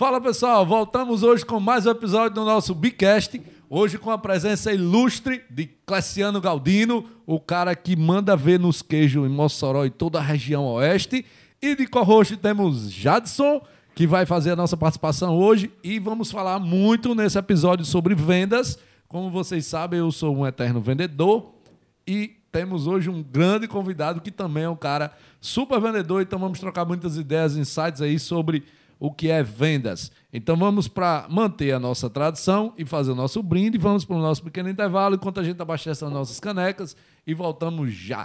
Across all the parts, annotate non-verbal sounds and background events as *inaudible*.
Fala pessoal, voltamos hoje com mais um episódio do nosso Bicast. Hoje com a presença ilustre de Cleciano Galdino, o cara que manda ver nos queijos em Mossoró e toda a região oeste. E de co-host temos Jadson, que vai fazer a nossa participação hoje. E vamos falar muito nesse episódio sobre vendas. Como vocês sabem, eu sou um eterno vendedor e temos hoje um grande convidado que também é um cara super vendedor. Então vamos trocar muitas ideias, insights aí sobre o que é vendas. Então vamos para manter a nossa tradição e fazer o nosso brinde. Vamos para o nosso pequeno intervalo enquanto a gente abastece as nossas canecas e voltamos já.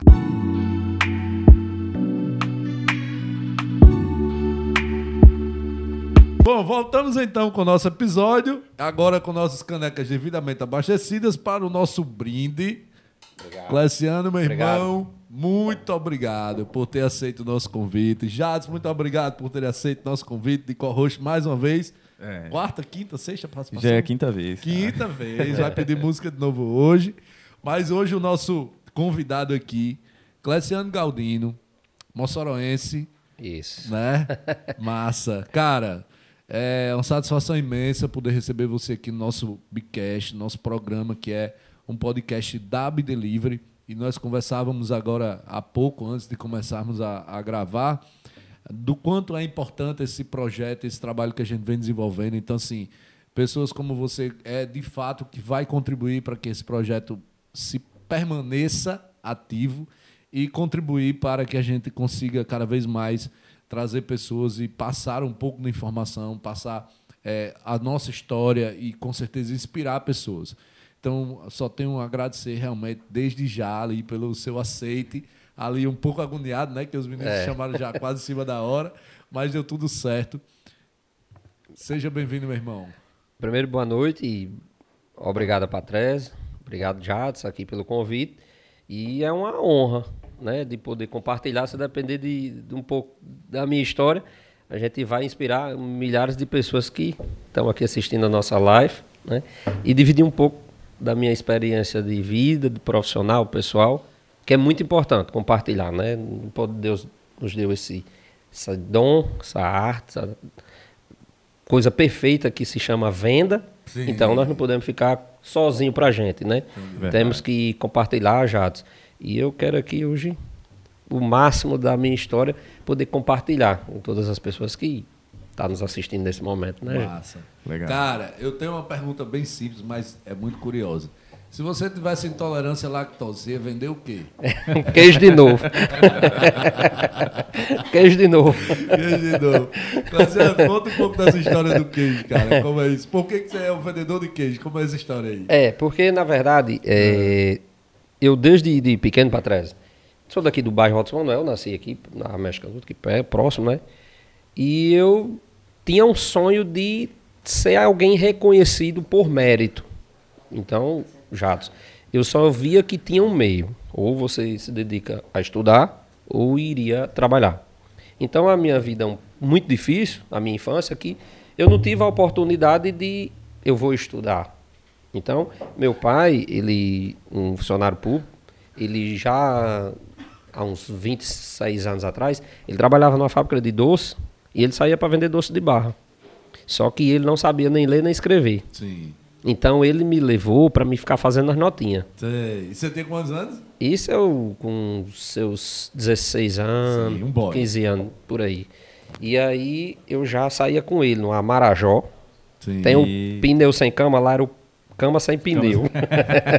Bom, voltamos então com o nosso episódio, agora com nossas canecas devidamente abastecidas para o nosso brinde. Obrigado. Cleciano, meu obrigado. irmão, muito obrigado por ter aceito o nosso convite. Jades, muito obrigado por ter aceito o nosso convite de co-host mais uma vez. É. Quarta, quinta, sexta participação? Já é a quinta vez. Quinta tá? vez, vai *laughs* pedir música de novo hoje. Mas hoje o nosso convidado aqui, Cleciano Galdino, moçoroense. Isso. Né? *laughs* Massa. Cara, é uma satisfação imensa poder receber você aqui no nosso Bicast, nosso programa, que é um podcast da Delivery. E nós conversávamos agora há pouco, antes de começarmos a, a gravar, do quanto é importante esse projeto, esse trabalho que a gente vem desenvolvendo. Então, assim, pessoas como você é de fato que vai contribuir para que esse projeto se permaneça ativo e contribuir para que a gente consiga cada vez mais trazer pessoas e passar um pouco da informação, passar é, a nossa história e com certeza inspirar pessoas. Então, só tenho a agradecer realmente desde já ali pelo seu aceite, ali um pouco agoniado, né, que os meninos é. chamaram já quase em cima da hora, mas deu tudo certo. Seja bem-vindo, meu irmão. Primeiro, boa noite e obrigado a Patrese, obrigado Jadson aqui pelo convite. E é uma honra né, de poder compartilhar, se depender de, de, um pouco da minha história, a gente vai inspirar milhares de pessoas que estão aqui assistindo a nossa live, né, e dividir um pouco da minha experiência de vida, de profissional, pessoal, que é muito importante compartilhar, né? Deus nos deu esse, esse dom, essa arte, essa coisa perfeita que se chama venda. Sim. Então nós não podemos ficar sozinho para a gente, né? Temos que compartilhar, Jatos. E eu quero aqui hoje o máximo da minha história poder compartilhar com todas as pessoas que estão tá nos assistindo nesse momento, né? Massa. Legal. Cara, eu tenho uma pergunta bem simples, mas é muito curiosa. Se você tivesse intolerância à lactose, ia vender o quê? *laughs* *laughs* Queijo de novo. queijo de novo. Queijo de novo. Marcelo, conta um pouco dessa história do queijo, cara. Como é isso? Por que, que você é um vendedor de queijo? Como é essa história aí? É, porque, na verdade, é, eu desde de pequeno para trás, sou daqui do bairro Alto Manuel, nasci aqui na América do que é próximo, né? E eu tinha um sonho de ser alguém reconhecido por mérito. Então, Jatos, eu só via que tinha um meio. Ou você se dedica a estudar, ou iria trabalhar. Então, a minha vida é muito difícil, a minha infância, que eu não tive a oportunidade de eu vou estudar. Então, meu pai, ele, um funcionário público, ele já há uns 26 anos atrás, ele trabalhava numa fábrica de doce e ele saía para vender doce de barra. Só que ele não sabia nem ler nem escrever. Sim. Então ele me levou para me ficar fazendo as notinhas. Sei. E você tem quantos anos? Isso eu com seus 16 anos, Sim, um 15 anos por aí. E aí eu já saía com ele no Marajó. Sim. Tem um pneu sem cama, lá era o cama sem pneu.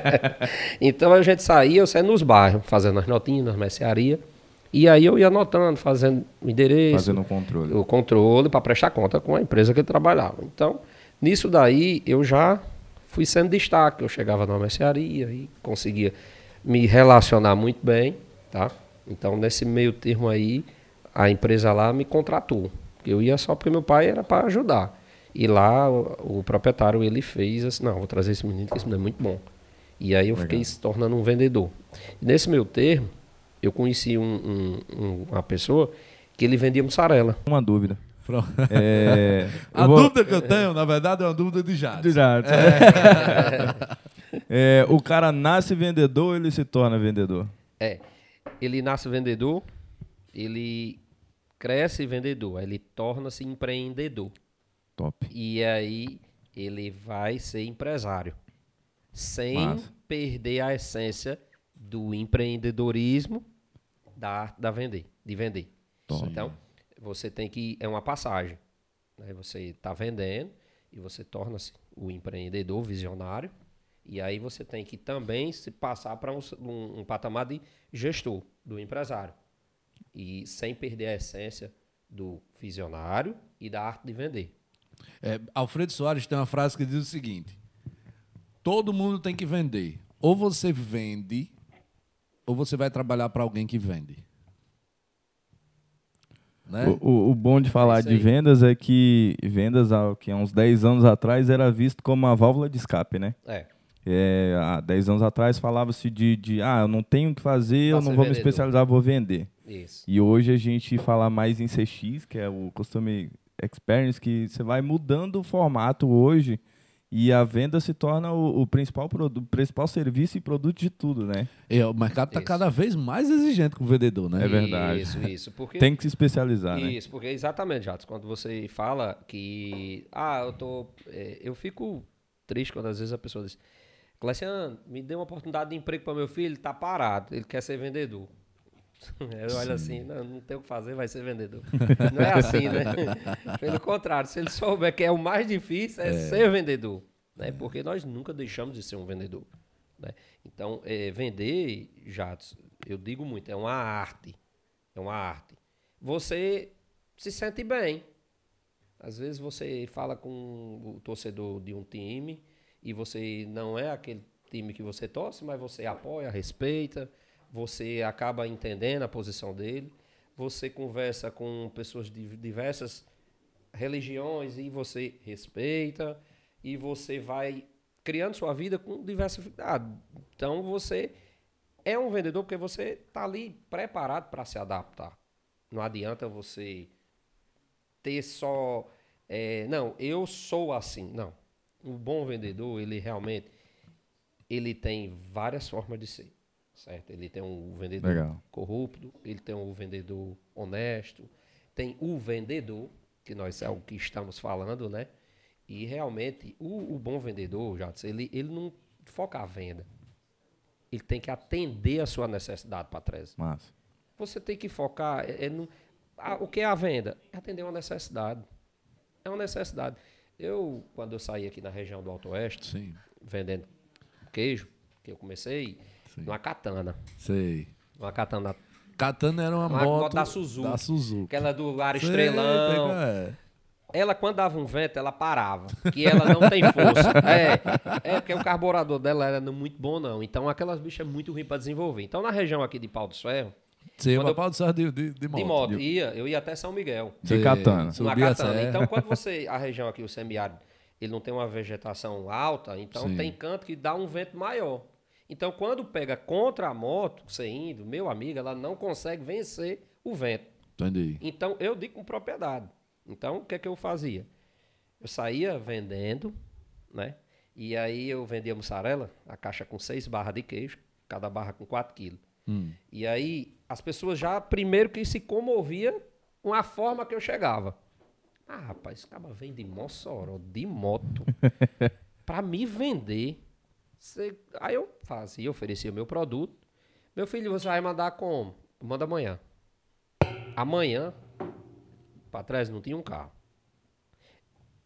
*laughs* então a gente saía, eu saía nos bairros, fazendo as notinhas, nas mercearias. E aí eu ia anotando, fazendo o endereço. Fazendo o controle. O controle para prestar conta com a empresa que eu trabalhava. Então, nisso daí eu já fui sendo destaque. Eu chegava numa mercearia e conseguia me relacionar muito bem, tá? Então, nesse meio termo aí, a empresa lá me contratou. Eu ia só porque meu pai era para ajudar. E lá o, o, proprietário ele fez assim, não, vou trazer esse menino que esse menino é muito bom. E aí eu Legal. fiquei se tornando um vendedor. E nesse meu termo, eu conheci um, um, uma pessoa que ele vendia mussarela. Uma dúvida. É, *laughs* a vou... dúvida que eu tenho, na verdade, é uma dúvida de Jades. De Jades. É. *laughs* é, o cara nasce vendedor ou ele se torna vendedor? É. Ele nasce vendedor, ele cresce vendedor, ele torna-se empreendedor. Top. E aí ele vai ser empresário. Sem Massa. perder a essência do empreendedorismo da arte da vender, de vender. Top. Então, você tem que. É uma passagem. Né? Você está vendendo e você torna-se o empreendedor visionário. E aí você tem que também se passar para um, um- um patamar de gestor, do empresário. E sem perder a essência do visionário e da arte de vender. É, Alfredo Soares tem uma frase que diz o seguinte: todo mundo tem que vender. Ou você vende, ou você vai trabalhar para alguém que vende. Né? O, o- o bom de falar isso de vendas é que vendas há, que há uns 10 anos atrás era visto como uma válvula de escape, né? É. É, há 10 anos atrás falava-se de, de, ah, eu não tenho o que fazer, eu não vou me vendedor. especializar, vou vender. Isso. E hoje a gente fala mais em CX, que é o Customer Experience, que você vai mudando o formato hoje e a venda se torna o, o principal, produ- o principal serviço e produto de tudo, né? É, o mercado está Isso. cada vez mais exigente com o vendedor, né? É verdade. Isso, isso. Porque, Tem que se especializar, né? Isso, porque exatamente, Jatos, quando você fala que. Ah, eu tô. é, eu fico triste quando às vezes a pessoa diz. Cleciano, me dê uma oportunidade de emprego para meu filho, ele tá parado, ele quer ser vendedor. *laughs* Eu olho assim, não, não tem o que fazer, vai ser vendedor. Não é assim, né? *laughs* Pelo contrário, se ele souber que é o mais difícil, é, ser vendedor. Né? Porque nós nunca deixamos de ser um vendedor. né? Então, é, vender, Jatos, eu digo muito, é uma arte. É uma arte. Você se sente bem. Às vezes você fala com o torcedor de um time e você não é aquele time que você torce, mas você apoia, respeita, você acaba entendendo a posição dele, você conversa com pessoas de diversas religiões e você respeita e você vai criando sua vida com diversificidade. Então você é um vendedor porque você está ali preparado para se adaptar. Não adianta você ter só. é, não, eu sou assim. Não. O bom vendedor, ele realmente ele tem várias formas de ser. Certo? Ele tem um vendedor Legal. corrupto, ele tem um vendedor honesto, tem o vendedor, que nós é o que estamos falando, né? E realmente, o, o bom vendedor, Jatos, ele, ele não foca a venda. Ele tem que atender a sua necessidade, Patrese. Massa. Você tem que focar. É, é no- a- o que é a venda? É atender uma necessidade. É uma necessidade. Eu, quando eu saí aqui na região do Alto Oeste, Sim, vendendo queijo, que eu comecei numa katana. sei. Uma katana. Katana era uma, Uma moto, moto da Suzuki. Da Suzuki. Aquela do ar estrelão. é. Ela, quando dava um vento, ela parava. Que ela não tem força. *laughs* É, é porque o carburador dela era não muito bom, não. Então, aquelas bichas é muito ruim para desenvolver. Então, na região aqui de Pau dos Ferro, Sim, Quando mas eu- pau do céu de, de, de moto. de moto, de- ia, eu ia até São Miguel. De Sei, katana. Numa subia a katana. serra. Então, quando *laughs* você. A região aqui, o semiárido, ele não tem uma vegetação alta, então Sim. tem canto que dá um vento maior. Então, quando pega contra a moto, você indo, meu amigo, ela não consegue vencer o vento. Entendi. Então, eu digo com propriedade. Então, o que é que eu fazia? Eu saía vendendo, né? E aí eu vendia mussarela, a caixa com seis barras de queijo, cada barra com 4 quilos. Hum. E aí as pessoas já, primeiro que se comovia com a forma que eu chegava. Ah, rapaz, esse cara vem de Mossoró, de moto, *laughs* pra me vender. Cê- Aí eu fazia, oferecia o meu produto. Meu filho, você vai mandar como? Manda amanhã. Amanhã, pra trás não tinha um carro.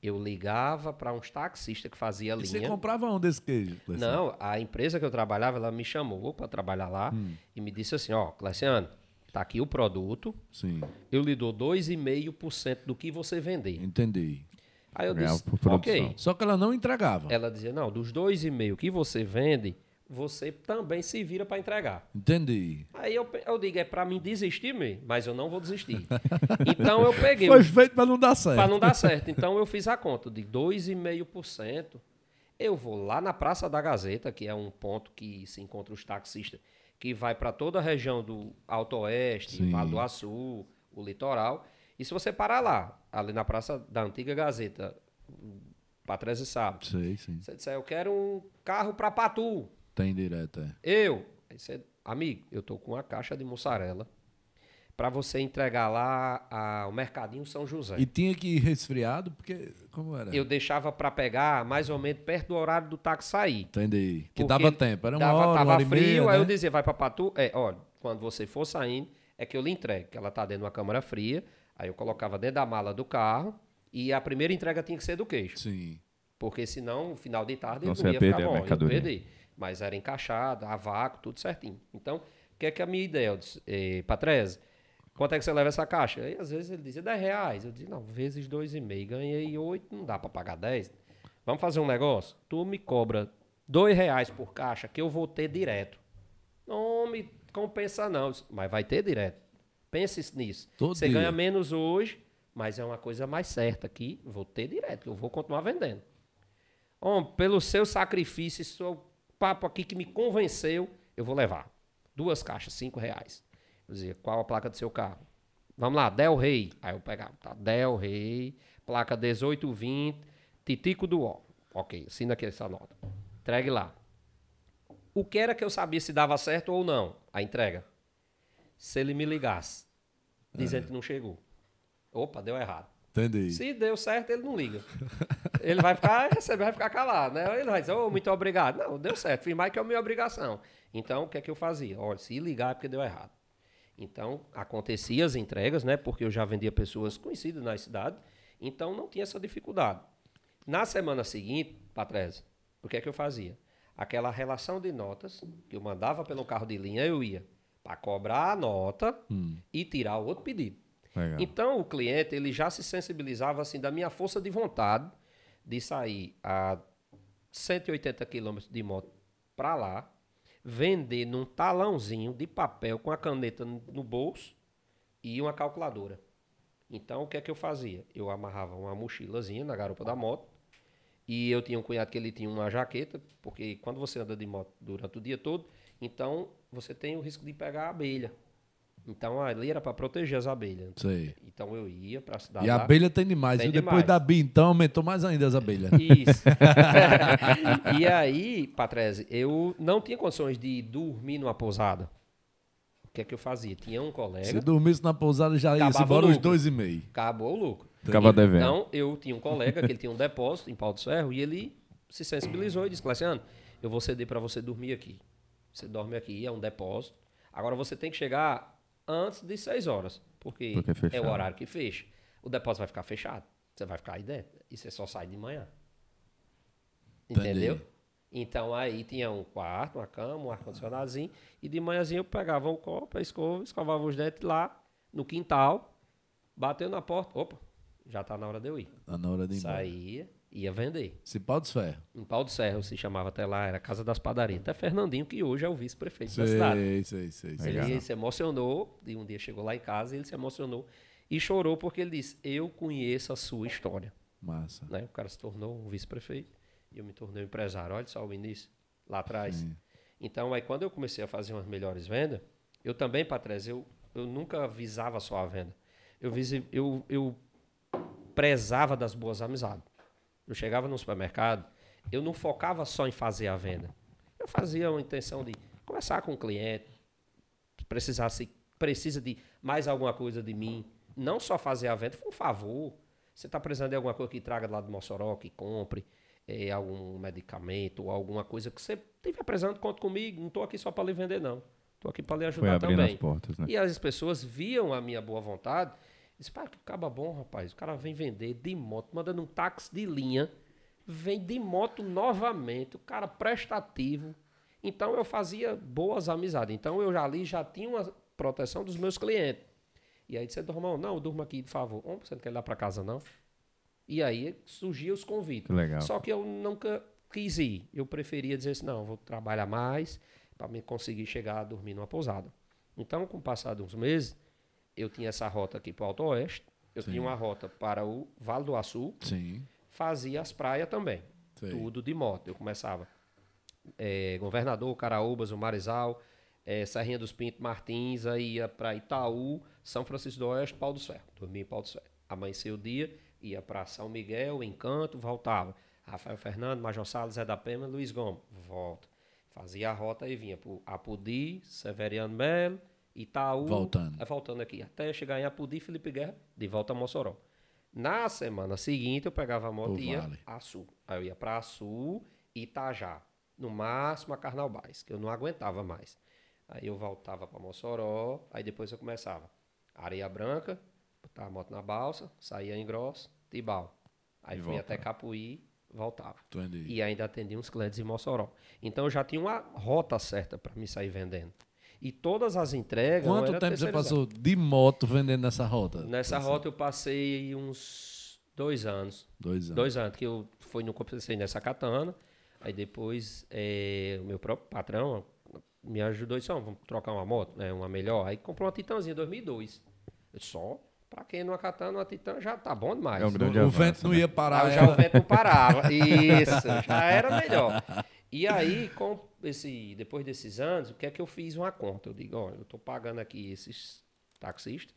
Eu ligava para uns taxistas que fazia E você linha. comprava um desse queijo? Cleci? Não, a empresa que eu trabalhava, ela me chamou para trabalhar lá Hum. e me disse assim, ó, Cleciano, tá aqui o produto, Sim, eu lhe dou 2,5% do que você vender. entendi. Aí eu disse, por produção. ok. Só que ela não entregava. Ela dizia, não, dos 2,5% que você vende, você também se vira para entregar. Entendi. Aí eu, eu digo, é para mim desistir mesmo, mas eu não vou desistir. *laughs* então eu peguei... Foi feito pra não dar certo. Para não dar certo. Então eu fiz a conta de 2,5%. Eu vou lá na Praça da Gazeta, que é um ponto que se encontra os taxistas, que vai para toda a região do Alto Oeste, Sim. Vale do Açu, o litoral. E se você parar lá, ali na Praça da Antiga Gazeta, Patrese sabe, Sei, sim. você disser, eu quero um carro para Patu. Tem direto, é. Eu, aí você, amigo, eu tô com uma caixa de mussarela para você entregar lá ao Mercadinho São José. E tinha que ir resfriado, porque. Como era? Eu deixava para pegar mais ou menos perto do horário do táxi sair. Entendi. Que dava tempo. Era uma dava, hora, tava hora frio, e meia, aí né? eu dizia, vai pra Patu. É, olha, quando você for saindo, é que eu lhe entrego, que ela tá dentro de uma câmara fria. Aí eu colocava dentro da mala do carro e a primeira entrega tinha que ser do queijo. Sim. Porque senão, no final de tarde, Não, não ia ia perder ficar bom, ia mercadoria. perder. Mas era encaixado, a vácuo, tudo certinho. Então, o que é que a minha ideia? Eu disse, eh, Patrese, quanto é que você leva essa caixa? Aí, às vezes, ele dizia 10 reais. Eu disse, não, vezes dois e meio. Ganhei 8, não dá para pagar 10. Vamos fazer um negócio? Tu me cobra 2 reais por caixa que eu vou ter direto. Não me compensa não. Disse, Mas vai ter direto. Pense nisso. Todo você dia. ganha menos hoje, mas é uma coisa mais certa aqui. Vou ter direto, que eu vou continuar vendendo. Homem, pelo seu sacrifício, esse seu papo aqui que me convenceu, eu vou levar. Duas caixas, cinco reais. Eu dizia, qual a placa do seu carro? Vamos lá, Del Rey. Aí eu pegava, tá, Del Rey, placa 1820, Titico do O. Ok, assina aqui essa nota. Entregue lá. O que era que eu sabia se dava certo ou não? A entrega. Se ele me ligasse, dizendo que não chegou. Opa, deu errado. Entendi. Se deu certo, ele não liga. Ele vai ficar, *laughs* receber, vai ficar calado, né? Ele vai dizer, ô, muito obrigado. Não, deu certo, fiz mais que é a minha obrigação. Então, o que é que eu fazia? Olha, se ligar é porque deu errado. Então, acontecia as entregas, né? Porque eu já vendia pessoas conhecidas na cidade, então não tinha essa dificuldade. Na semana seguinte, Patrese, o que é que eu fazia? Aquela relação de notas que eu mandava pelo carro de linha, eu ia para cobrar a nota e tirar o outro pedido. Legal. Então o cliente ele já se sensibilizava assim da minha força de vontade de sair a 180 quilômetros de moto para lá, vender num talãozinho de papel com a caneta no no bolso e uma calculadora. Então o que é que eu fazia? Eu amarrava uma mochilazinha na garupa da moto e eu tinha um cunhado que ele tinha uma jaqueta, porque quando você anda de moto durante o dia todo, então você tem o risco de pegar abelha. Então ali era para proteger as abelhas. Sei. Então eu ia para a cidade. E a lá. abelha tem demais, Tem viu? Depois demais. da Bia, então, aumentou mais ainda as abelhas. Isso. *laughs* e aí, Patrese, eu não tinha condições de dormir numa pousada. O que é que eu fazia? Tinha um Se colega, dormisse na pousada, já ia Acabava embora os dois e meio. acabou o lucro. Ficava devendo. Então, eu tinha um colega que ele tinha um depósito em Pau do Ferro e ele se sensibilizou e disse, Cleciano, eu vou ceder para você dormir aqui. Você dorme aqui, é um depósito. Agora você tem que chegar antes de 6 horas, porque, Porque é é o horário que fecha. O depósito vai ficar fechado. Você vai ficar aí dentro. E você só sai de manhã. Entendi. Entendeu? Então aí tinha um quarto, uma cama, um ar-condicionadozinho. E de manhãzinho eu pegava um copo, a escova, escovava os dentes lá no quintal, bateu na porta. Opa, já tá na hora de eu ir. Tá na hora de ir embora. Ia vender. Se pau dos ferros. Em Pau do Serra se chamava até lá, era Casa das Padarias. Até Fernandinho, que hoje é o vice-prefeito da cidade. Sei, sei, sei. Ele se emocionou, e um dia chegou lá em casa e ele se emocionou e chorou porque ele disse: Eu conheço a sua história. Massa. Né? O cara se tornou um vice-prefeito e eu me tornei um empresário. Olha só o início, lá atrás. Então, aí quando eu comecei a fazer umas melhores vendas, eu também, Patrese, eu, eu nunca visava só a venda. Eu, visi, eu, eu prezava das boas amizades. Eu chegava no supermercado, eu não focava só em fazer a venda. Eu fazia uma intenção de conversar com o cliente, se precisasse, precisa de mais alguma coisa de mim. Não só fazer a venda, foi um favor. Você está precisando de alguma coisa que traga lá do Mossoró, que compre eh, algum medicamento ou alguma coisa que você estiver precisando, conta comigo. Não estou aqui só para lhe vender, não. Estou aqui para lhe Foi ajudar abrindo também. as portas, né? E as pessoas viam a minha boa vontade e disseram, pá, que caba bom, rapaz. O cara vem vender de moto, mandando um táxi de linha, vem de moto novamente, o cara prestativo. Então eu fazia boas amizades. Então eu já ali já tinha uma proteção dos meus clientes. E aí disse, irmão, não, eu durmo aqui de favor. Homem, você não quer ir lá para casa, não? E aí surgiam os convites. Legal. Só que eu nunca quis ir. Eu preferia dizer assim, não, vou trabalhar mais para me conseguir chegar a dormir numa pousada. Então, com o passar de uns meses, eu tinha essa rota aqui para o Alto Oeste, eu Sim. tinha uma rota para o Vale do Açu, Sim. fazia as praias também. Sei. Tudo de moto. Eu começava eh, Governador, Caraúbas, o Marizal, eh, Serrinha dos Pintos, Martins, aí ia para Itaú, São Francisco do Oeste, Pau dos Ferros. Dormia em Pau dos Ferros. Amanhecia o dia, ia para São Miguel, Encanto, voltava. Rafael Fernando, Major Salles, Zé da Pema, Luiz Gomes, volta. Fazia a rota e vinha para Apodi, Severiano Melo, Itaú. Voltando. É, voltando aqui. Até chegar em Apudi, Felipe Guerra, de volta a Mossoró. Na semana seguinte, eu pegava a moto e ia Vale. a Sul. Aí eu ia pra Sul e Itajá. No máximo a Carnaubais, que eu não aguentava mais. Aí eu voltava pra Mossoró, aí depois eu começava. Areia Branca, botava a moto na balsa, saía em Gross, Tibau. Aí E fui até Capuí, voltava. Entendi. E ainda atendia uns clientes em Mossoró. Então eu já tinha uma rota certa para me sair vendendo. E todas as entregas. não Quanto tempo você passou de moto vendendo nessa rota? Nessa rota eu passei uns dois anos. Dois anos. Dois anos, que eu fui no comecei nessa katana. Aí depois eh, o meu próprio patrão me ajudou e disse, "Ó, vamos trocar uma moto, né? Uma melhor. Aí comprou uma Titanzinha 2002. Eu Só, pra quem numa katana, uma Titan já tá bom demais. É um o avanço, vento não né? ia parar. Aí já o vento não parava. *laughs* Isso, já era melhor. E aí, com esse, depois desses anos, o que é que eu fiz uma conta? Eu digo, olha, eu estou pagando aqui esses taxistas,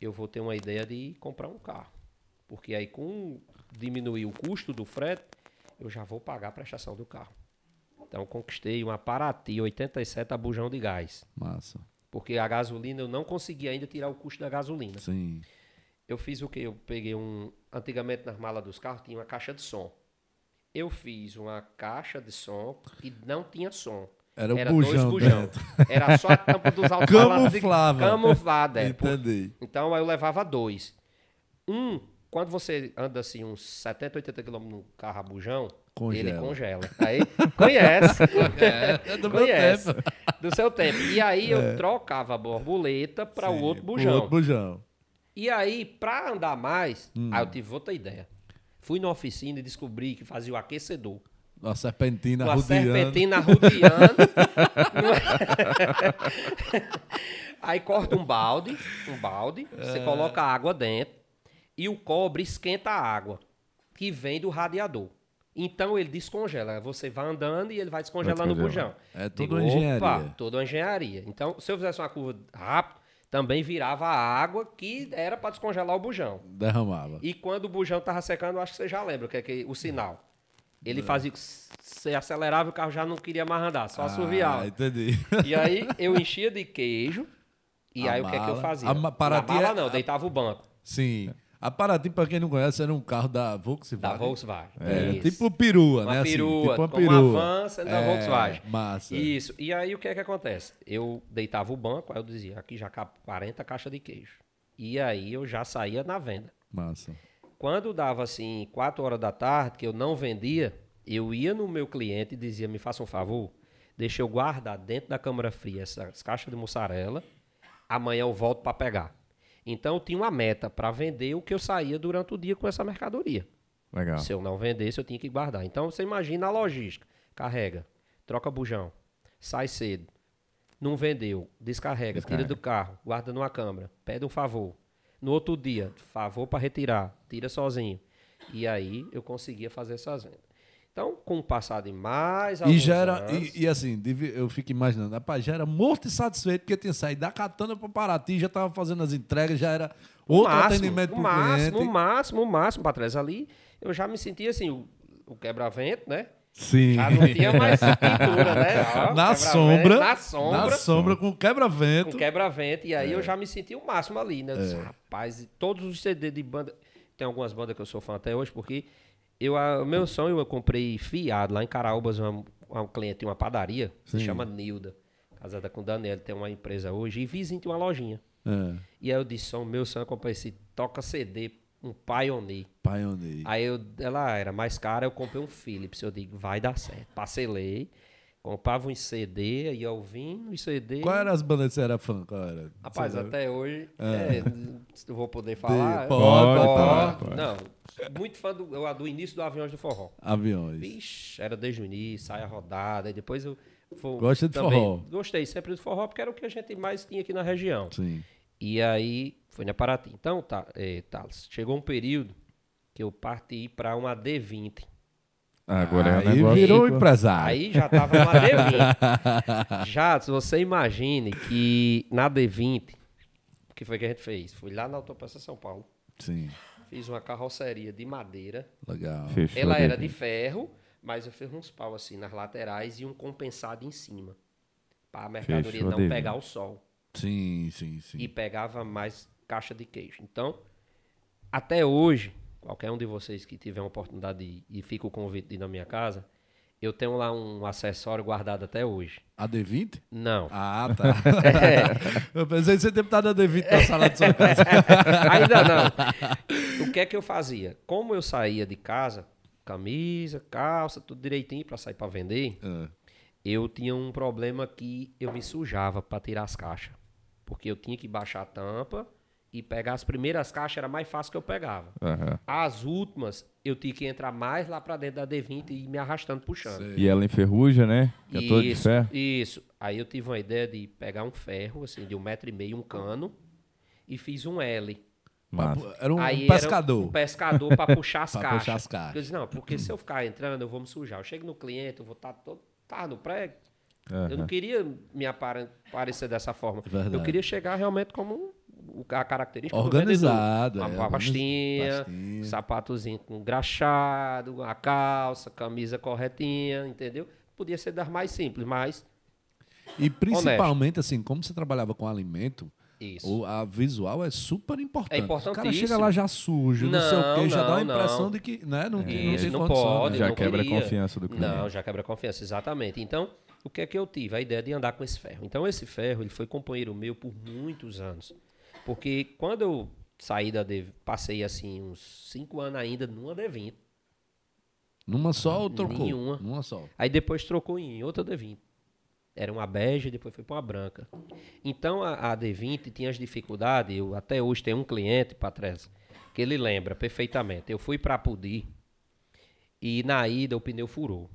eu vou ter uma ideia de comprar um carro. Porque aí, com diminuir o custo do frete, eu já vou pagar a prestação do carro. Então, eu conquistei uma Paraty 87 a bujão de gás. Massa. Porque a gasolina, eu não consegui ainda tirar o custo da gasolina. Sim. Eu fiz o que? Eu peguei um. Antigamente nas malas dos carros tinha uma caixa de som. Eu fiz uma caixa de som que não tinha som. Era o dois bujão bujão. dentro. *laughs* Era só a tampa dos e- Camuflava. Camuflada. é. Entendi. Então eu levava dois. Um, quando você anda assim uns 70, 80 km no carro a bujão, ele Congela. congela. Aí conhece. *laughs* É, é do meu conhece. tempo. Do seu tempo. E aí eu trocava a borboleta para o outro bujão. outro bujão. E aí, pra andar mais, Hum. aí eu tive outra ideia. Fui na oficina e descobri que fazia o aquecedor. Uma serpentina Uma rodeando. serpentina rodeando. *laughs* aí corta um balde, um balde, É. você coloca a água dentro e o cobre esquenta a água que vem do radiador. Então ele descongela. Você vai andando e ele vai descongelando o bujão. É tudo Digo, uma engenharia. Opa, tudo uma engenharia. Então, se eu fizesse uma curva rápido, também virava a água que era para descongelar o bujão. Derramava. E quando o bujão tava secando, eu acho que você já lembra o que é que o sinal. Ele fazia você acelerava e o carro já não queria mais andar, só assoviava. Ah, entendi. E aí eu enchia de queijo. E A aí o que é que eu mala. fazia? A Na mala é- não, deitava o banco Sim. A Paraty, pra quem não conhece, era um carro da da Volkswagen. Volkswagen. É, Isso. tipo perua, uma né? assim, perua, tipo uma perua. uma van sendo da É, Volkswagen. Massa. Isso. E aí o que é que acontece? Eu deitava o banco, aí eu dizia, aqui já cabe 40 caixas de queijo. E aí eu já saía na venda. Massa. Quando dava assim 4 horas da tarde, que eu não vendia, eu ia no meu cliente e dizia: me faça um favor, deixa eu guardar dentro da câmara fria essas caixas de mussarela, amanhã eu volto para pegar. Então eu tinha uma meta para vender o que eu saía durante o dia com essa mercadoria. Legal. Se eu não vendesse, eu tinha que guardar. Então você imagina a logística: carrega, troca bujão, sai cedo, não vendeu, descarrega, Descarrega. tira do carro, guarda numa câmara, pede um favor. No outro dia, favor para retirar, tira sozinho. E aí eu conseguia fazer essas vendas. Então, com o passar de mais E alguns já era, anos, e, e assim, eu fico imaginando, rapaz, já era morto e satisfeito porque tinha saído da Catana para Paraty, já tava fazendo as entregas, já era outro máximo, atendimento o pro máximo, cliente. o máximo, o máximo para trás ali, eu já me sentia assim, o, o quebra-vento, né? Sim. Já não tinha mais *laughs* pintura, né? Ó, na sombra, Na sombra. na sombra com quebra-vento. com quebra-vento, e aí É. eu já me senti o máximo ali, né? Eu disse, Rapaz, e todos os CD de banda. Tem algumas bandas que eu sou fã até hoje, porque eu, a- o meu sonho eu comprei fiado lá em Caraúbas, uma, uma cliente de uma padaria, se Sim. chama Nilda, casada com Daniel, tem uma empresa hoje, e vizinho tem uma lojinha. É, E aí eu disse, o meu sonho eu comprei esse toca CD, um Pioneer. Pioneer. Aí eu, ela era mais cara, eu comprei um Philips. Eu digo, vai dar certo. Parcelei, comprava um CD, ia ouvindo os CD. Qual era as bandas que você era fã? Era? Rapaz, Você até hoje, é, eu vou poder falar. Pode, pode falar, pode. Não, muito fã do, do início do Aviões do Forró. Aviões. Vixe, era desde o início, saia rodada, e depois eu... fui- Gosta de também forró? Gostei sempre do forró, porque era o que a gente mais tinha aqui na região. Sim. E aí, foi na Paraty. Então, tá, é, Thales, chegou um período que eu parti para uma D20. Agora é um Aí negócio. virou que- empresário. Aí já tava numa D20. já, se você imagine que na D20, o que foi que a gente fez? Fui lá na Autopeça São Paulo, Sim. fiz uma carroceria de madeira. Legal. Fechou Ela era D20. de ferro, mas eu fiz uns pau assim nas laterais e um compensado em cima. Para a mercadoria Fechou não D20. pegar o sol. Sim, sim, sim. e pegava mais caixa de queijo. Então, até hoje, qualquer um de vocês que tiver uma oportunidade de, e fica o convite de ir na minha casa, eu tenho lá um acessório guardado até hoje. A D20? Não. Ah, tá. *laughs* Eu pensei que você tem botado a D20 na sala de sua casa. *laughs* Ainda não. O que é que eu fazia? Como eu saía de casa, camisa, calça, tudo direitinho para sair para vender, Ah, eu tinha um problema que eu me sujava para tirar as caixas. Porque eu tinha que baixar a tampa e pegar as primeiras caixas era mais fácil que eu pegava. Aham. As últimas, eu tinha que entrar mais lá para dentro da D20 e ir me arrastando, puxando. Sei. E ela enferruja, né? Que é toda de Isso, ferro. Isso. Aí eu tive uma ideia de pegar um ferro, assim, de um metro e meio, um cano, e fiz um L. Massa. Era um Aí era pescador. um pescador para puxar as *laughs* Pra caixas. puxar as caixas. Eu disse, não, porque se eu ficar entrando, eu vou me sujar. Eu chego no cliente, eu vou estar todo tá no prego. Eu não queria me apare- parecer dessa forma. Verdade. Eu queria chegar realmente como o- a característica Organizado, do é, vendedor. Uma pastinha, pastinha. sapatozinho com graxado, a calça, camisa corretinha, entendeu? Podia ser das mais simples, mas E principalmente, assim, como você trabalhava com alimento, isso. o, a visual é super importante. É O cara chega lá já sujo, não, sei o Não, quê, já dá não, impressão não. de que né, não, tem- não Isso, não condição, pode, né? Já não quebra a queria. confiança do cliente. Não, já quebra a confiança, exatamente. Então, o que é que eu tive? A ideia de andar com esse ferro. Então, esse ferro, ele foi companheiro meu por muitos anos. Porque quando eu saí da D, passei assim uns 5 anos ainda numa D20. Numa só ou trocou? Nenhuma. Numa só. Aí depois trocou em outra D20. Era uma bege, depois foi para uma branca. Então a, a D20 tinha as dificuldades. Eu até hoje tenho um cliente, Patrícia, que ele lembra perfeitamente. Eu fui para Pudi e na ida o pneu furou,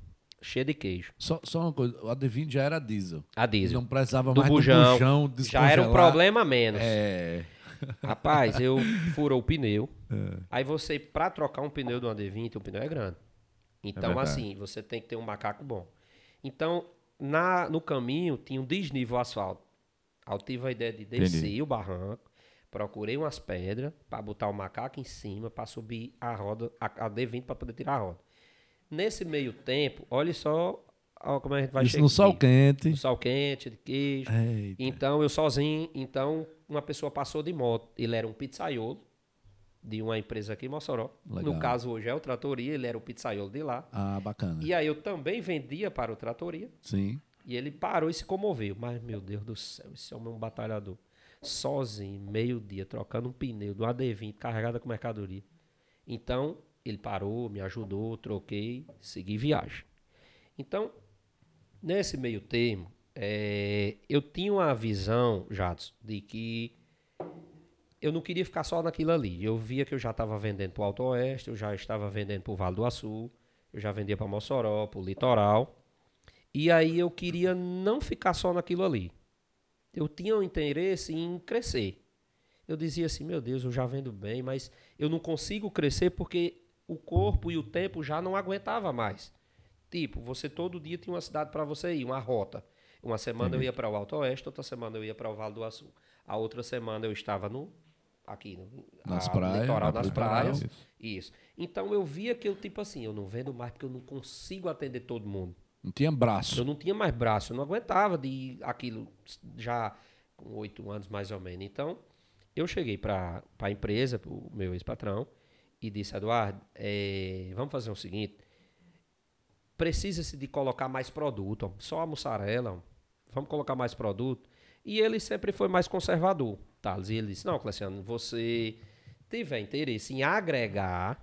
cheio de queijo. Só, só uma coisa, a D20 já era diesel. A diesel. Não precisava do mais bujão. do bujão já era um problema menos. É. Rapaz, eu *laughs* furou o pneu. É. Aí você, pra trocar um pneu de uma D20, o pneu é grande. Então, verdade. assim, você tem que ter um macaco bom. Então, na, no caminho, tinha um desnível asfalto. Aí eu tive a ideia de descer Entendi. o barranco, procurei umas pedras para botar o macaco em cima, para subir a roda, a, a D20 para poder tirar a roda. Nesse meio tempo, olha só ó, como a gente vai Isso chegar. no sol aqui. quente. No sol quente, de queijo. Eita. Então, eu sozinho, então, uma pessoa passou de moto. Ele era um pizzaiolo de uma empresa aqui em Mossoró. Legal. No caso, hoje é o Tratoria, ele era o pizzaiolo de lá. Ah, bacana. E aí eu também vendia para o Tratoria. Sim. E ele parou e se comoveu. Mas, meu Deus do céu, esse homem é um batalhador. Sozinho, meio-dia, trocando um pneu de uma D20 carregada com mercadoria. Então, ele parou, me ajudou, troquei, segui viagem. Então, nesse meio termo, eh, eu tinha uma visão, Jadson, de que eu não queria ficar só naquilo ali. Eu via que eu já estava vendendo para o Alto Oeste, eu já estava vendendo para o Vale do Açu, eu já vendia para Mossoró, para o Litoral. E aí eu queria não ficar só naquilo ali. Eu tinha um interesse em crescer. Eu dizia assim, meu Deus, eu já vendo bem, mas eu não consigo crescer porque o corpo e o tempo já não aguentava mais. Tipo, você todo dia tinha uma cidade para você ir, uma rota. Uma semana eu ia para o Alto Oeste, outra semana eu ia para o Vale do Açu. A outra semana eu estava no aqui no Nas a- praias, litoral, na nas praias. Isso. Isso. Então eu via que eu tipo assim, eu não vendo mais porque eu não consigo atender todo mundo. Não tinha braço. Eu não tinha mais braço, eu não aguentava de aquilo já com oito anos mais ou menos. Então, eu cheguei para a empresa, para o meu ex-patrão, e disse, Eduardo, eh, vamos fazer o seguinte, precisa-se de colocar mais produto, só a mussarela, vamos colocar mais produto. E ele sempre foi mais conservador, Thales. E ele disse, não, Cleciano, você tiver interesse em agregar,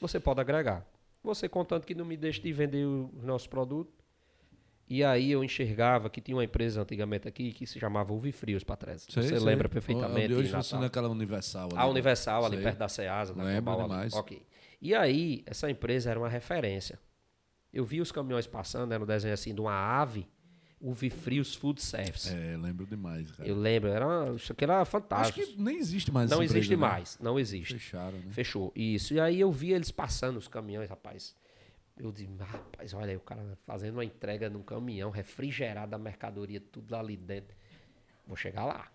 você pode agregar. Você contanto que não me deixe de vender os nossos produtos. E aí eu enxergava que tinha uma empresa antigamente aqui que se chamava Uvifrios, Patrícia. Você sei. lembra perfeitamente. Hoje em Natal. funciona aquela Universal. ali, A né? Universal, ali Sei. perto da Ceasa, da Lembro Global ali. demais. Ok. E aí, essa empresa era uma referência. Eu vi os caminhões passando, era um desenho assim de uma ave, Uvifrios Food Service. É, lembro demais, cara. Eu lembro, era, uma- aqui era Acho fantástico. que nem existe mais não existe empresa, né? mais, não existe. Fecharam, né? Fechou, isso. E aí eu vi eles passando os caminhões, rapaz. Eu disse, rapaz, olha aí, o cara fazendo uma entrega num caminhão, refrigerado a mercadoria, tudo lá ali dentro. Vou chegar lá.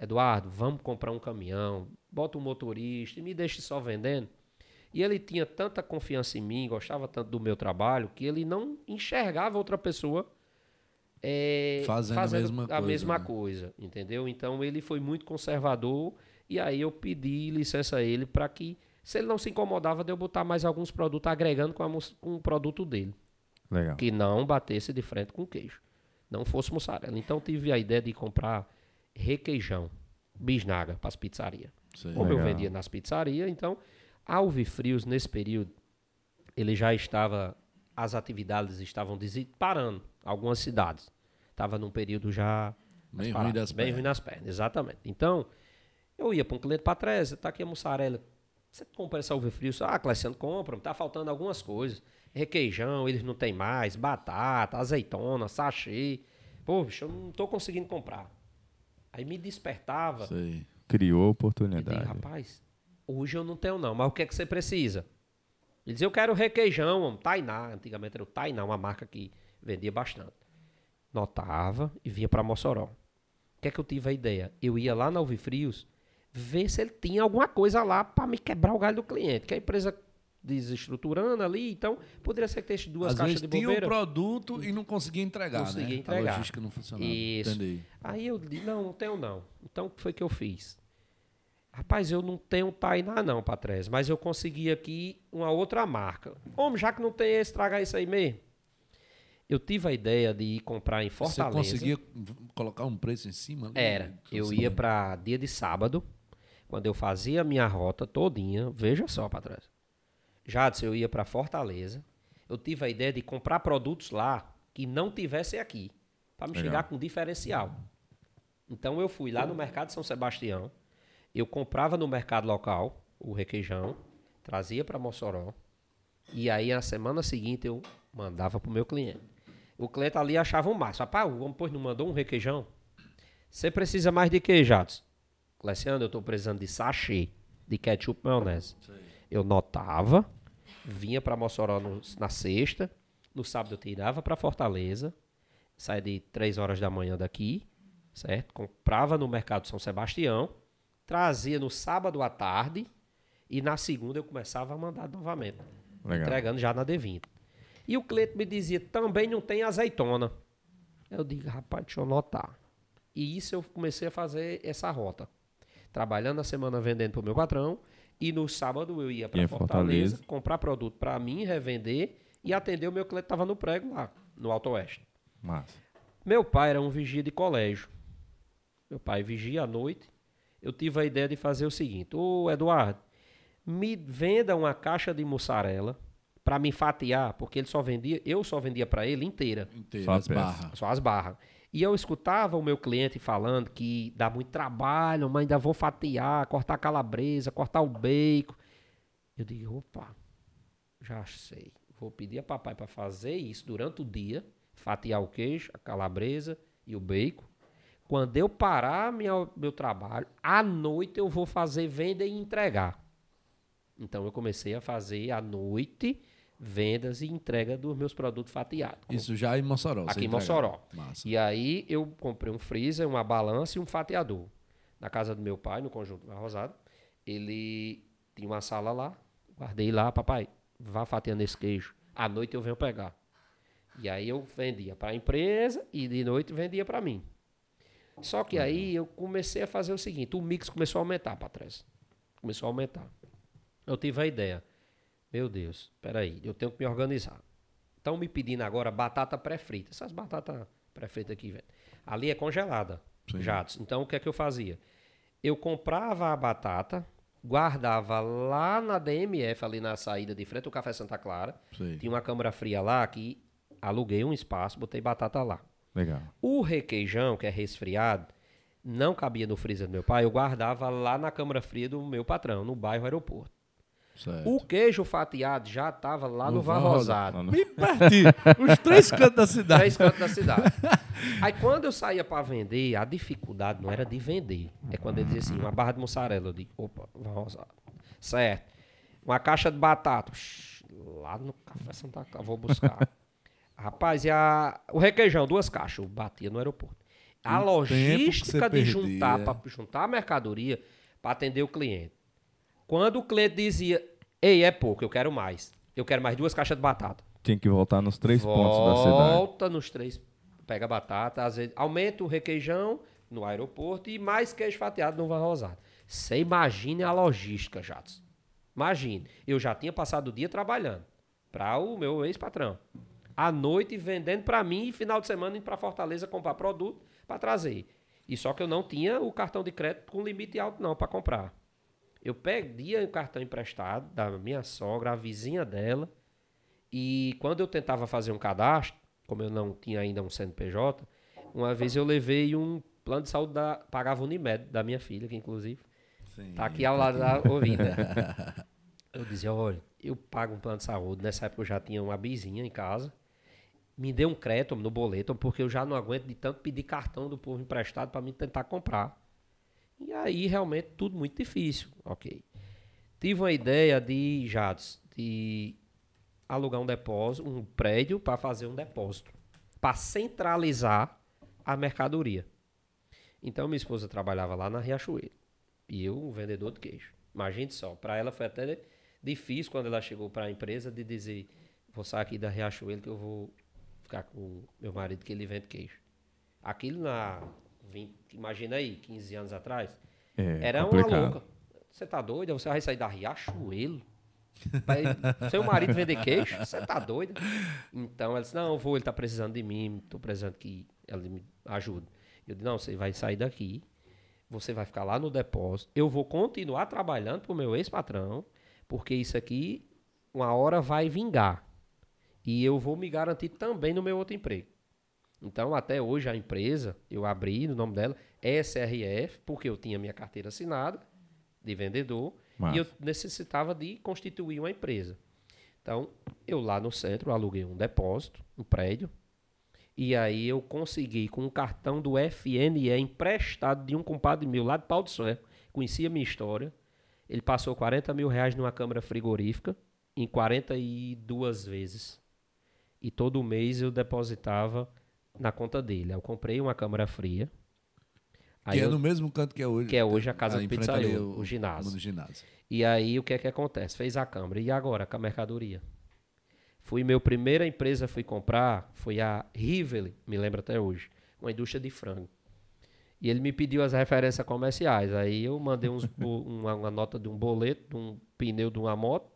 Eduardo, vamos comprar um caminhão, bota um motorista e me deixe só vendendo. E ele tinha tanta confiança em mim, gostava tanto do meu trabalho, que ele não enxergava outra pessoa é, Fazendo a mesma a coisa, mesma né? coisa, entendeu? Então ele foi muito conservador e aí eu pedi licença a ele para que, se ele não se incomodava de eu botar mais alguns produtos agregando com, a com o produto dele, Legal. que não batesse de frente com queijo, não fosse mussarela. Então tive a ideia de comprar requeijão, bisnaga para as pizzarias. Como eu Legal. vendia nas pizzarias, então a Alvifrios nesse período ele já estava as atividades estavam parando algumas cidades. Estava num período já Bem ruim das bem pernas. ruim nas pernas, exatamente. Então, eu ia para um cliente para trás, tá aqui a mussarela. Você compra essa Alvifrios? Ah, Cleciano, compra, tá faltando algumas coisas. Requeijão, eles não tem mais, batata, azeitona, sachê. Pô, bicho, eu não tô conseguindo comprar. Aí me despertava. Sei. Criou Eu digo, oportunidade. rapaz, hoje eu não tenho não, mas o que é que você precisa? Ele dizia, eu quero requeijão, homem, Tainá. Antigamente era o Tainá, uma marca que vendia bastante. Notava e vinha para Mossoró. O que é que eu tive a ideia? Eu ia lá na Alvifrios ver se ele tinha alguma coisa lá para me quebrar o galho do cliente. Que a empresa desestruturando ali, então poderia ser que tivesse duas Às caixas vezes de tinha o produto e não conseguia entregar, Conseguia né? entregar. A logística não funcionava. Isso. Entendi. Aí eu disse, não, não tenho não. Então o que foi que eu fiz? Rapaz, eu não tenho Tainá não, Patrese, mas eu consegui aqui uma outra marca. Homem, já que não tem, estragar isso aí mesmo. Eu tive a ideia de ir comprar em Fortaleza. Você conseguia colocar um preço em cima? ali? Era. Eu ia para dia de sábado, quando eu fazia a minha rota todinha. Veja só, Patrese. Já eu ia para Fortaleza. Eu tive a ideia de comprar produtos lá que não tivessem aqui, para me Legal. chegar com diferencial. Então eu fui lá no mercado São Sebastião, eu comprava no mercado local o requeijão, trazia para Mossoró, e aí na semana seguinte eu mandava para o meu cliente. O cliente ali achava um máximo. Rapaz, o homem pois não mandou um requeijão? Você precisa mais de que, Jatos? Cleciano, eu estou precisando de sachê de ketchup maionese. Eu notava, vinha para Mossoró no- na sexta, no sábado eu tirava para Fortaleza, saía de 3 horas da manhã daqui, certo? Comprava no mercado São Sebastião, trazia no sábado à tarde e na segunda eu começava a mandar novamente, Legal. entregando já na D20. E o cliente me dizia, também não tem azeitona. Eu digo, rapaz, deixa eu notar. E isso eu comecei a fazer essa rota. Trabalhando na semana vendendo pro meu patrão. E no sábado eu ia para Fortaleza, Fortaleza. comprar produto para mim, revender e atender o meu cliente que estava no prego lá, no Alto Oeste. Massa. Meu pai era um vigia de colégio. Meu pai vigia à noite. Eu tive a ideia de fazer o seguinte: Ô Eduardo, me venda uma caixa de mussarela para me fatiar, porque ele só vendia, eu só vendia para ele inteira, Inteira, Só a as barras. só as barras. E eu escutava o meu cliente falando que dá muito trabalho, mas ainda vou fatiar, cortar a calabresa, cortar o bacon. Eu digo, opa, já sei. Vou pedir a papai para fazer isso durante o dia, fatiar o queijo, a calabresa e o bacon. Quando eu parar minha, meu trabalho, à noite eu vou fazer venda e entregar. Então eu comecei a fazer à noite vendas e entrega dos meus produtos fatiados. Isso já em Mossoró. Aqui em. Mossoró. Massa. E aí eu comprei um freezer, uma balança e um fatiador. Na casa do meu pai, no conjunto da Rosada. Ele tinha uma sala lá, guardei lá, papai, vá fatiando esse queijo. À noite eu venho pegar. E aí eu vendia para a empresa e de noite vendia para mim. Só que aí eu comecei a fazer o seguinte, o mix começou a aumentar para trás. Começou a aumentar. Eu tive a ideia. Meu Deus, peraí, eu tenho que me organizar. Estão me pedindo agora batata pré-frita. Essas batatas pré-fritas aqui, velho. Ali é congelada, Sim. jatos. Então o que é que eu fazia? Eu comprava a batata, guardava lá na DMF, ali na saída de frente do Café Santa Clara. Sei. Tinha uma câmara fria lá que aluguei um espaço, botei batata lá. Legal. O requeijão, que é resfriado, não cabia no freezer do meu pai, eu guardava lá na câmara fria do meu patrão, no bairro aeroporto. Certo. O queijo fatiado já estava lá no, no- Bem pertinho. Os três cantos da cidade. Três cantos da cidade. *laughs* Aí quando eu saía para vender, a dificuldade não era de vender. É quando ele dizia assim, uma barra de mussarela. Eu digo, opa, Van Rosado. Certo. Uma caixa de batata. Shhh, Lá no Café Santa Clara, vou buscar. *laughs* Rapaz, e a, o requeijão, duas caixas. Eu batia no aeroporto. A logística de juntar, perdia. para juntar a mercadoria para atender o cliente. Quando o cliente dizia, ei, é pouco, eu quero mais. Eu quero mais duas caixas de batata. Tinha que voltar nos três pontos da cidade. Volta nos três pega a batata, às vezes aumenta o requeijão no aeroporto e mais queijo fatiado no Van Rosado. Você imagine a logística, Jatos. Imagine, eu já tinha passado o dia trabalhando para o meu ex-patrão. À noite vendendo para mim e final de semana indo para Fortaleza comprar produto para trazer. E só que eu não tinha o cartão de crédito com limite alto não para comprar. Eu pedia o cartão emprestado da minha sogra, a vizinha dela, e quando eu tentava fazer um cadastro, como eu não tinha ainda um CNPJ, uma vez eu levei um plano de saúde da pagava Unimed da minha filha, que inclusive Sim, tá aqui ao lado da ouvida. *laughs* eu dizia, olha, eu pago um plano de saúde, nessa época eu já tinha uma bizinha em casa. Me dê um crédito no boleto, porque eu já não aguento de tanto pedir cartão do povo emprestado para mim tentar comprar. E aí realmente tudo muito difícil, OK. Tive uma ideia de Jados, de alugar um depósito, um prédio para fazer um depósito, para centralizar a mercadoria. Então minha esposa trabalhava lá na Riachuelo e eu um vendedor de queijo. Imagine só, para ela foi até difícil quando ela chegou para a empresa de dizer vou sair aqui da Riachuelo que eu vou ficar com meu marido que ele vende queijo. Aquilo na 20, imagina aí, 15 anos atrás, é, era complicado. uma louca. Você tá doido? Você vai sair da Riachuelo? seu marido vender queijo? Você tá doido? Então ela disse: Não, eu vou, ele tá precisando de mim, tô precisando que ela me ajude. Eu disse: Não, você vai sair daqui, você vai ficar lá no depósito, eu vou continuar trabalhando pro meu ex-patrão, porque isso aqui, uma hora vai vingar. E eu vou me garantir também no meu outro emprego. Então, até hoje, a empresa, eu abri no nome dela, SRF, porque eu tinha minha carteira assinada de vendedor e eu necessitava de constituir uma empresa. Então, eu lá no centro aluguei um depósito, um prédio, e aí eu consegui com um cartão do FNE emprestado de um compadre meu lá de Pau do Céu, conhecia a minha história. Ele passou 40 mil reais numa câmara frigorífica em 42 vezes. E todo mês eu depositava na conta dele. Eu comprei uma câmara fria, Aí que é no mesmo canto que é hoje. Que é hoje a casa do pizzaiolo, o, o ginásio. ginásio. E aí o que é que acontece? Fez a câmara. E agora com a mercadoria? Fui meu primeira empresa fui comprar, foi a Rivoli, me lembro até hoje, uma indústria de frango. E ele me pediu as referências comerciais. Aí eu mandei uns, *laughs* uma, uma, nota de um boleto, de um pneu de uma moto,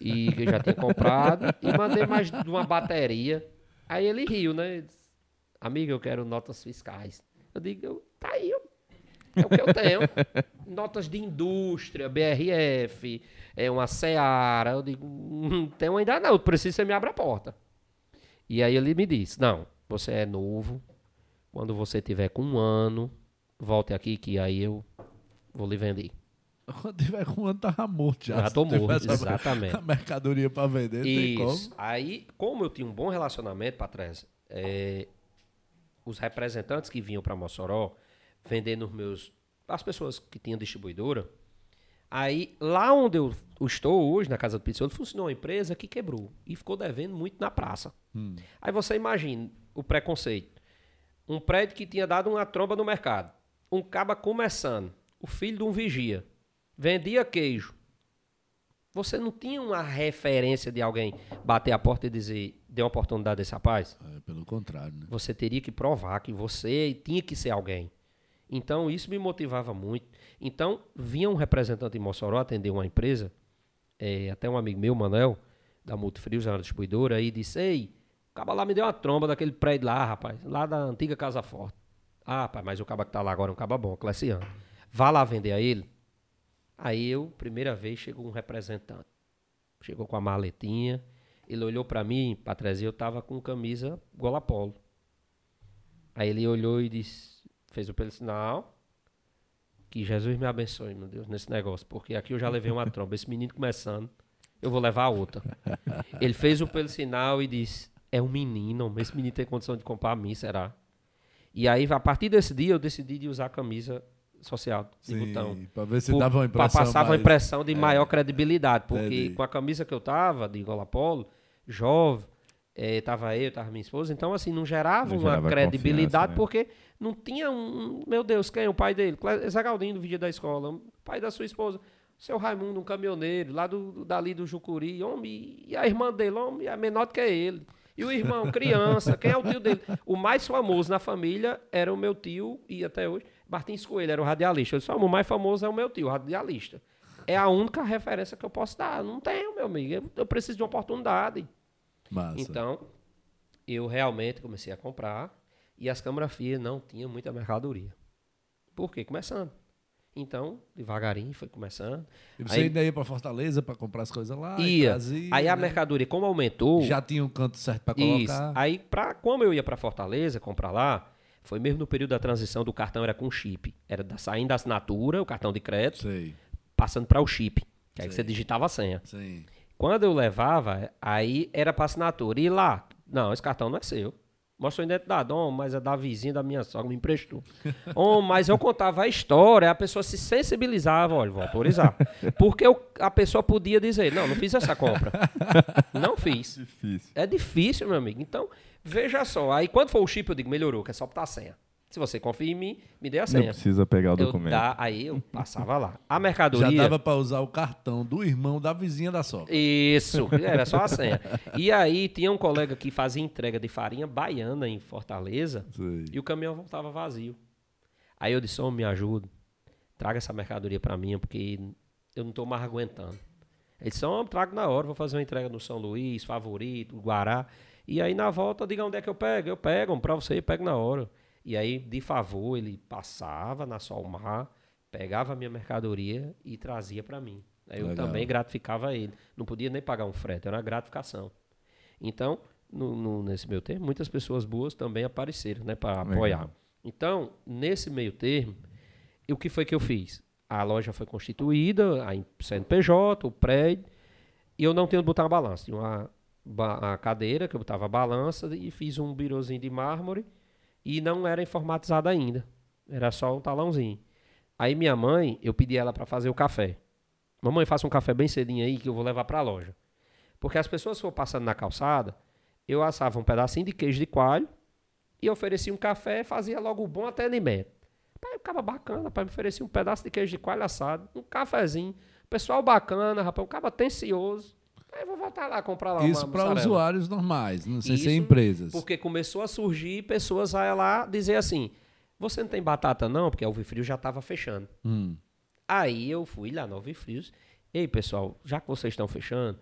e que eu já tinha comprado, e mandei mais de uma bateria. Aí ele riu, né? Disse, Amigo, eu quero notas fiscais. Eu digo, tá aí, é o que eu tenho. *laughs* Notas de indústria, BRF, é uma Seara. Eu digo, não tenho ainda não, preciso que você me abra a porta. E aí ele me disse, não, você é novo, quando você tiver com um ano, volte aqui que aí eu vou lhe vender. Quando tiver com um ano, tava morto já. Já tô morto, exatamente. A *laughs* mercadoria para vender, Isso. Aí, como eu tinha um bom relacionamento, Patrícia, é, os representantes que vinham para Mossoró vendendo os meus as pessoas que tinham distribuidora. Aí, lá onde eu estou hoje, na casa do pizzaiolo, funcionou uma empresa que quebrou e ficou devendo muito na praça. Hum. Aí você imagina o preconceito. Um prédio que tinha dado uma tromba no mercado. Um caba começando. O filho de um vigia. Vendia queijo. Você não tinha uma referência de alguém bater a porta e dizer, dê uma oportunidade desse rapaz? É, pelo contrário, né? Você teria que provar que você tinha que ser alguém. Então, isso me motivava muito. Então, vinha um representante em Mossoró atender uma empresa, é, até um amigo meu, Manel, da Multifrios, era distribuidora, e disse, ei, o cara lá me deu uma tromba daquele prédio lá, rapaz, lá da antiga Casa Forte. Ah, rapaz, mas o caba que tá lá agora é um caba bom, Cleciano. Vá lá vender a ele. Aí eu, primeira vez, chegou um representante. Chegou com a maletinha. Ele olhou para mim, para trazer, eu tava com camisa gola polo. Aí ele olhou e disse, fez o pelo sinal. Que Jesus me abençoe, meu Deus, nesse negócio. Porque aqui eu já levei uma tromba. Esse menino começando, eu vou levar outra. *laughs* Ele fez o pelo sinal e disse: É um menino, esse menino tem condição de comprar a mim, será? E aí, a partir desse dia, eu decidi de usar a camisa social de Sim, botão. Para ver se dava uma impressão. Para passar mais... uma impressão de é, maior credibilidade. Porque entendi. com a camisa que eu tava, de Gola Polo, jovem, é, tava eu, tava minha esposa, então assim, não gerava não uma gerava credibilidade, né? porque não tinha um. Meu Deus, quem é o pai dele? Zé Galdinho do vídeo da escola, pai da sua esposa. Seu Raimundo, um caminhoneiro, lá do, dali do Jucuri, homem, e a irmã dele, homem, é menor do que ele. E o irmão, criança, quem é o tio dele? O mais famoso na família era o meu tio, e até hoje, Martins Coelho, era o radialista. Eu disse, o mais famoso é o meu tio, o radialista. É a única referência que eu posso dar. Não tenho, meu amigo. Eu, eu preciso de uma oportunidade. Massa. Então, eu realmente comecei a comprar e as câmaras frias não tinham muita mercadoria. Por quê? Começando. Então, devagarinho foi começando. E você Aí- ainda ia pra Fortaleza pra comprar as coisas lá? Ia. trazia, Aí a né? mercadoria, como aumentou. Já tinha um canto certo pra Isso. colocar. Aí, pra, como eu ia para Fortaleza comprar lá, foi mesmo no período da transição do cartão, era com chip. Era da, saindo da assinatura, o cartão de crédito, Sei, passando para o chip. Que aí Sei. você digitava a senha. sim. Quando eu levava, aí era para assinatura. E lá, não, esse cartão não é seu. Mostra a identidade. Oh, mas é da vizinha da minha sogra, me emprestou. Oh, mas eu contava a história, a pessoa se sensibilizava. Olha, vou autorizar. Porque eu- a pessoa podia dizer, não, não fiz essa compra. Não fiz. Difícil. É difícil, meu amigo. Então, veja só. Aí, quando for o chip, eu digo, melhorou, que é só botar a senha. Se você confia em mim, me dê a Não senha. precisa pegar o documento. dá, aí eu passava lá. A Já mercadoria... dava pra usar o cartão do irmão da vizinha da sogra. Isso, era só a senha. E aí tinha um colega que fazia entrega de farinha baiana em Fortaleza Sei. e o caminhão voltava vazio. Aí eu disse, homem, me ajuda, traga essa mercadoria para mim, porque eu não tô mais aguentando. Ele disse, homem, trago na hora, vou fazer uma entrega no São Luís, Favorito, Guará. E aí na volta, diga onde é que eu pego. Eu pego, para você, eu pego na hora. E aí, de favor, ele passava na Solmar, pegava a minha mercadoria e trazia para mim. Aí eu Legal. também gratificava ele. Não podia nem pagar um frete, era uma gratificação. Então, no- no- nesse meio termo, muitas pessoas boas também apareceram, né, para apoiar. Então, nesse meio termo, e o que foi que eu fiz? A loja foi constituída, a CNPJ, o prédio, e eu não tinha onde botar uma balança. Tinha uma, uma cadeira que eu botava a balança e fiz um birozinho de mármore e não era informatizado ainda. Era só um talãozinho. Aí minha mãe, eu pedi ela para fazer o café. Mamãe, faça um café bem cedinho aí que eu vou levar para a loja. Porque as pessoas foram passando na calçada, eu assava um pedacinho de queijo de coalho e oferecia um café, fazia logo bom atendimento. Pai, ficava bacana, pai, me oferecia um pedaço de queijo de coalho assado, um cafezinho. Pessoal bacana, rapaz, um cara atencioso. Aí eu vou voltar lá comprar lá Isso para usuários normais, não sei se é Isso, empresas. Porque começou a surgir pessoas a lá dizer assim: você não tem batata não? Porque a Uve Frio já estava fechando. Hum. Aí eu fui lá na Uve Frios. Ei, pessoal, já que vocês estão fechando,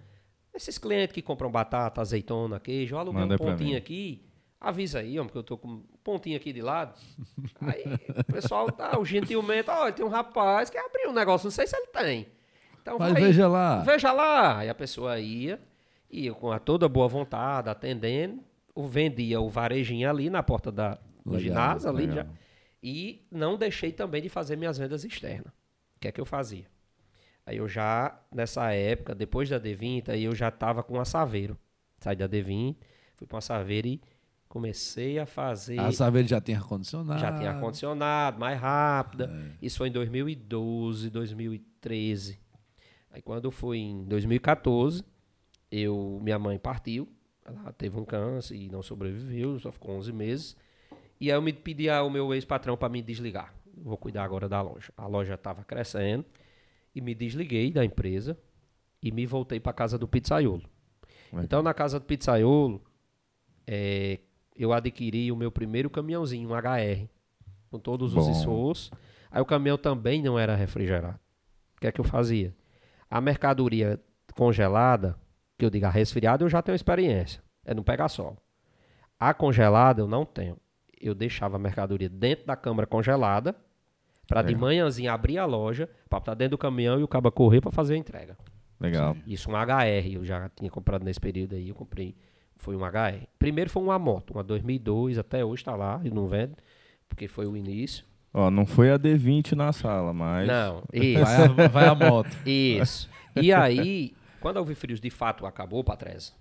esses clientes que compram batata, azeitona, queijo, eu aluguei Manda um pontinho aqui. Avisa aí, homem, que eu tô com um pontinho aqui de lado. Aí o pessoal, tá, o gentilmente, olha, tem um rapaz que abriu um negócio, não sei se ele tem. Então Mas vai- veja lá. Veja lá. Aí a pessoa ia, e eu com a toda boa vontade, atendendo, vendia o varejinho ali na porta da, do ginásio, ali legal. já. E não deixei também de fazer minhas vendas externas. O que é que eu fazia? Aí eu já, nessa época, depois da D20, aí eu já estava com a Saveiro. Saí da D20, fui para uma Saveiro e comecei a fazer. A Saveiro já tinha ar-condicionado. Já tinha ar-condicionado, mais rápida. Isso foi em 2012, 2013. Aí quando foi em 2014, eu, minha mãe partiu. Ela teve um câncer e não sobreviveu, só ficou 11 meses. E aí eu me pedi ao meu ex-patrão para me desligar. Vou cuidar agora da loja. A loja estava crescendo e me desliguei da empresa e me voltei para casa do pizzaiolo. Legal. Então na casa do pizzaiolo, é, eu adquiri o meu primeiro caminhãozinho, um HR, com todos os Bom. esforços. Aí o caminhão também não era refrigerado. O que é que eu fazia? A mercadoria congelada, que eu digo a resfriada, eu já tenho experiência. É não pegar sol. A congelada eu não tenho. Eu deixava a mercadoria dentro da câmara congelada, para de Legal. manhãzinha abrir a loja, para estar dentro do caminhão e o cabo correr para fazer a entrega. Legal. Isso, um HR, eu já tinha comprado nesse período aí, eu comprei, foi um HR. Primeiro foi uma moto, uma 2002, até hoje está lá, e não vendo, porque foi o início. Ó, não foi a D20 na sala, mas. Não, *laughs* isso, Vai a, vai a moto. isso. E aí, quando a Frios de fato acabou, Patrese,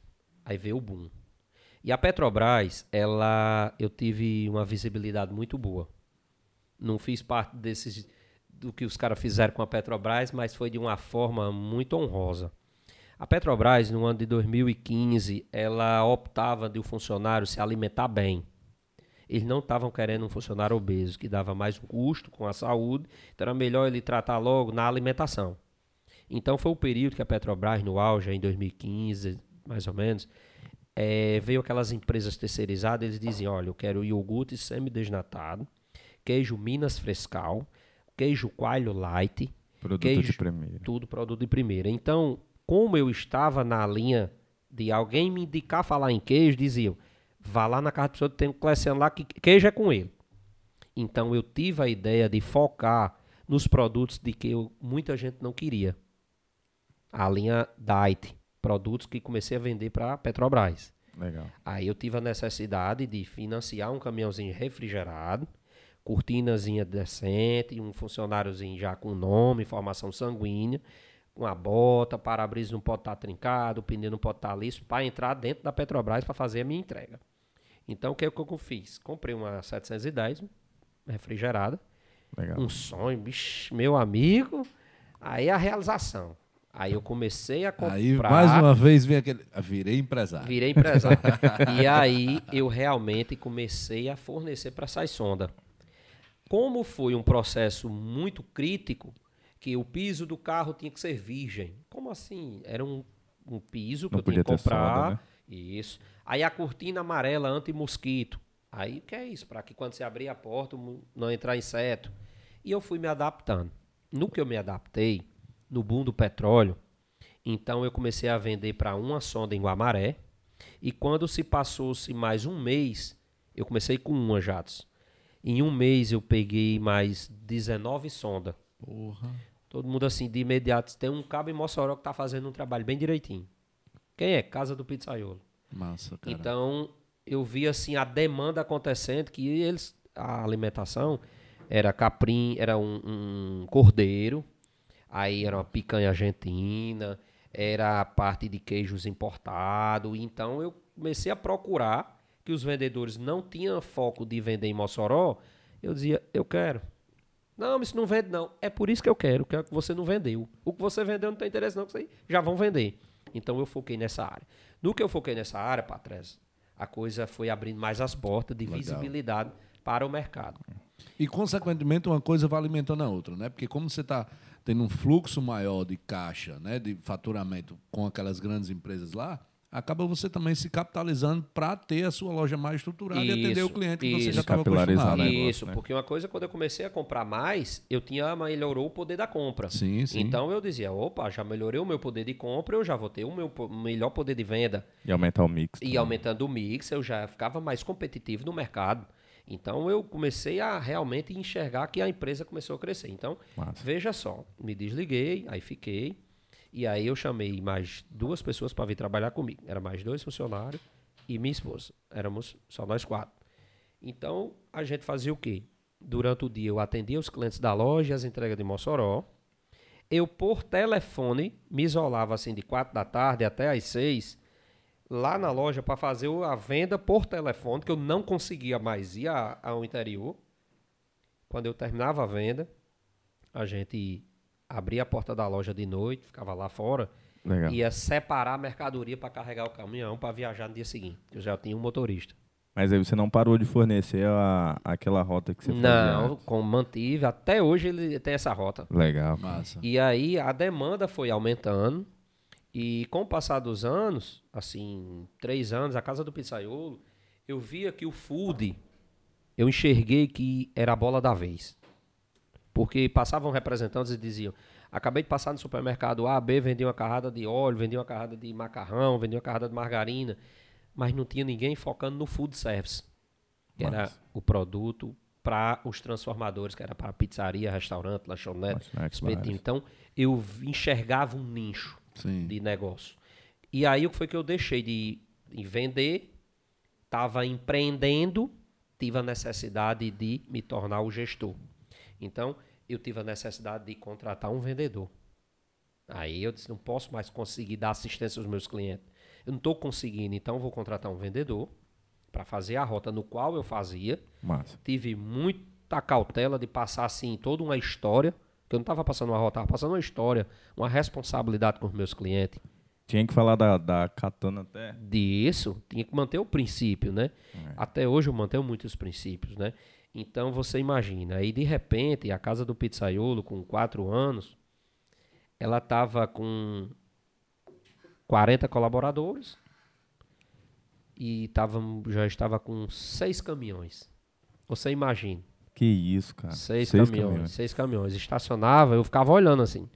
aí veio o boom. E a Petrobras, ela, eu tive uma visibilidade muito boa. Não fiz parte desses do que os caras fizeram com a Petrobras, mas foi de uma forma muito honrosa. A Petrobras, no ano de 2015, ela optava de o funcionário se alimentar bem. Eles não estavam querendo um funcionário obeso, que dava mais custo com a saúde, então era melhor ele tratar logo na alimentação. Então foi o período que a Petrobras, no auge, em 2015, mais ou menos, é, veio aquelas empresas terceirizadas, eles diziam, olha, eu quero iogurte semi-desnatado, queijo Minas Frescal, queijo coalho light, Produto queijo, de primeira. tudo produto de primeira. Então, como eu estava na linha de alguém me indicar falar em queijo, diziam, vá lá na casa do pessoa, tem um Cleciano lá que queijo é com ele. Então, eu tive a ideia de focar nos produtos de que eu- muita gente não queria. A linha Diet, produtos que comecei a vender para Petrobras. Legal. Aí eu tive a necessidade de financiar um caminhãozinho refrigerado, cortinazinha decente, um funcionáriozinho já com nome, formação sanguínea, com a bota, para-brisa não pode estar trincado, o pneu não pode estar liso, para entrar dentro da Petrobras para fazer a minha entrega. Então o que, que eu fiz? Comprei uma 710 refrigerada, Legal. um sonho, bicho, meu amigo, aí a realização. Aí eu comecei a comprar. Aí, mais uma vez, vem aquele. ah, Virei empresário. Virei empresário. *laughs* e aí eu realmente comecei a fornecer para a sonda. Como foi um processo muito crítico, que o piso do carro tinha que ser virgem. Como assim? Era um, um piso que Não eu tinha que comprar. solda, né? Isso. Aí a cortina amarela anti-mosquito. Aí o que é isso? Para que quando você abrir a porta não entrar inseto. E eu fui me adaptando. No que eu me adaptei, no boom do petróleo, então eu comecei a vender para uma sonda em Guamaré. E quando se passou-se mais um mês, eu comecei com uma jatos. Em um mês eu peguei mais 19 sondas. Porra. Todo mundo assim, de imediato. Tem um cabo em Mossoró que tá fazendo um trabalho bem direitinho. Quem é? Casa do Pizzaiolo. Massa, cara. Então, eu vi assim a demanda acontecendo, que eles, a alimentação era caprim, era um, um cordeiro, aí era uma picanha argentina, era a parte de queijos importado. Então, eu comecei a procurar que os vendedores não tinham foco de vender em Mossoró. Eu dizia, eu quero. Não, mas isso não vende, não. É por isso que eu quero, que é o que você não vendeu. O que você vendeu não tem interesse, não, que vocês já vão vender. Então eu foquei nessa área. No que eu foquei nessa área, Patrese, a coisa foi abrindo mais as portas de Legal. visibilidade para o mercado. E, consequentemente, uma coisa vai alimentando a outra, né? Porque como você está tendo um fluxo maior de caixa, né, de faturamento com aquelas grandes empresas lá, acaba você também se capitalizando para ter a sua loja mais estruturada e atender Isso, o cliente que você isso. já estava acostumado. negócio, Isso, né? porque uma coisa, quando eu comecei a comprar mais, eu tinha melhorou o poder da compra. Sim, sim. Então eu dizia, opa, já melhorei o meu poder de compra, eu já vou ter o meu melhor poder de venda. E aumentar o mix. E também. aumentando o mix, eu já ficava mais competitivo no mercado. Então eu comecei a realmente enxergar que a empresa começou a crescer. Então, Massa. veja só, me desliguei, aí fiquei. E aí eu chamei mais duas pessoas para vir trabalhar comigo. Era mais dois funcionários e minha esposa. Éramos só nós quatro. Então, a gente fazia o quê? Durante o dia eu atendia os clientes da loja, as entregas de Mossoró. Eu, por telefone, me isolava assim de quatro da tarde até às seis lá na loja para fazer a venda por telefone, que eu não conseguia mais ir ao interior. Quando eu terminava a venda, a gente abria a porta da loja de noite, ficava lá fora, Legal. ia separar a mercadoria para carregar o caminhão para viajar no dia seguinte. Eu já tinha um motorista. Mas aí você não parou de fornecer a, aquela rota que você fazia não, como mantive, até hoje ele tem essa rota. Legal. Massa. E aí a demanda foi aumentando. E com o passar dos anos, assim, três anos, a casa do pizzaiolo, eu via que o food, eu enxerguei que era a bola da vez. Porque passavam representantes e diziam: acabei de passar no supermercado A, B, vendi uma carrada de óleo, vendi uma carrada de macarrão, vendi uma carrada de margarina, mas não tinha ninguém focando no food service, que era Massa. o produto para os transformadores, que era para pizzaria, restaurante, lanchonete, bares. Então, eu enxergava um nicho Sim. de negócio. E aí o que foi que eu deixei de, de vender, estava empreendendo, tive a necessidade de me tornar o gestor. Então, eu tive a necessidade de contratar um vendedor. Aí eu disse, não posso mais conseguir dar assistência aos meus clientes. Eu não estou conseguindo, então vou contratar um vendedor para fazer a rota no qual eu fazia. Massa. Tive muita cautela de passar assim toda uma história, que eu não estava passando uma rota, estava passando uma história, uma responsabilidade com os meus clientes. Tinha que falar da, da katana até. disso, tinha que manter o princípio, né? Até hoje eu mantenho muitos princípios, né? Então você imagina, aí de repente a casa do pizzaiolo com quatro anos, ela estava com 40 colaboradores e tava, já estava com seis caminhões. Você imagina. Que isso, cara. Seis, caminhões, Seis caminhões. Estacionava, eu ficava olhando assim.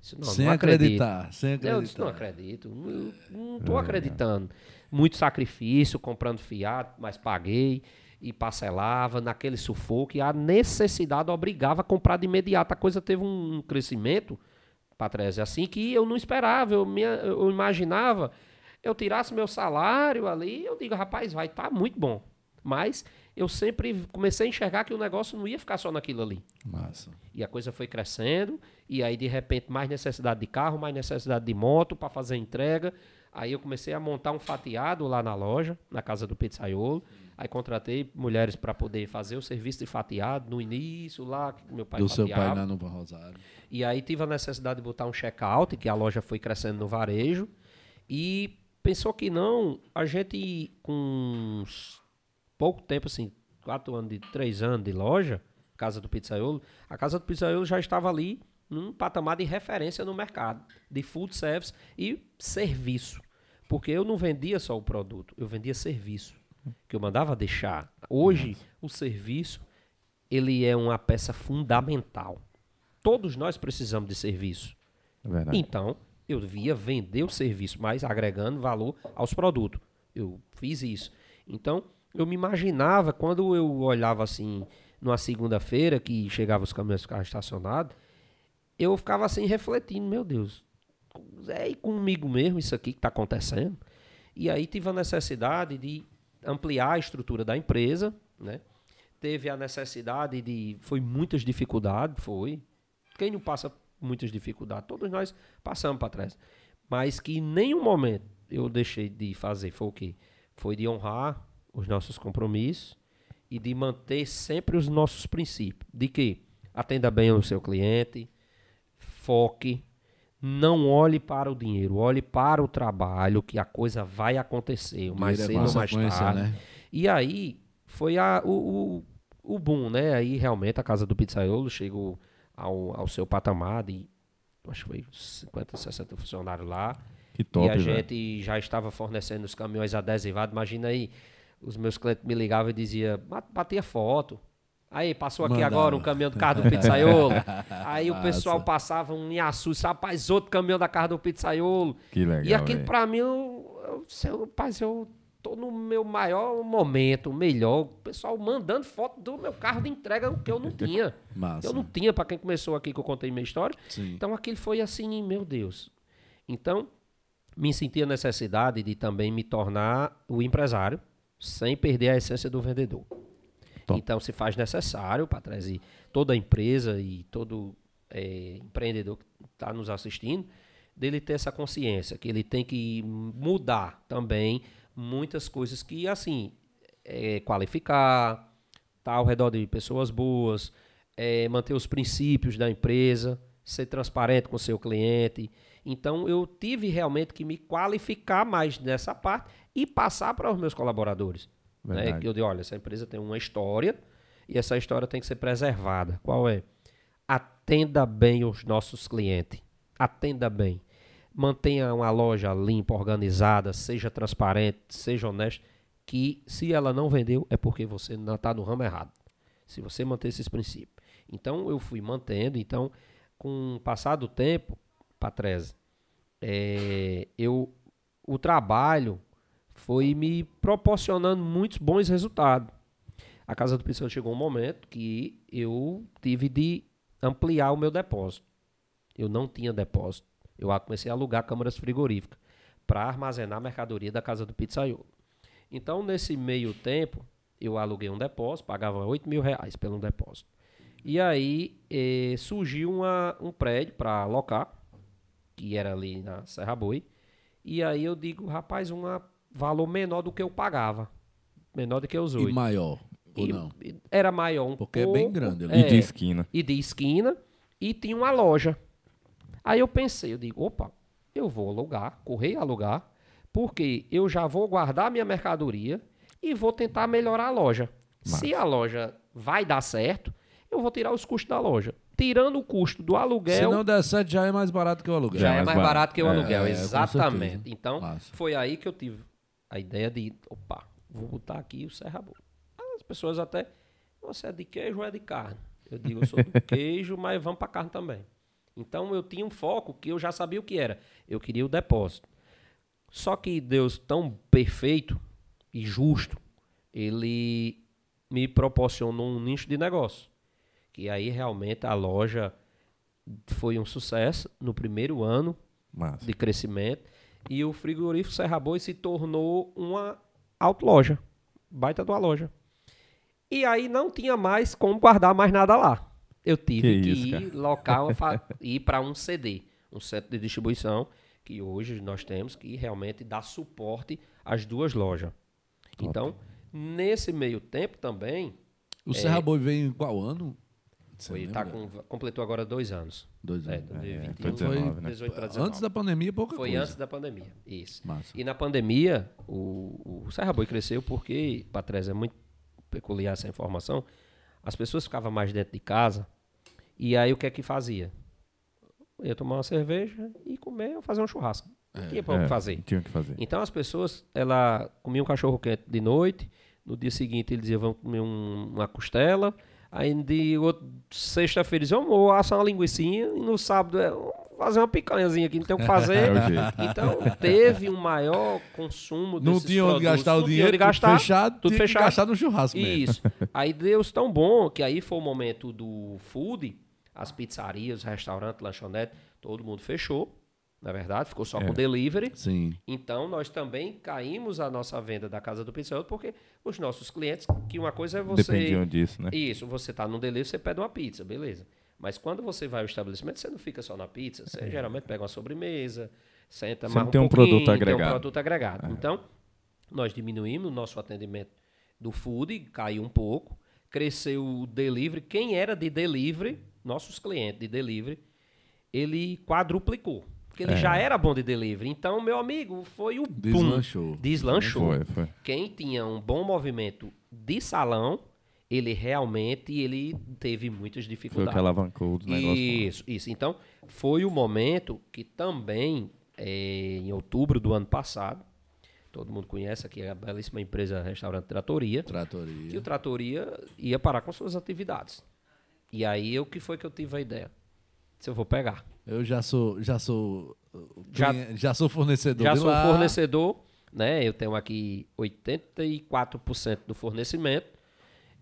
Disse, não, sem não acreditar, sem acreditar. Eu disse, não acredito. Não, não tô acreditando. Muito sacrifício, comprando fiado, mas paguei e parcelava naquele sufoco e a necessidade obrigava a comprar de imediato. A coisa teve um crescimento, Patrícia, assim que eu não esperava. Eu, me, eu imaginava, eu tirasse meu salário ali, eu digo, rapaz, vai estar tá muito bom. Mas eu sempre comecei a enxergar que o negócio não ia ficar só naquilo ali. Massa. E a coisa foi crescendo, e aí de repente mais necessidade de carro, mais necessidade de moto para fazer entrega. Aí eu comecei a montar um fatiado lá na loja, na casa do pizzaiolo. Aí contratei mulheres para poder fazer o serviço de fatiado no início lá, que meu pai Do fatiava. seu pai lá no Rosário. E aí tive a necessidade de botar um check-out, que a loja foi crescendo no varejo. E pensou que não, a gente com pouco tempo, assim, quatro anos, de três anos de loja, Casa do Pizzaiolo, a Casa do Pizzaiolo já estava ali num patamar de referência no mercado, de food service e serviço. Porque eu não vendia só o produto, eu vendia serviço, que eu mandava deixar. Hoje, o serviço, ele é uma peça fundamental. Todos nós precisamos de serviço. É verdade. Então, eu via vender o serviço, mas agregando valor aos produtos. Eu fiz isso. Então, eu me imaginava, quando eu olhava assim, numa segunda-feira, que chegava os caminhões ficavam estacionados, eu ficava assim refletindo, meu Deus, é comigo mesmo isso aqui que está acontecendo? E aí tive a necessidade de ampliar a estrutura da empresa, né? Teve a necessidade de... Foi muitas dificuldades, foi. Quem não passa muitas dificuldades? Todos nós passamos para trás. Mas que em nenhum momento eu deixei de fazer foi o quê? Foi de honrar os nossos compromissos e de manter sempre os nossos princípios. De que atenda bem o seu cliente, foque, não olhe para o dinheiro, olhe para o trabalho, que a coisa vai acontecer, mais cedo ou mais tarde. né? E aí foi a, o, o, o boom, né? Aí realmente a casa do pizzaiolo chegou ao, ao seu patamar de, acho que foi 50, 60 funcionários lá. Que top, e a gente já estava fornecendo os caminhões adesivados. Imagina aí, os meus clientes me ligavam e diziam, "Ba- batia foto. Aí, passou aqui Mandava. agora um caminhão do carro do pizzaiolo. aí o Massa. *laughs* pessoal passava um Inhaçu, rapaz, outro caminhão da casa do pizzaiolo. Que legal. E aquilo pra mim, eu, eu, rapaz, eu tô no meu maior momento, melhor. O pessoal mandando foto do meu carro de entrega, que eu não tinha. *laughs* Massa. Eu não tinha, pra quem começou aqui que eu contei minha história. Sim. Então aquilo foi assim, meu Deus. Então, me senti a necessidade de também me tornar o empresário, sem perder a essência do vendedor. Top. Então, se faz necessário, para trazer toda a empresa e todo eh, empreendedor que está nos assistindo, dele ter essa consciência, que ele tem que mudar também muitas coisas que, assim, eh, qualificar, estar ao redor de pessoas boas, eh, manter os princípios da empresa, ser transparente com o seu cliente. Então, eu tive realmente que me qualificar mais nessa parte e passar para os meus colaboradores. Né? Eu digo, olha, essa empresa tem uma história e essa história tem que ser preservada. Qual é? Atenda bem os nossos clientes. Atenda bem. Mantenha uma loja limpa, organizada, seja transparente, seja honesto, que se ela não vendeu é porque você não está no ramo errado. Se você manter esses princípios. Então eu fui mantendo, então com o passar do tempo, Patrese, é, eu o trabalho foi me proporcionando muitos bons resultados. A Casa do Pizzão chegou um momento que eu tive de ampliar o meu depósito. Eu não tinha depósito. Eu comecei a alugar câmaras frigoríficas para armazenar a mercadoria da Casa do Pizzaiolo. Então, nesse meio tempo, eu aluguei um depósito, pagava 8 mil reais pelo depósito. E aí eh, surgiu uma- um prédio para alocar, que era ali na Serra Boi. E aí eu digo, rapaz, um valor menor do que eu pagava. Menor do que os E oito. maior, ou E- não? e Era maior um Porque é pouco. bem grande ali. E é, de esquina. e de esquina. E tinha uma loja. Aí eu pensei, eu digo, opa, eu vou alugar, correr alugar, porque eu já vou guardar minha mercadoria e vou tentar melhorar a loja. Se a loja vai dar certo, eu vou tirar os custos da loja. Tirando o custo do Se aluguel, não der certo, já é mais barato que o aluguel. já é é mais mais barato que o barato. aluguel, É, exatamente. Então, Massa. foi aí que eu tive a ideia de, opa, vou botar aqui o Serra Boa. As pessoas até, você é de queijo ou é de carne? Eu digo, eu sou do *laughs* queijo, mas vamos para carne também. Então eu tinha um foco que eu já sabia o que era. Eu queria o depósito. Só que Deus, tão perfeito e justo, ele me proporcionou um nicho de negócio. Que aí realmente a loja foi um sucesso no primeiro ano Massa. de crescimento. E o frigorífico Serra Boi se tornou uma autoloja. Baita de uma loja. E aí não tinha mais como guardar mais nada lá. Eu tive Que que, isso, ir local, *laughs* ir para um CD, um centro de distribuição, que hoje nós temos que realmente dá suporte às duas lojas. Então, nesse meio tempo também, O Serra Boi veio em qual ano? Você foi, tá com, completou agora dois anos. Dois É, anos. 2021, foi 19, né? 18 para 19. Antes da pandemia, pouca Foi coisa. antes da pandemia, isso. Massa. E na pandemia, o, o Serra Boi cresceu porque, Patrese, é muito peculiar essa informação, as pessoas ficavam mais dentro de casa, e aí o que é que fazia? Ia tomar uma cerveja e comer ou fazer um churrasco. Não tinha o É, que fazer. Tinha que fazer. Então as pessoas, ela comia um cachorro quente de noite, no dia seguinte ele dizia, vamos comer um- uma costela, aí de outro- sexta-feira dizia, vamos assar uma linguiçinha, e no sábado, é, fazer uma picanhazinha aqui, não tem o que fazer. *laughs* É. Então teve um maior consumo Não tinha onde produtos, gastar o dinheiro, tudo gastar, fechado, tudo fechado. gastar no churrasco mesmo. Isso. Aí Deus tão bom que aí foi o momento do food, as pizzarias, os restaurantes, lanchonete, todo mundo fechou, na verdade, ficou só com delivery. Sim. Então nós também caímos a nossa venda da casa do pizzaiolo porque os nossos clientes, que uma coisa é você Dependiam disso, né? isso, você tá num delivery, você pede uma pizza, beleza. Mas quando você vai ao estabelecimento, você não fica só na pizza, você geralmente pega uma sobremesa, senta mais um tem um produto Tem agregado. um produto agregado. Então, nós diminuímos o nosso atendimento do food, caiu um pouco, cresceu o delivery. Quem era de delivery, nossos clientes de delivery, ele quadruplicou. Porque ele já era bom de delivery. Então, meu amigo, foi o boom. Deslanchou. Deslanchou. Foi, foi. Quem tinha um bom movimento de salão, ele realmente ele teve muitas Foi o dificuldades. que alavancou os negócios. Isso, isso. Então, foi o momento que também, eh, em outubro do ano passado, todo mundo conhece aqui a belíssima empresa Restaurante Tratoria, que Tratoria. o Tratoria ia parar com suas atividades. E aí, o que foi que eu tive a ideia? Se eu vou pegar. Eu já sou, já sou, Já- já, sou fornecedor Já sou lá. fornecedor, né? Eu tenho aqui 84% do fornecimento.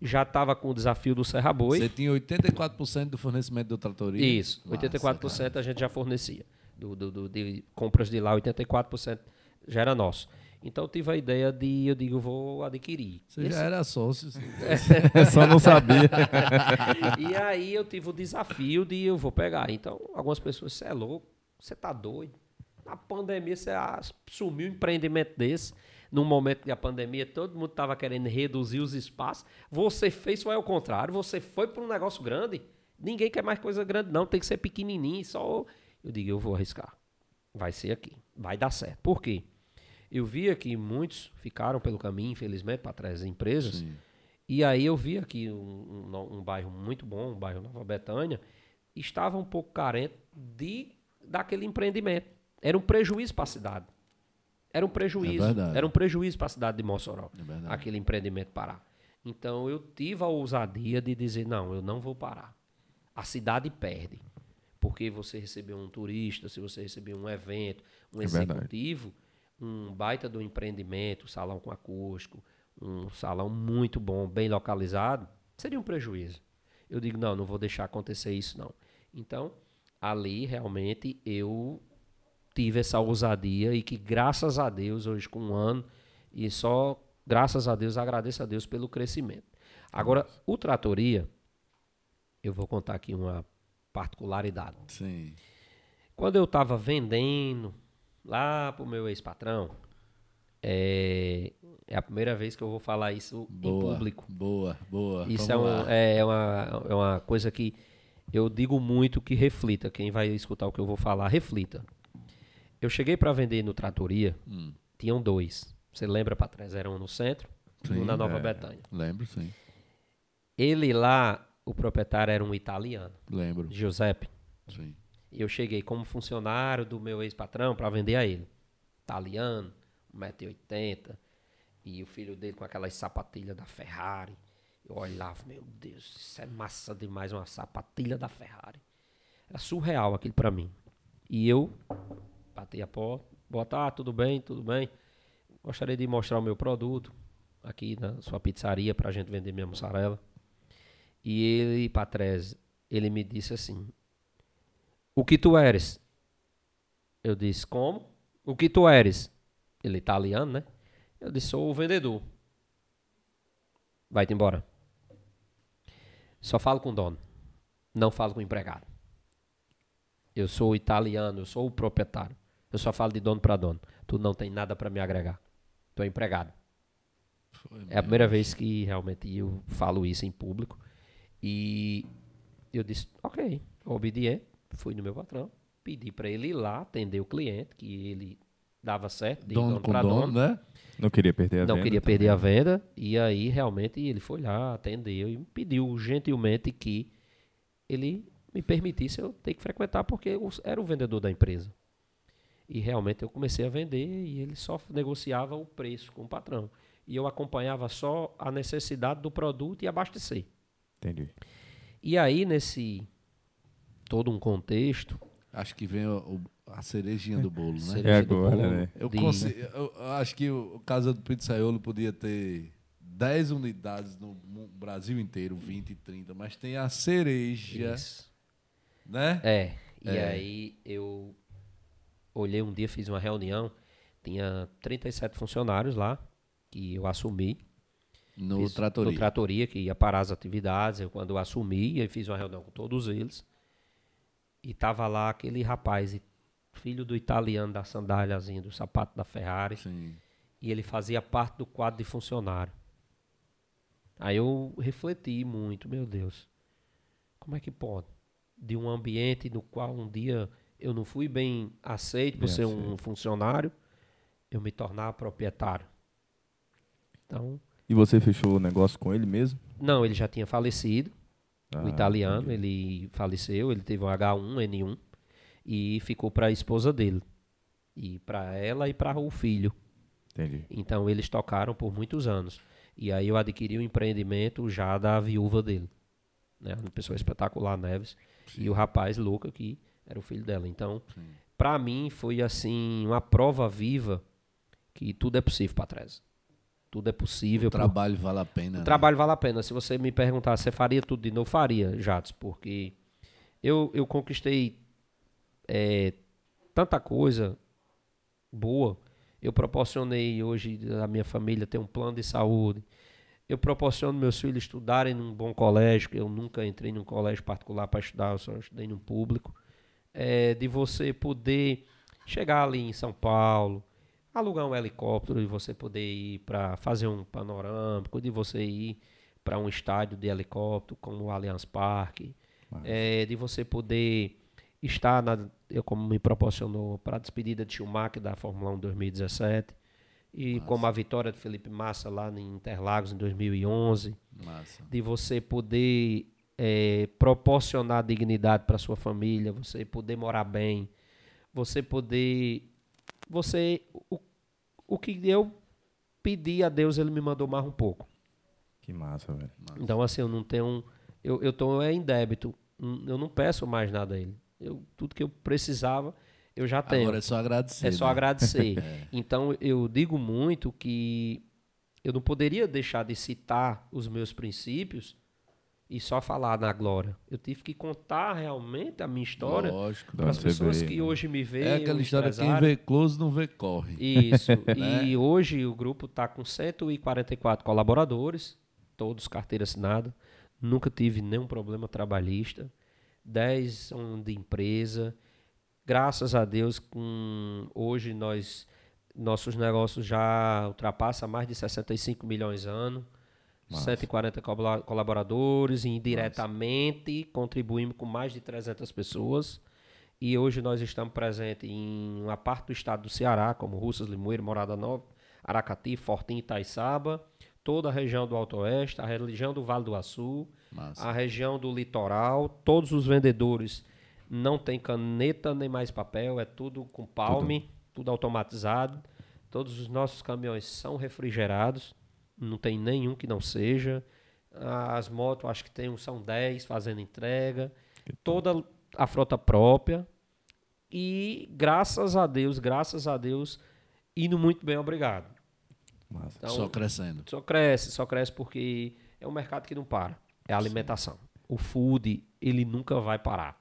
Já estava com o desafio do Serra Boi. Você tinha 84% do fornecimento do Tratoria? Isso, Massa, 84% cara. a gente já fornecia. Do, do, do- de compras de lá, 84% já era nosso. Então eu tive a ideia de, eu digo, eu vou adquirir. Você Esse- já era sócio. *laughs* Só não sabia. *laughs* e aí eu tive o desafio de eu vou pegar. Então, algumas pessoas, você é louco, você tá doido. Na pandemia, você ah, sumiu um empreendimento desse. Num momento que a pandemia, todo mundo estava querendo reduzir os espaços. Você fez, foi ao contrário. Você foi para um negócio grande. Ninguém quer mais coisa grande, não. Tem que ser pequenininho. Só eu digo, eu vou arriscar. Vai ser aqui. Vai dar certo. Por quê? Eu via que muitos ficaram pelo caminho, infelizmente, para trás das empresas. E aí eu vi aqui um, um- um bairro muito bom, um bairro Nova Betânia, estava um pouco carente de daquele empreendimento. Era um prejuízo para a cidade. Era um prejuízo. É era um prejuízo para a cidade de Mossoró. É aquele empreendimento parar. Então eu tive a ousadia de dizer, não, eu não vou parar. A cidade perde. Porque você recebeu um turista, se você recebeu um evento, um É verdade. Um baita do empreendimento, salão com acústico, um salão muito bom, bem localizado, seria um prejuízo. Eu digo, não, não vou deixar acontecer isso, não. Então, ali realmente eu tive essa ousadia e que graças a Deus, hoje com um ano, e só graças a Deus, agradeço a Deus pelo crescimento. Agora, o Tratoria, eu vou contar aqui uma particularidade. Sim. Quando eu estava vendendo lá pro meu ex-patrão, é, é a primeira vez que eu vou falar isso em Boa. público. Boa, boa. Isso é, um- lá. é, uma, é uma coisa que eu digo muito que reflita. Quem vai escutar o que eu vou falar, reflita. Eu cheguei para vender no Tratoria, Hum. tinham dois. Você lembra para trás? Era um no centro e um Sim, na Nova é. Betânia. Lembro, sim. Ele lá, o proprietário era um italiano, Lembro. Giuseppe. Sim. Eu cheguei como funcionário do meu ex-patrão para vender a ele. Italiano, 1,80m, e o filho dele com aquelas sapatilhas da Ferrari. Eu olhava, meu Deus, isso é massa demais, uma sapatilha da Ferrari. Era surreal aquilo pra mim. E eu bati a porta, boa tarde, tudo bem, tudo bem. Gostaria de mostrar o meu produto aqui na sua pizzaria pra gente vender minha mussarela. E ele, Patrese, ele me disse assim: O que tu eres? Eu disse: Como? O que tu eres? Ele é italiano, né? Eu disse: Sou o vendedor. Vai-te embora. Só falo com o dono. Não falo com o empregado. Eu sou italiano, eu sou o proprietário. Eu só falo de dono para dono. Tu não tem nada para me agregar. Tu é empregado. Foi É a primeira vez que realmente eu falo isso em público. E eu disse, ok, obediente, fui no meu patrão, pedi para ele ir lá atender o cliente, que ele dava certo, de Dono dono para dono, dono. né? Não queria perder a Não venda queria também. perder a venda. E aí, realmente, ele foi lá, atendeu e me pediu gentilmente que ele me permitisse eu ter que frequentar, porque eu era o vendedor da empresa. E realmente eu comecei a vender e ele só negociava o preço com o patrão. E eu acompanhava só a necessidade do produto e abastecer. Entendi. E aí, nesse todo um contexto, Acho que vem o- o- a cerejinha do bolo, né? É agora, bolo, né? Eu, de- consi- eu- eu acho que o Casa do Pizzaiolo podia ter 10 unidades no Brasil inteiro, 20, 30, mas tem a cereja, Isso. né? É, e É. aí eu olhei um dia, fiz uma reunião, tinha 37 funcionários lá, que eu assumi. No Fiz- Tratoria. No Tratoria, que ia parar as atividades. Eu, quando eu assumi, eu fiz uma reunião com todos eles. E tava lá aquele rapaz, filho do italiano da sandáliazinha, do sapato da Ferrari. Sim. E ele fazia parte do quadro de funcionário. Aí eu refleti muito, meu Deus. Como é que pode? De um ambiente no qual um dia eu não fui bem aceito por Bem ser um funcionário, eu me tornar proprietário. Então, E você fechou o negócio com ele mesmo? não, ele já tinha falecido, o Ah, italiano, entendi. ele faleceu, ele teve um H1N1 e ficou para a esposa dele. E para ela e para o filho. Entendi. Então eles tocaram por muitos anos. E aí eu adquiri o empreendimento já da viúva dele. Né? Uma pessoa espetacular, Neves. E o rapaz Luca, que era o filho dela. Então, para mim, foi assim, uma prova viva que tudo é possível, Patrese. Tudo é possível. O por- trabalho vale a pena. o né? trabalho vale a pena. Se você me perguntar, você faria tudo de novo? Faria, Jatos, porque eu, eu conquistei é, tanta coisa boa. Eu proporcionei hoje a minha família ter um plano de saúde. Eu proporciono meus filhos estudarem num bom colégio, que eu nunca entrei num colégio particular para estudar, eu só estudei num público. É, de você poder chegar ali em São Paulo, alugar um helicóptero e você poder ir para fazer um panorâmico, de você ir para um estádio de helicóptero como o Allianz Parque, é, de você poder estar na, eu como me proporcionou para a despedida de Schumacher da Fórmula 1 2017 e como a vitória de Felipe Massa lá em Interlagos em 2011 Massa. de você poder eh, proporcionar dignidade para sua família, você poder morar bem, você poder, você o, o que eu pedi a Deus ele me mandou mais um pouco. Que massa, velho. Então assim eu não tenho, eu eu tô é em débito, eu não peço mais nada a ele. Eu tudo que eu precisava eu já tenho. Agora é só agradecer. É só né? agradecer. *laughs* Então eu digo muito que eu não poderia deixar de citar os meus princípios e só falar na glória. Eu tive que contar realmente a minha história para as pessoas ver, que né? hoje me veem. É aquela história, quem vê close não vê corre. Isso. *laughs* Né? E hoje o grupo está com 144 colaboradores, todos carteira assinada. Nunca tive nenhum problema trabalhista. 10 são de empresa. Graças a Deus, com hoje nós nossos negócios já ultrapassam mais de 65 milhões ano. 140 colabora- colaboradores indiretamente contribuímos com mais de 300 pessoas. E hoje nós estamos presentes em uma parte do estado do Ceará, como Russas, Limoeiro, Morada Nova, Aracati, Fortim e Itaiçaba, toda a região do Alto Oeste, a região do Vale do Açu, Massa. a região do litoral, todos os vendedores não tem caneta nem mais papel, é tudo com palme, tudo, automatizado. Todos os nossos caminhões são refrigerados, não tem nenhum que não seja. As motos, acho que tem, são 10 fazendo entrega. Toda a frota própria. E graças a Deus, graças a Deus, indo muito bem, obrigado. Então, Só crescendo. só cresce, só cresce porque é um mercado que não para. É a alimentação. O food, ele nunca vai parar.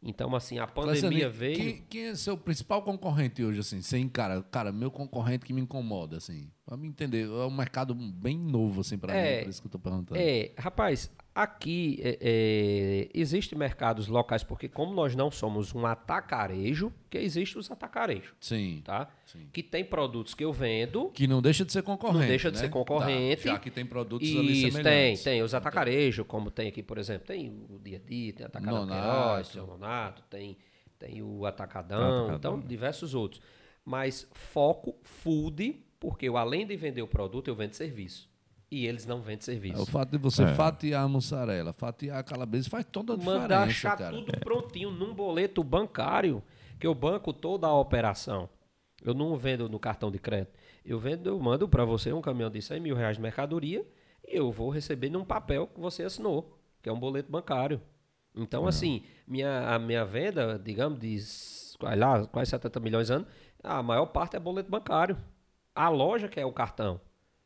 Então, assim, a pandemia veio. Quem, quem é seu principal concorrente hoje, assim? Sem cara, cara, meu concorrente que me incomoda, assim. Pra me entender, é um mercado bem novo, assim, pra É, mim, por isso que eu tô perguntando. É, rapaz, aqui é, é, existe mercados locais, porque como nós não somos um atacarejo, que existe os atacarejos, Sim. tá? Sim. Que tem produtos que eu vendo, Que não deixa de ser concorrente. Não deixa de né? ser concorrente. Tá, já que tem produtos ali Isso, tem, semelhantes. tem os atacarejos, como tem aqui, por exemplo, tem o dia a dia, tem atacadão. Queiroz, tem o Nonato, tem, tem o atacadão, Atacadão. então diversos outros. Mas foco, food, porque eu além de vender o produto, eu vendo serviço. E eles não vendem É, serviço. o fato de você É. fatiar a mussarela, fatiar a calabresa, faz toda a diferença, Mandar achar cara. tudo prontinho num boleto bancário, que eu banco toda a operação. Eu não vendo no cartão de crédito. Eu vendo, eu mando para você um caminhão de 100 mil reais de mercadoria e eu vou receber num papel que você assinou, que é um boleto bancário. Então, assim, minha, a minha venda, digamos, de lá, quase 70 milhões de anos, a maior parte é boleto bancário. A loja que é o cartão,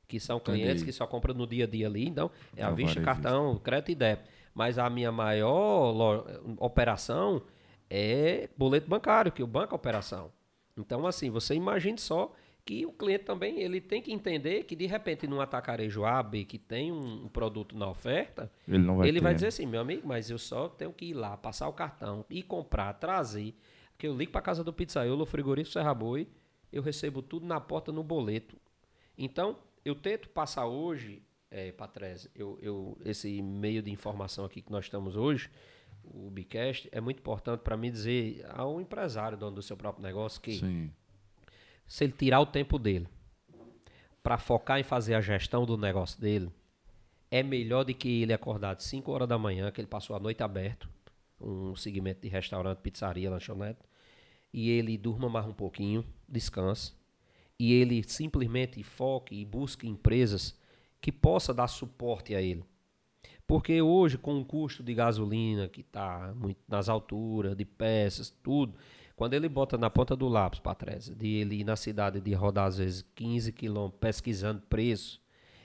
que são clientes Entendi. que só compram no dia a dia ali, então é a É vista, cartão, crédito e débito. Mas a minha maior lo- operação é boleto bancário, que o banco é operação. Então, assim, você imagine só que o cliente também ele tem que entender que, de repente, num atacarejo A, B, que tem um, um produto na oferta, Ele não vai ele vai dizer assim, meu amigo, mas eu só tenho que ir lá, passar o cartão e comprar, trazer. Porque eu ligo para casa do pizzaiolo, frigorífico Serra Boi, eu recebo tudo na porta no boleto. Então, eu tento passar hoje, é, Patrese, eu, eu, esse meio de informação aqui que nós estamos hoje, o Bicast, é muito importante para mim dizer ao empresário, dono do seu próprio negócio, que Sim. se ele tirar o tempo dele para focar em fazer a gestão do negócio dele, é melhor do que ele acordar de 5 horas da manhã, que ele passou a noite aberto, um segmento de restaurante, pizzaria, lanchonete, e ele durma mais um pouquinho, descanse, e ele simplesmente foque e busque empresas que possa dar suporte a ele. Porque hoje, com o custo de gasolina que está nas alturas, de peças, tudo, quando ele bota na ponta do lápis, Patrícia, de ele ir na cidade de rodar às vezes 15 quilômetros pesquisando preço,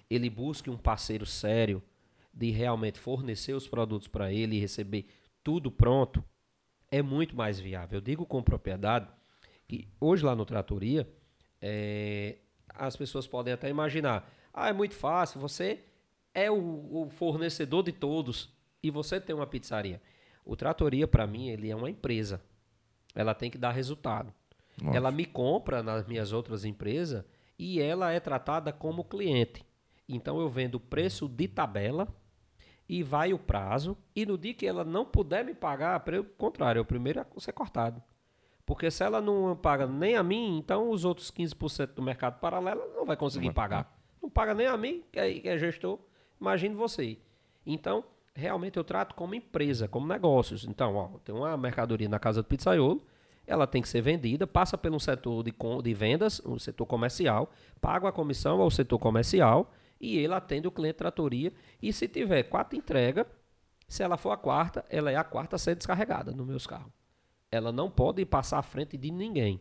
ele busque um parceiro sério de realmente fornecer os produtos para ele e receber tudo pronto, é muito mais viável. Eu digo com propriedade que hoje lá no Tratoria, é, as pessoas podem até imaginar, ah, é muito fácil, você é o, o fornecedor de todos e você tem uma pizzaria. O Tratoria, para mim, ele é uma empresa. Ela tem que dar resultado. Nossa. Ela me compra nas minhas outras empresas e ela é tratada como cliente. Então eu vendo preço de tabela e vai o prazo. E no dia que ela não puder me pagar, pelo contrário, é o primeiro a ser cortado. Porque se ela não paga nem a mim, então os outros 15% do mercado paralelo não vai conseguir vai pagar. Não paga nem a mim, que é, que é gestor. Imagine você. Então, realmente eu trato como empresa, como negócios. Então, ó, tem uma mercadoria na casa do pizzaiolo, ela tem que ser vendida, passa pelo setor de, de vendas, o setor comercial, paga a comissão ao setor comercial e ele atende o cliente tratoria. E se tiver quatro entregas, se ela for a quarta, ela é a quarta a ser descarregada nos meus carros. Ela não pode passar à frente de ninguém.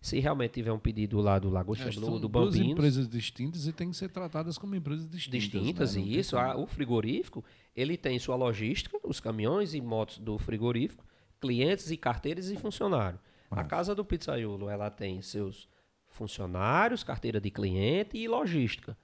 Se realmente tiver um pedido lá do Lagosta Acho que do, são duas Bambinos, empresas distintas e têm que ser tratadas como empresas distintas. distintas né? E isso, a- o frigorífico, ele tem sua logística, os caminhões e motos do frigorífico, clientes e carteiras e funcionários. A casa do pizzaiolo, ela tem seus funcionários, carteira de cliente e logística.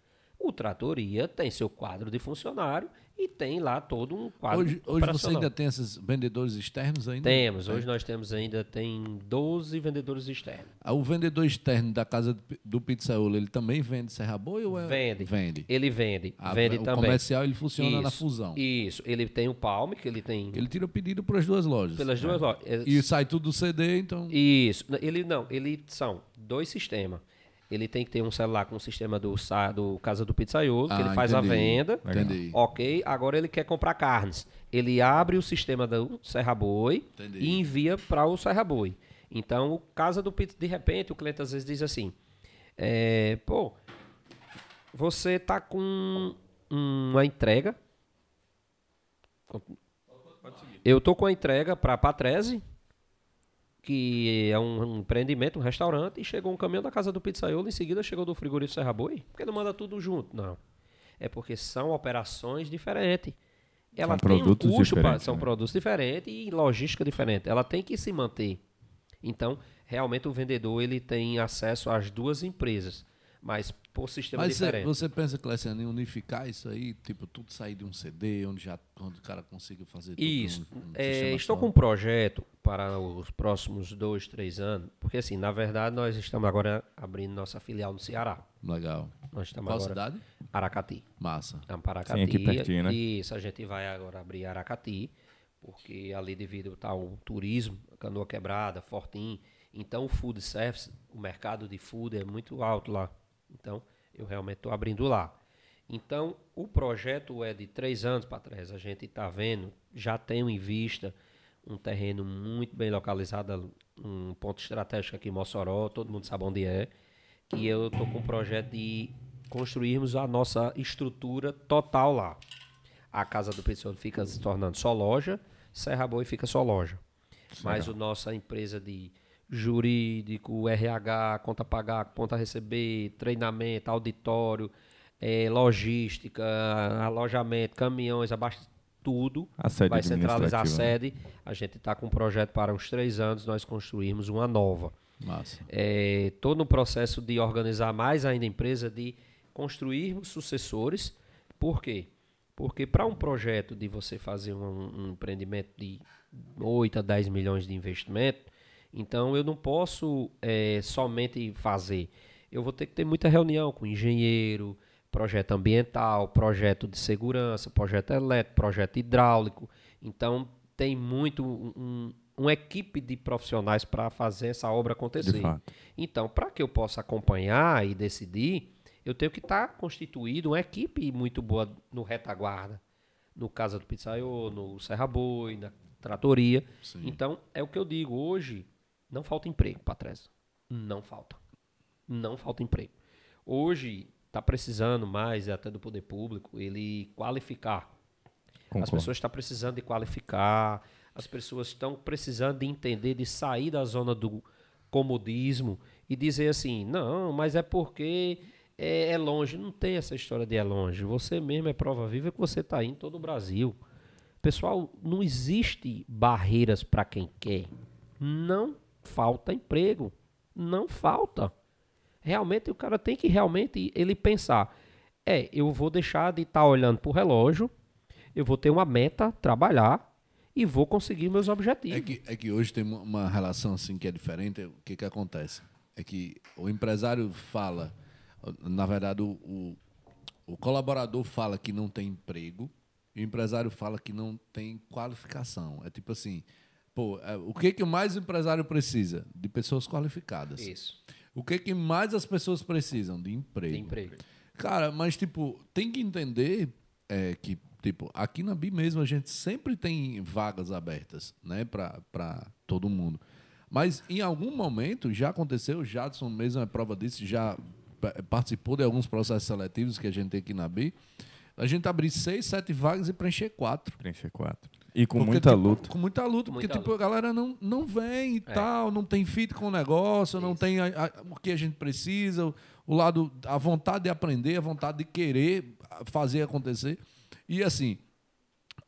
O Tratoria tem seu quadro de funcionário e tem lá todo um quadro Hoje, hoje você ainda tem esses vendedores externos ainda? Temos, É. hoje nós temos ainda tem 12 vendedores externos. Ah, O vendedor externo da casa do pi- do pizzaiolo, ele também vende serra boi ou é... Vende. Vende. Ele vende, Ah, vende o também. comercial ele funciona na Isso, fusão. Isso, ele tem o Palme, que ele tem Ele tira o pedido para as duas lojas. pelas duas lojas. É, E sai tudo do CD, então... Isso. Ele não, ele são dois sistemas. Ele tem que ter um celular com o sistema do, do Casa do Pizzaiolo, que Ah, ele faz entendi. a venda. Entendi. Ok, agora ele quer comprar carnes. Ele abre o sistema do Serra Boi Entendi. e envia para o Serra Boi. Então, o Casa do Pizza, de repente, o cliente às vezes diz assim: É, pô, você tá com uma entrega. Eu tô com a entrega para Patrese, que é um, um empreendimento, um restaurante, e chegou um caminhão da casa do pizzaiolo, em seguida chegou do frigorífico Serra Boi. Por que não manda tudo junto? Não. É porque são operações diferentes. Ela São tem produtos um custo pra- diferentes, são né? produtos diferentes e logística diferente. Ela tem que se manter. Então, realmente o vendedor ele tem acesso às duas empresas, mas por sistema Mas você, diferente. você pensa, Cleciano, em unificar isso aí? Tipo, tudo sair de um CD, onde, já, onde o cara consiga fazer tudo Isso. num- num É, estou só? com um projeto para os próximos dois, três anos, porque assim, na verdade, nós estamos agora abrindo nossa filial no Ceará. Legal. Nós estamos Qual agora cidade? Aracati. Massa. Estamos para Aracati. Sim, aqui pertinho, né? Isso, a gente vai agora abrir Aracati, porque ali devido ao turismo, Canoa Quebrada, Fortim, então o food service, o mercado de food é muito alto lá. Então, eu realmente estou abrindo lá. Então, o projeto é de três anos para trás. A gente está vendo, já tenho em vista um terreno muito bem localizado, um ponto estratégico aqui em Mossoró, todo mundo sabe onde é, que eu estou com um projeto de construirmos a nossa estrutura total lá. A casa do Pessoal fica se tornando só loja, Serra Boi fica só loja. Mas a nossa empresa de jurídico, RH, conta pagar, conta receber, treinamento, auditório, eh, logística, alojamento, caminhões, abaixo tudo A sede vai centralizar a né? sede. A gente está com um projeto para uns três anos nós construirmos uma nova. Massa. Estou no processo de organizar mais ainda a empresa, de construirmos sucessores. Por quê? Porque para um projeto de você fazer um, um empreendimento de 8 a 10 milhões de investimento, então eu não posso eh, somente fazer. Eu vou ter que ter muita reunião com engenheiro, projeto ambiental, projeto de segurança, projeto elétrico, projeto hidráulico. Então tem muito um, um- uma equipe de profissionais para fazer essa obra acontecer. Então, para que eu possa acompanhar e decidir, eu tenho que estar constituído uma equipe muito boa no retaguarda, no Casa do Pizzaiô, no Serra Boi, na tratoria. Então, é o que eu digo, hoje não falta emprego, Patrese. Não falta. Não falta emprego. Hoje está precisando mais, até do poder público, ele qualificar as Concordo. pessoas estão precisando de qualificar, as pessoas estão precisando de entender, de sair da zona do comodismo e dizer assim, não, mas é porque é, é longe. Não tem essa história de é longe. Você mesmo é prova viva que você está em todo o Brasil. Pessoal, não existe barreiras para quem quer. Não falta emprego. Não falta. Realmente o cara tem que realmente ele pensar, é, eu vou deixar de estar olhando para o relógio, eu vou ter uma meta, trabalhar e vou conseguir meus objetivos. É que, é que hoje tem uma- uma relação assim que é diferente. O que, que acontece? É que o empresário fala, na verdade, o, o, o colaborador fala que não tem emprego e o empresário fala que não tem qualificação. É tipo assim, pô, é, o que, que mais o empresário precisa? De pessoas qualificadas. Isso. O que, que mais as pessoas precisam? De emprego. De emprego. Cara, mas tipo, tem que entender é, que, tipo, aqui na BI mesmo a gente sempre tem vagas abertas, né, pra, pra todo mundo. Mas em algum momento já aconteceu, o Jadson mesmo é prova disso, já pa- participou de alguns processos seletivos que a gente tem aqui na BI. A gente abrir seis, sete vagas e preencher quatro. Preencher quatro. E com Porque, muita tipo, luta. Com muita luta, Com porque muita tipo, a galera não, não vem e É. tal, não tem fit com o negócio, não tem a- a- o que a gente precisa, o, o lado, a vontade de aprender, a vontade de querer fazer acontecer. E assim,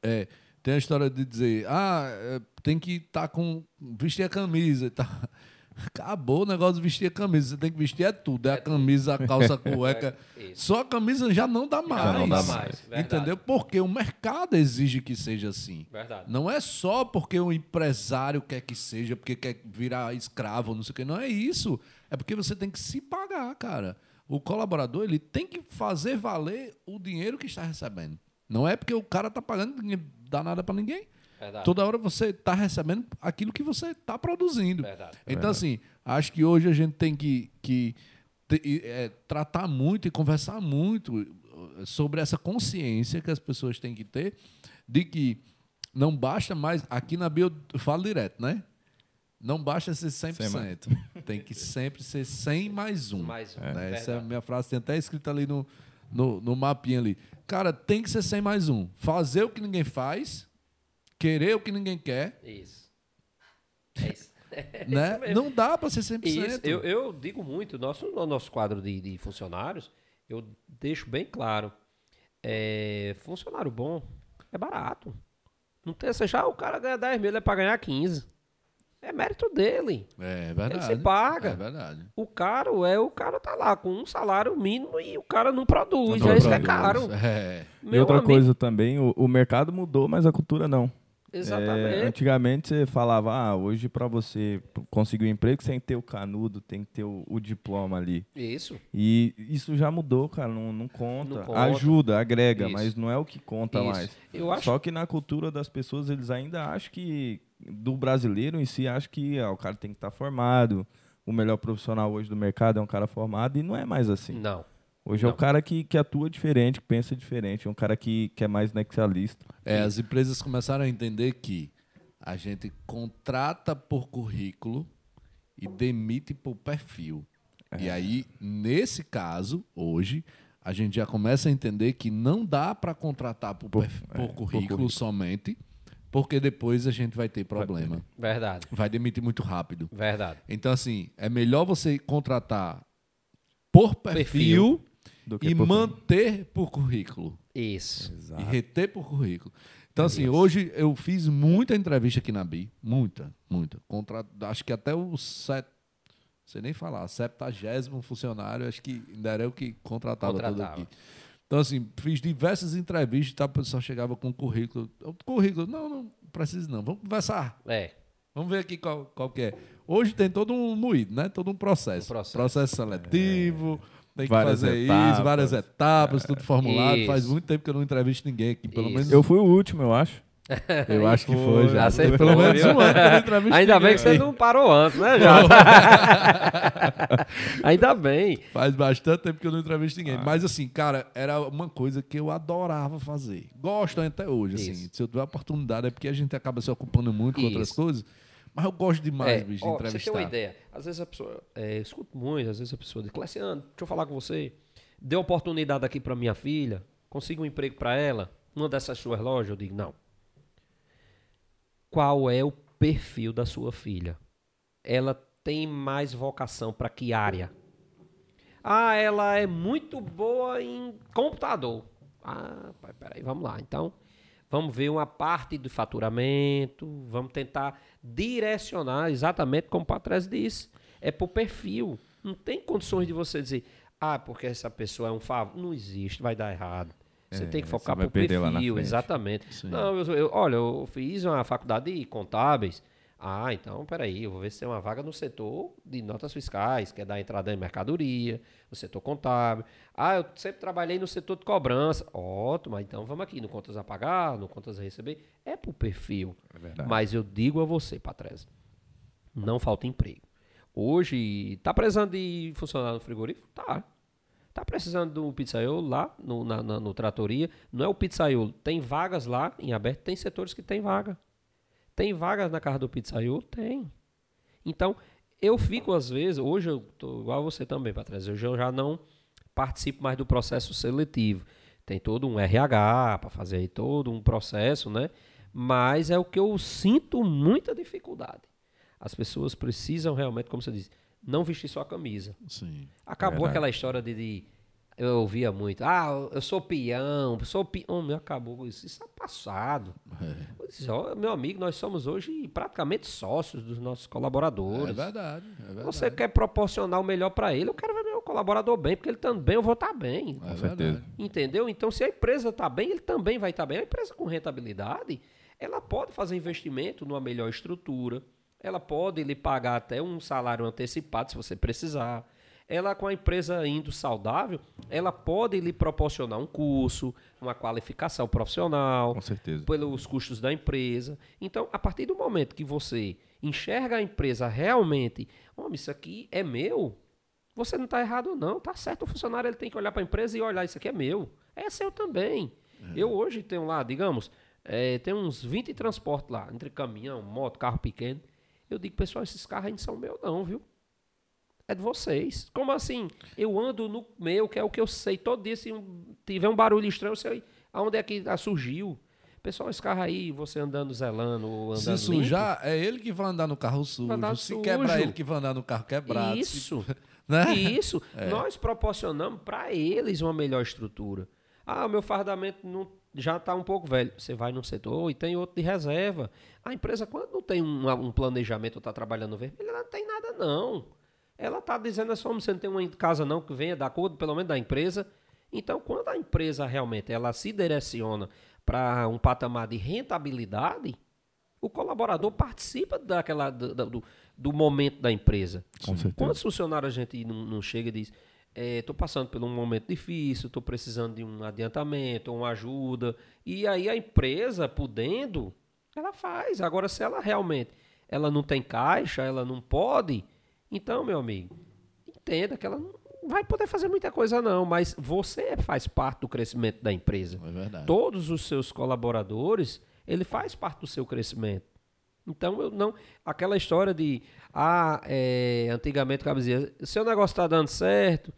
é, tem a história de dizer, ah, é, tem que estar com. vestir a camisa e tal. Acabou o negócio de vestir a camisa. Você tem que vestir é tudo. É a camisa, a calça, a *laughs* cueca. É isso. Só a camisa já não dá mais. não dá mais, verdade. Entendeu? Porque o mercado exige que seja assim. Verdade. Não é só porque o empresário quer que seja, porque quer virar escravo, não sei o que. Não é isso. É porque você tem que se pagar, cara. O colaborador ele tem que fazer valer o dinheiro que está recebendo. Não é porque o cara está pagando ninguém dá nada para ninguém. Verdade. Toda hora você está recebendo aquilo que você está produzindo. Verdade. Então, assim, acho que hoje a gente tem que, que te- é, tratar muito e conversar muito uh, sobre essa consciência que as pessoas têm que ter de que não basta mais. Aqui na Bio eu falo direto, né? não basta ser 100%. *laughs* Tem que sempre ser 100 mais um. Mais um, né? Essa é a verdade. minha frase, tem até escrita ali no, no, no mapinha ali. Cara, tem que ser 100 mais um. Fazer o que ninguém faz, querer o que ninguém quer, Isso. *laughs* É isso. né? mesmo. Não dá pra ser 100%. Isso, eu, eu digo muito, nosso, no nosso quadro de, de funcionários, eu deixo bem claro. é, funcionário bom é barato. Não tem essa, já o cara ganha 10 mil, ele é pra ganhar 15. É mérito dele. É verdade. Ele se paga. É verdade. O caro é o cara tá lá com um salário mínimo e o cara não produz. Não é isso que é caro. É. E outra amigo- coisa também, o, o mercado mudou, mas a cultura não. Exatamente. É, antigamente você falava, ah, hoje para você conseguir um emprego, você tem que ter o canudo, tem que ter o, o diploma ali. Isso. E isso já mudou, cara, não, não conta. Não conta. Ajuda, agrega, Isso. mas não é o que conta Isso. mais. Eu acho Só que na cultura das pessoas, eles ainda acham que, do brasileiro em si, acha que ah, o cara tem que estar formado. O melhor profissional hoje do mercado é um cara formado, e não é mais assim. Não. Hoje é Não. o cara que, que atua diferente, que pensa diferente, é um cara que, que é mais nexalista. É, as empresas começaram a entender que a gente contrata por currículo e demite por perfil. E aí, nesse caso, hoje, a gente já começa a entender que não dá para contratar por, Por- é, por por currículo currículo. somente, porque depois a gente vai ter problema. Verdade. Vai demitir muito rápido. Verdade. Então, assim, é melhor você contratar por perfil, que e por- manter por currículo. Isso. E reter por currículo. Então, assim, hoje eu fiz muita entrevista aqui na BI. Muita, muita. Contra, acho que até o set, sei nem falar, septagésimo funcionário, acho que ainda era eu que contratava, tudo Contratava. aqui. Então, assim, fiz diversas entrevistas, tá? o pessoal chegava com currículo. O currículo, não, não precisa não, vamos conversar. É. Vamos ver aqui qual, qual que é. Hoje tem todo um moído, né? Todo um processo. Um processo. seletivo, tem que Várias fazer etapas. isso, várias etapas, tudo formulado. Isso. Faz muito tempo que eu não entrevisto ninguém aqui, pelo Isso. menos Eu fui o último, eu acho. Eu *laughs* acho que foi já. Acertou, pelo menos um ano que eu não *laughs* entrevisto Ainda bem que você não parou antes, né, já? *laughs* Ainda bem. Faz bastante tempo que eu não entrevisto ninguém. Mas, assim, cara, era uma coisa que eu adorava fazer. Gosto até hoje, assim. Isso. Se eu tiver oportunidade, é porque a gente acaba se ocupando muito com outras coisas. Mas eu gosto demais, É, bicho, de ó, você entrevistar. ter uma ideia, às vezes a pessoa, é, escuto muito, às vezes a pessoa diz, Cleciano, deixa eu falar com você, dê oportunidade aqui pra minha filha, consiga um emprego pra ela, numa dessas suas lojas, eu digo, não. Qual é o perfil da sua filha? Ela tem mais vocação pra que área? Ah, ela é muito boa em computador. Ah, pai, peraí, vamos lá. Então, vamos ver uma parte do faturamento, vamos tentar direcionar exatamente como o Patrese disse. É por perfil. Não tem condições de você dizer, ah, porque essa pessoa é um favor. Não existe, vai dar errado. Você É, tem que focar por perfil, exatamente. Não, eu, eu- olha, eu fiz uma faculdade de contábeis. Ah, então, peraí, eu vou ver se tem uma vaga no setor de notas fiscais, que é da entrada em mercadoria, no setor contábil. Ah, eu sempre trabalhei no setor de cobrança. Ótimo, então vamos aqui, no contas a pagar, no contas a receber. É por perfil. Mas eu digo a você, Patrese, não falta emprego. Hoje, tá precisando de funcionário no frigorífico? Tá. Tá precisando do pizzaiolo lá no, na, na- no Tratoria. Não é o pizzaiolo. Tem vagas lá em aberto. Tem setores que tem vaga. Tem vagas na casa do pizzaiolo? Tem. Então, eu fico às vezes... Hoje eu tô igual a você também, Patrícia. Hoje eu já não participo mais do processo seletivo. Tem todo um RH para fazer aí todo um processo, né? Mas é o que eu sinto muita dificuldade. As pessoas precisam realmente, como você disse, não vestir só a camisa. Sim. Acabou Verdade. aquela história de, de- Eu ouvia muito. Ah, eu sou peão, eu sou peão. Meu, acabou isso. Isso é passado. Eu disse, ó, meu amigo, nós somos hoje praticamente sócios dos nossos É colaboradores. verdade, é verdade. Você quer proporcionar o melhor para ele, eu quero ver meu colaborador bem, porque ele estando bem, eu vou estar bem. É Com verdade. certeza. Entendeu? Então, se a empresa está bem, ele também vai estar bem. A empresa com rentabilidade, ela pode fazer investimento numa melhor estrutura, ela pode lhe pagar até um salário antecipado, se você precisar. Ela, com a empresa indo saudável, ela pode lhe proporcionar um curso, uma qualificação profissional, Com certeza. pelos custos da empresa. Então, a partir do momento que você enxerga a empresa realmente, homem, isso aqui é meu, você não está errado não, tá certo. O funcionário ele tem que olhar para a empresa e olhar, isso aqui é meu, é seu também. Eu hoje tenho lá, digamos, eh, tem uns 20 transportes lá, entre caminhão, moto, carro pequeno. Eu digo, pessoal, esses carros aí não são meus não, viu? É de vocês. Como assim? Eu ando no meu, que é o que eu sei. Todo dia, se um, tiver um barulho estranho, eu sei aonde é que ah, surgiu. Pessoal, esse carro aí, você andando zelando, ou andando Se sujar, é ele que vai andar no carro sujo. andar Se sujo. quebrar, ele que vai andar no carro quebrado. Isso. Se- *laughs* né? Isso. Nós proporcionamos para eles uma melhor estrutura. Ah, o meu fardamento não, já está um pouco velho. Você vai num setor e tem outro de reserva. A empresa, quando não tem um, um planejamento, está trabalhando vermelho, ela não tem nada, não. Ela está dizendo assim, "Homem, você não tem uma casa não que venha da acordo, pelo menos da empresa. Então, quando a empresa realmente ela se direciona para um patamar de rentabilidade, o colaborador participa daquela, do, do- do momento da empresa. Com. Quantos funcionários a gente não, não chega e diz, estou passando por um momento difícil, estou precisando de um adiantamento, uma ajuda, e aí a empresa, podendo, ela faz. Agora, se ela realmente ela não tem caixa, ela não pode, então, meu amigo, entenda que ela não vai poder fazer muita coisa não, mas você faz parte do crescimento da empresa É verdade. todos os seus colaboradores, ele faz parte do seu crescimento. Então, eu não. Aquela história de. Ah, é, antigamente o cara dizia: seu negócio está dando certo.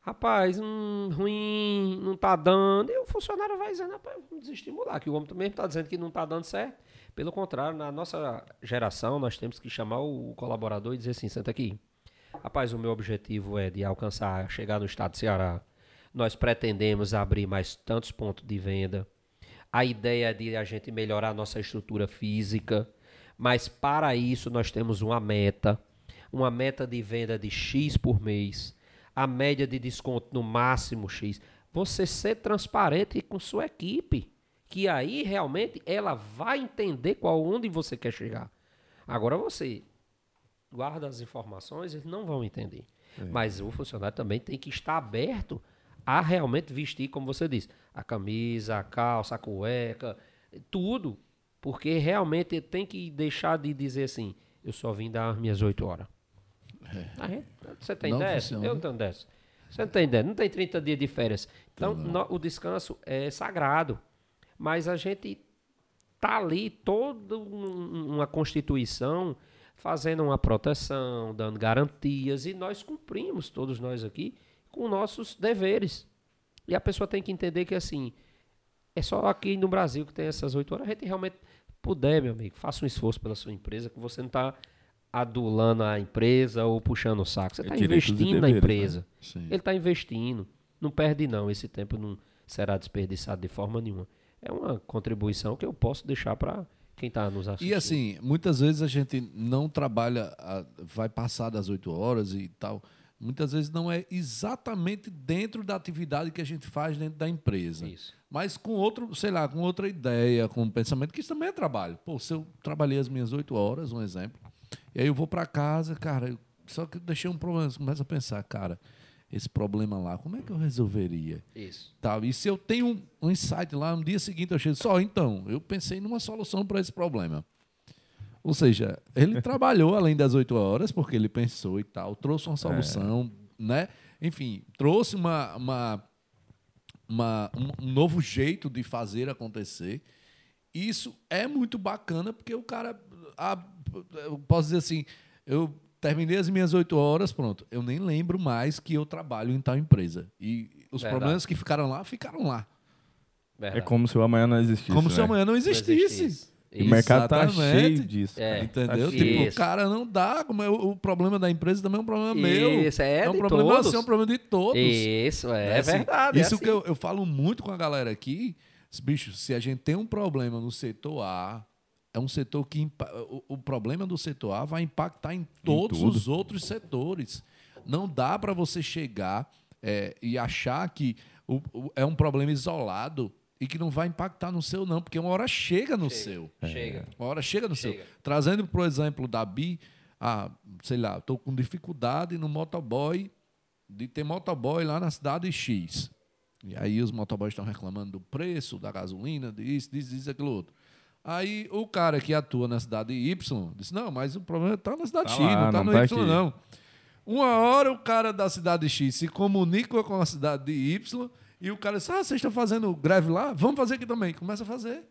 Rapaz, hum, ruim, não tá dando. E o funcionário vai dizendo: rapaz, vamos desestimular. Que o homem também está dizendo que não está dando certo. Pelo contrário, na nossa geração, nós temos que chamar o colaborador e dizer assim: senta aqui. Rapaz, o meu objetivo é de alcançar, chegar no estado do Ceará. Nós pretendemos abrir mais tantos pontos de venda. A ideia é de a gente melhorar a nossa estrutura física, mas para isso nós temos uma meta, uma meta de venda de X por mês, a média de desconto no máximo X. Você ser transparente com sua equipe, que aí realmente ela vai entender qual onde você quer chegar. Agora você guarda as informações, eles não vão entender. Mas o funcionário também tem que estar aberto a realmente vestir, como você disse, a camisa, a calça, a cueca, tudo. Porque realmente tem que deixar de dizer assim, eu só vim dar as minhas 8 horas. Aí, você tem Não 10? funciona. Eu não tenho 10. Você não tem 10, não tem 30 dias de férias. Então, no- o descanso é sagrado. Mas a gente tá ali toda um- uma constituição fazendo uma proteção, dando garantias e nós cumprimos todos nós aqui com nossos deveres. E a pessoa tem que entender que assim é só aqui no Brasil que tem essas oito horas. A gente realmente puder, meu amigo, faça um esforço pela sua empresa, que você não está adulando a empresa ou puxando o saco. Você É está direitos e investindo na deveres, empresa. Sim. Ele está investindo. Não perde, não. Esse tempo não será desperdiçado de forma nenhuma. É uma contribuição que eu posso deixar para quem está nos assistindo. E assim, muitas vezes a gente não trabalha, a- vai passar das 8 horas e tal. Muitas vezes não é exatamente dentro da atividade que a gente faz dentro da empresa. Isso. Mas com outro, sei lá, com outra ideia, com um pensamento, que isso também é trabalho. Pô, se eu trabalhei as minhas 8 horas, um exemplo, e aí eu vou para casa, cara, só que eu deixei um problema, você começa a pensar, cara, esse problema lá, como é que eu resolveria? Isso. tal. E se eu tenho um, um insight lá, no dia seguinte eu chego, só então, eu pensei numa solução para esse problema. Ou seja, ele *laughs* trabalhou além das oito horas, porque ele pensou e tal, trouxe uma solução, né? Enfim, trouxe uma, uma, uma- um, novo jeito de fazer acontecer. Isso é muito bacana, porque o cara. ah, eu posso dizer assim, eu terminei as minhas oito horas, pronto. Eu nem lembro mais que eu trabalho em tal empresa. E os Verdade. problemas que ficaram lá, ficaram lá. Verdade. É como se o amanhã não existisse. Como se né? amanhã não Não existisse. existisse. E o mercado tá cheio disso. É. Entendeu? Tá Tipo, cheio. o cara não dá. Como é, o, o problema da empresa também é um problema meu. Isso, é um de problema todos. assim, é um problema de todos. Isso, é, né? Assim, verdade. é Isso assim. que eu, eu falo muito com a galera aqui. Bicho, se a gente tem um problema no setor A, é um setor que. O, problema do setor A vai impactar em todos tudo. os outros setores. Não dá para você chegar é, e achar que o- o- é um problema isolado e que não vai impactar no seu, não, porque uma hora chega no seu. Chega. Uma hora chega no Chega. seu. Trazendo, por exemplo, da Bi, ah, sei lá, estou com dificuldade no motoboy, de ter motoboy lá na cidade X. E aí os motoboys estão reclamando do preço, da gasolina, disso, disso, disso, aquilo outro. Aí o cara que atua na cidade Y disse, não, mas o problema está na cidade Tá X, lá, não está no tá Y, aqui." não. Uma hora o cara da cidade X se comunica com a cidade Y e o cara diz, ah, vocês estão fazendo greve lá? Vamos fazer aqui também. Começa a fazer.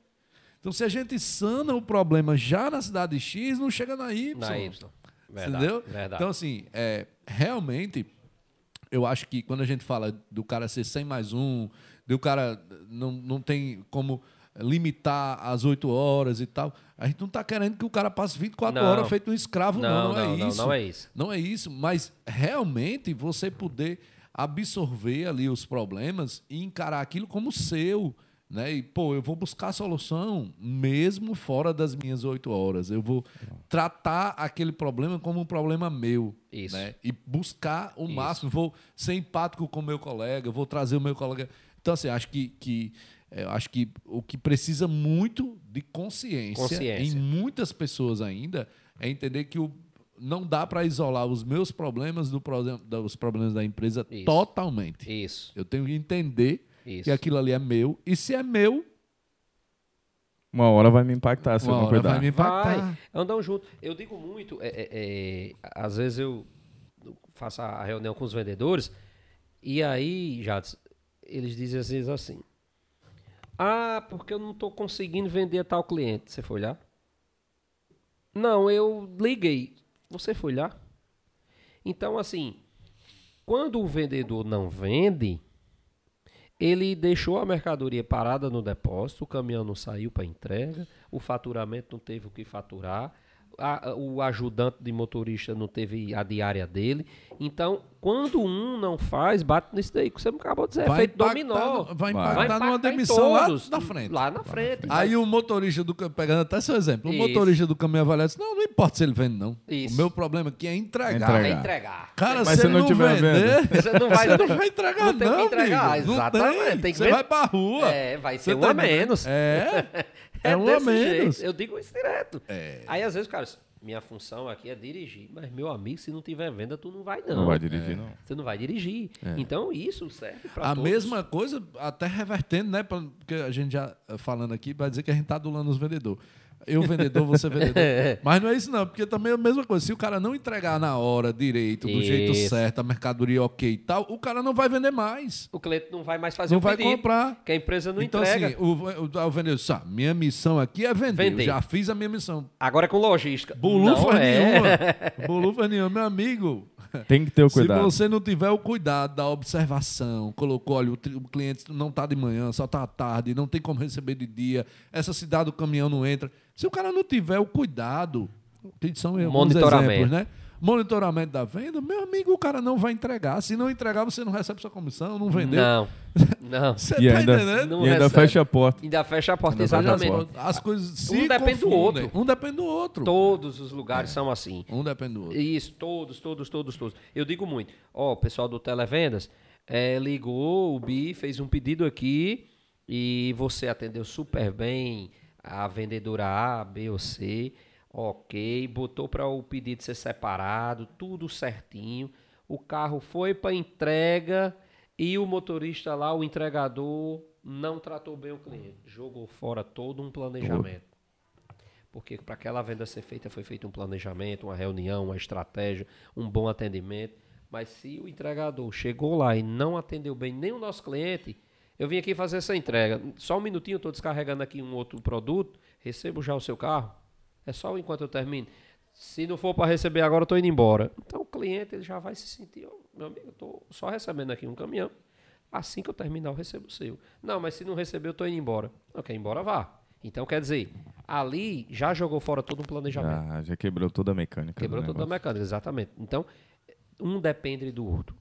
Então, se a gente sana o problema já na cidade X, não chega na Y. Na Y. Verdade, entendeu? verdade. Então, assim, é, realmente, eu acho que quando a gente fala do cara ser 100 mais um, do cara não, não tem como limitar as 8 horas e tal, a gente não está querendo que o cara passe 24 Não. horas feito um escravo, não. Não, Não, não, é não, isso. não é isso. Não é isso, mas realmente você poder absorver ali os problemas e encarar aquilo como seu. Né? E, pô, eu vou buscar a solução mesmo fora das minhas oito horas. Eu vou tratar aquele problema como um problema meu. Isso. Né? E buscar o Isso. máximo. Vou ser empático com o meu colega, vou trazer o meu colega. Então, assim, acho que, que, eu acho que o que precisa muito de consciência, Consciência. em muitas pessoas ainda é entender que o, não dá para isolar os meus problemas do, dos problemas da empresa Isso. totalmente. Isso. Eu tenho que entender Isso. que aquilo ali é meu. E se é meu, Uma hora vai me impactar se eu uma não hora cuidar. vai me impactar. Vai, andam junto. Eu digo muito, é, é, é, às vezes eu faço a reunião com os vendedores e aí, já eles dizem às vezes assim: Ah, porque eu não estou conseguindo vender a tal cliente. Você foi lá? Não, eu liguei. Você foi lá? Então, assim, quando o vendedor não vende, ele deixou a mercadoria parada no depósito, o caminhão não saiu para entrega, o faturamento não teve o que faturar, a- o ajudante de motorista não teve a diária dele. Então, quando um não faz, bate nisso daí que você acabou de dizer, é Vai feito impactar dominó. no- vai Vai. impactar numa impactar em demissão lá todos, na frente. Lá na frente. Aí o motorista do pegando até seu exemplo, o Isso. motorista do caminhão avaliado disse, não, não importa se ele vende, não. Isso. O meu problema aqui é entregar. Entregar. Vai entregar. Cara, Mas se não não tiver vender, *laughs* Você não vai, você não vai entregar, não tem o que não, entregar, amigo. Não exatamente, tem. tem que você vai pra rua. É, vai Você ser um tá a menos. É, *laughs* é, um a desse menos. jeito. Eu digo isso direto. É. Aí às vezes, cara, minha função aqui é dirigir. Mas, meu amigo, se não tiver venda, tu não vai, não. Não vai dirigir, não. Você não vai dirigir. Então, isso serve para A mesma coisa, até revertendo, né? Porque a gente já eh, falando aqui, vai dizer que a gente tá adulando os vendedores. Eu vendedor, você vendedor. *laughs* Mas não é isso não, porque também é a mesma coisa. Se o cara não entregar na hora, direito, do jeito Isso. certo, a mercadoria ok e tal, o cara não vai vender mais. O cliente não vai mais fazer Não o vai pedido. comprar. Que a empresa não então, entrega. assim, o, o, o vendedor disse, ah, minha missão aqui é vender. Vender. Eu já fiz a minha missão. Agora é com logística. Bolufa não é. nenhuma. *laughs* Bolufa nenhuma. Meu amigo, Tem que ter o cuidado. se você não tiver o cuidado da observação, colocou, olha, o, o cliente não tá de manhã, só tá à tarde, não tem como receber de dia, essa cidade o caminhão não entra. Se o cara não tiver o cuidado, que são Monitoramento. exemplos, né? Monitoramento da venda, meu amigo, o cara não vai entregar. Se não entregar, você não recebe sua comissão, não vendeu. Não. Não. *laughs* Você E tá ainda, entendendo? Não e ainda recebe. fecha a porta. Ainda fecha a porta, Ainda fecha a exatamente. porta. As coisas se Um depende do confundem. outro. Um depende do outro. Todos os lugares são assim. Um depende do outro. Isso, todos, todos, todos, todos. Eu digo muito. Ó, o pessoal do Televendas eh, ligou, o Bi fez um pedido aqui e você atendeu super bem a vendedora A, B ou C. Ok, botou para o pedido ser separado, tudo certinho. O carro foi para entrega e o motorista lá, o entregador, não tratou bem o cliente. Jogou fora todo um planejamento. Porque para aquela venda ser feita foi feito um planejamento, uma reunião, uma estratégia, um bom atendimento. Mas se o entregador chegou lá e não atendeu bem nem o nosso cliente, eu vim aqui fazer essa entrega. Só um minutinho, estou descarregando aqui um outro produto, recebo já o seu carro. É só enquanto eu termino. Se não for para receber agora, estou indo embora. Então o cliente ele já vai se sentir, "Ó, meu amigo, eu estou só recebendo aqui um caminhão. Assim que eu terminar, eu recebo o seu. Não, mas se não receber, eu estou indo embora. Não, quer ir embora, vá. Então, quer dizer, ali já jogou fora todo um planejamento. Já, já quebrou toda a mecânica. Quebrou toda a mecânica, exatamente. Então, um depende do outro.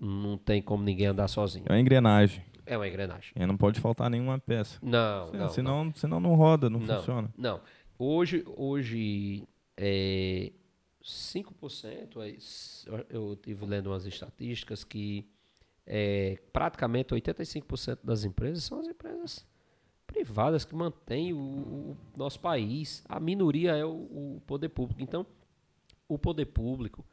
Não tem como ninguém andar sozinho. É uma engrenagem. É uma engrenagem. E não pode faltar nenhuma peça. Não, não. senão, senão não roda, não, não, funciona. Não. Hoje, hoje é 5%, é, eu estive lendo umas estatísticas que é, praticamente 85% das empresas são as empresas privadas que mantêm o, o nosso país. A minoria é o, o poder público. Então, o poder público,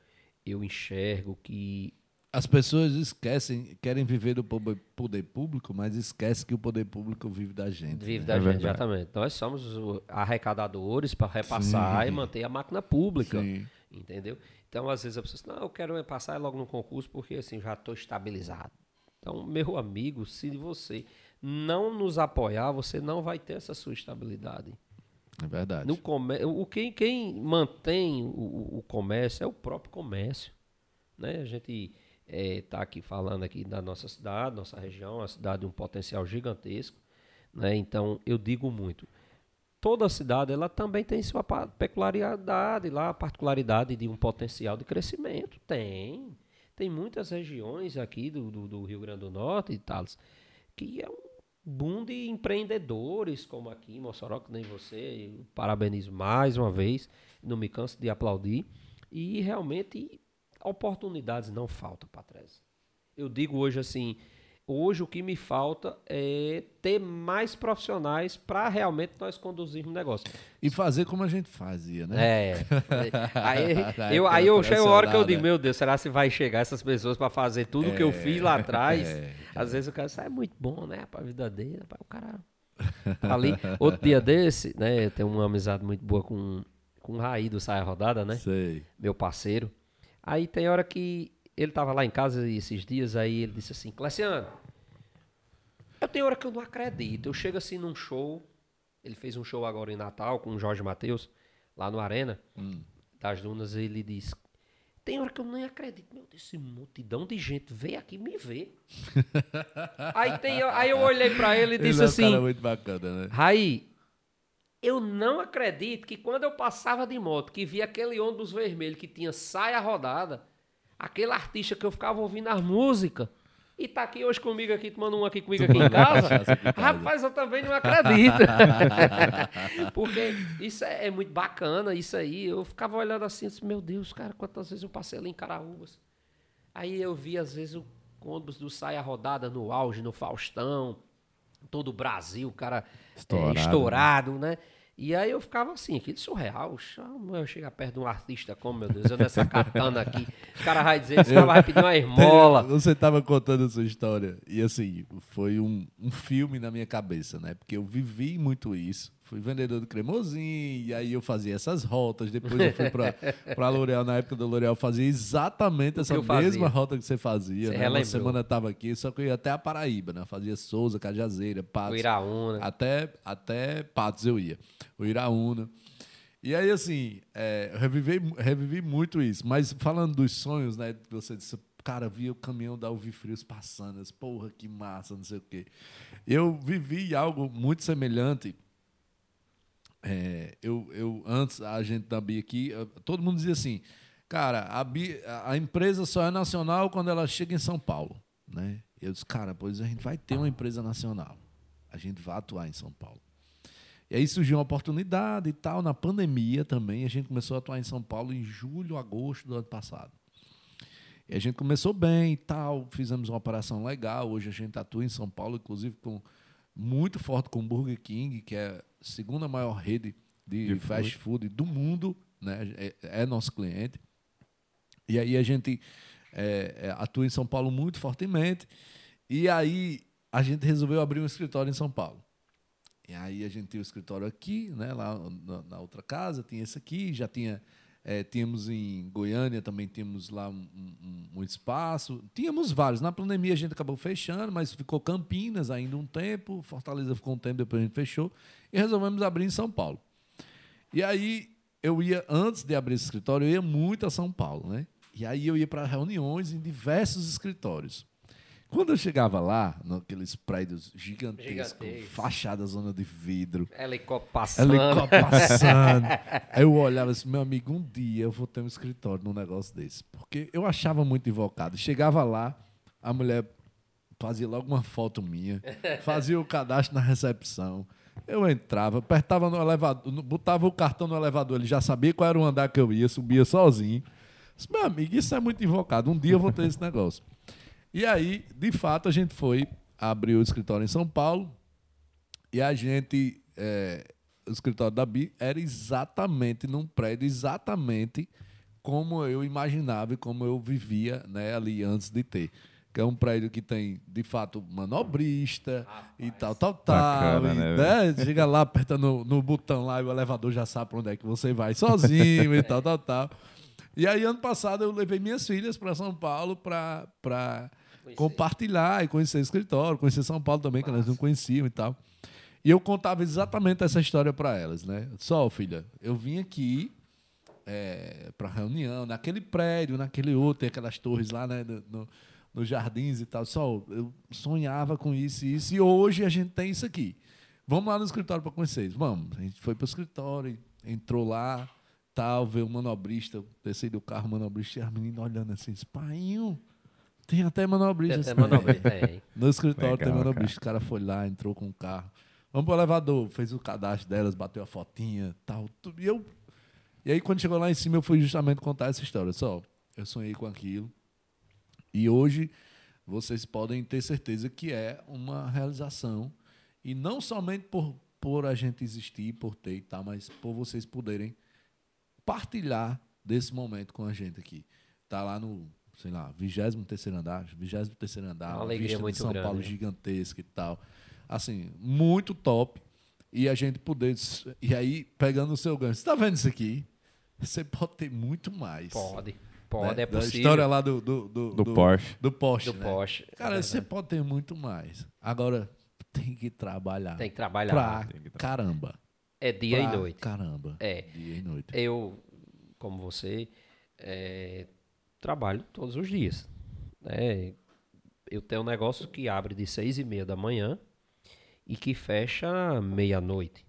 eu enxergo que As pessoas esquecem, querem viver do poder público, mas esquecem que o poder público vive da gente. Vive né? da É gente, verdade. exatamente. Nós somos os arrecadadores para repassar Sim. e manter a máquina pública. Sim. Entendeu? Então, às vezes a pessoa diz, não, eu quero passar logo no concurso porque assim já estou estabilizado. Então, meu amigo, se você não nos apoiar, você não vai ter essa sua estabilidade. É verdade. No come... o quem, quem mantém o, o comércio é o próprio comércio. Né? A gente está aqui falando aqui da nossa cidade, nossa região, uma cidade de um potencial gigantesco. Né? Então, eu digo muito, toda cidade ela também tem sua peculiaridade lá, particularidade de um potencial de crescimento. Tem. Tem muitas regiões aqui do, do, do Rio Grande do Norte e tal, que é um boom de empreendedores, como aqui em Mossoró, que nem você. Eu parabenizo mais uma vez, não me canso de aplaudir. E realmente oportunidades não faltam, Patrese. Eu digo hoje assim, Hoje o que me falta é ter mais profissionais para realmente nós conduzirmos o negócio. E fazer como a gente fazia, né? É. *laughs* aí eu, aí eu chego a hora que eu digo, meu Deus, será que vai chegar essas pessoas para fazer tudo o é, que eu fiz lá atrás? É, Às vezes o cara sai é muito bom, né? Para a vida dele, o cara tá ali. Outro dia desse, né? Eu tenho uma amizade muito boa com, com o Raí do Saia Rodada, né? Sei. Meu parceiro. Aí tem hora que ele estava lá em casa esses dias, aí ele disse assim, Cleciano, eu tenho hora que eu não acredito. Eu chego assim num show, ele fez um show agora em Natal com o Jorge Matheus, lá no Arena, hum. das Dunas, ele disse, tem hora que eu nem acredito. Meu Deus, esse multidão de gente veio aqui me ver. *laughs* aí, tem, aí eu olhei para ele e disse ele é um assim, cara muito bacana, né? Raí, eu não acredito que quando eu passava de moto, que via aquele ônibus vermelho que tinha saia rodada, aquele artista que eu ficava ouvindo as músicas e tá aqui hoje comigo aqui, tomando um aqui comigo aqui em casa, rapaz, eu também não acredito. *laughs* Porque isso é, é, muito bacana, isso aí. Eu ficava olhando assim, assim, meu Deus, cara, quantas vezes eu passei ali em Caraúbas. Aí eu vi, às vezes, o ônibus do Saia Rodada no auge, no Faustão, todo o Brasil, cara estourado, é, estourado né? né? E aí eu ficava assim, aquele surreal. Eu chegar perto de um artista como, meu Deus, eu nessa katana aqui. O cara vai dizer, esse cara vai pedir uma *laughs* esmola. Você tava contando a sua história. E assim, foi um, um filme na minha cabeça, né? Porque eu vivi muito isso. Fui vendedor do cremosinho, e aí eu fazia essas rotas. Depois eu fui para a L'Oréal, na época da L'Oréal, fazia exatamente essa mesma rota que você fazia. Você né? Uma semana estava aqui, só que eu ia até a Paraíba, né? Fazia Souza, Cajazeira, Patos. O Iraúna. Até, até Patos eu ia. O Iraúna. E aí, assim, é, eu revivi, revivi muito isso. Mas falando dos sonhos, né? Você disse, cara, via o caminhão da Frios passando. Porra, que massa, não sei o quê. Eu vivi algo muito semelhante é, eu, eu, antes, a gente da Bia aqui, todo mundo dizia assim, cara, a, Bia, a empresa só é nacional quando ela chega em São Paulo. Né? Eu disse, cara, pois a gente vai ter uma empresa nacional. A gente vai atuar em São Paulo. E aí surgiu uma oportunidade e tal. Na pandemia também, a gente começou a atuar em São Paulo em julho, agosto do ano passado. E a gente começou bem e tal, fizemos uma operação legal. Hoje a gente atua em São Paulo, inclusive com muito forte com o Burger King, que é segunda maior rede de, de fast food. food do mundo, né? É, é, nosso cliente. E aí a gente é, é, atua em São Paulo muito fortemente. E aí a gente resolveu abrir um escritório em São Paulo. E aí a gente tinha o escritório aqui, né? Lá na, na outra casa, tinha esse aqui, já tinha é, tínhamos em Goiânia também tínhamos lá um, um, um, espaço. Tínhamos vários. Na pandemia a gente acabou fechando, mas ficou Campinas ainda um tempo. Fortaleza ficou um tempo, depois a gente fechou. E resolvemos abrir em São Paulo. E aí eu ia, antes de abrir esse escritório, eu ia muito a São Paulo, né? E aí eu ia para reuniões em diversos escritórios. Quando eu chegava lá, naqueles prédios gigantescos, Gigantesco. fachada zona de vidro. Helicóptero passando. Helicóptero passando. *laughs* aí eu olhava assim, meu amigo, um dia eu vou ter um escritório num negócio desse. Porque eu achava muito invocado. Chegava lá, a mulher fazia logo uma foto minha, *laughs* fazia o cadastro na recepção. Eu entrava, apertava no elevador, botava o cartão no elevador, ele já sabia qual era o andar que eu ia, subia sozinho. Disse, meu amigo, isso é muito invocado. Um dia eu vou ter esse negócio. E aí, de fato, a gente foi abrir o escritório em São Paulo e a gente, é, o escritório da BI era exatamente num prédio, exatamente como eu imaginava e como eu vivia né, ali antes de ter. Que é um prédio que tem, de fato, manobrista Rapaz, e tal, tal, tal. Bacana, e, né, né, *laughs* chega lá, aperta no, no botão lá e o elevador já sabe para onde é que você vai sozinho e tal, tal, tal. E aí, ano passado, eu levei minhas filhas para São Paulo para compartilhar e conhecer o escritório, conhecer São Paulo também, que nós não conhecíamos e tal. E eu contava exatamente essa história para elas, né? Só, filha, eu vim aqui é, para reunião, naquele prédio, naquele outro, tem aquelas torres lá, né? No, nos jardins e tal. Só, eu sonhava com isso e isso, e hoje a gente tem isso aqui. Vamos lá no escritório para conhecer isso. Vamos. A gente foi para o escritório, entrou lá, tal, veio o manobrista, desci do carro, o manobrista, e as meninas olhando assim, painho. Tem até manobrista. Tem até manobrista, *laughs* é. No escritório Legal, tem manobrista. O cara foi lá, entrou com o carro. Vamos pro elevador, fez o cadastro delas, bateu a fotinha, tal. Tudo. E eu. E aí, quando chegou lá em cima, eu fui justamente contar essa história. Só, eu sonhei com aquilo. E hoje vocês podem ter certeza que é uma realização. E não somente por, por a gente existir, por ter e tal, mas por vocês poderem partilhar desse momento com a gente aqui. Tá lá no, sei lá, 23 andar, 23 andar, Uma uma vista de São grande, Paulo né? gigantesca e tal. Assim, muito top. E a gente poder. E aí, pegando o seu gancho, você tá vendo isso aqui? Você pode ter muito mais. Pode. Pode, né? é Da possível. história lá do, do, do, Do Porsche. Do Porsche. do né? Porsche. Cara, é você pode ter muito mais. Agora, tem que trabalhar. Tem que trabalhar. Pra Tem que caramba. É dia Pra e noite. Caramba. É. Dia e noite. Eu, como você, é, trabalho todos os dias. né? Eu tenho um negócio que abre de seis e meia da manhã e que fecha meia-noite.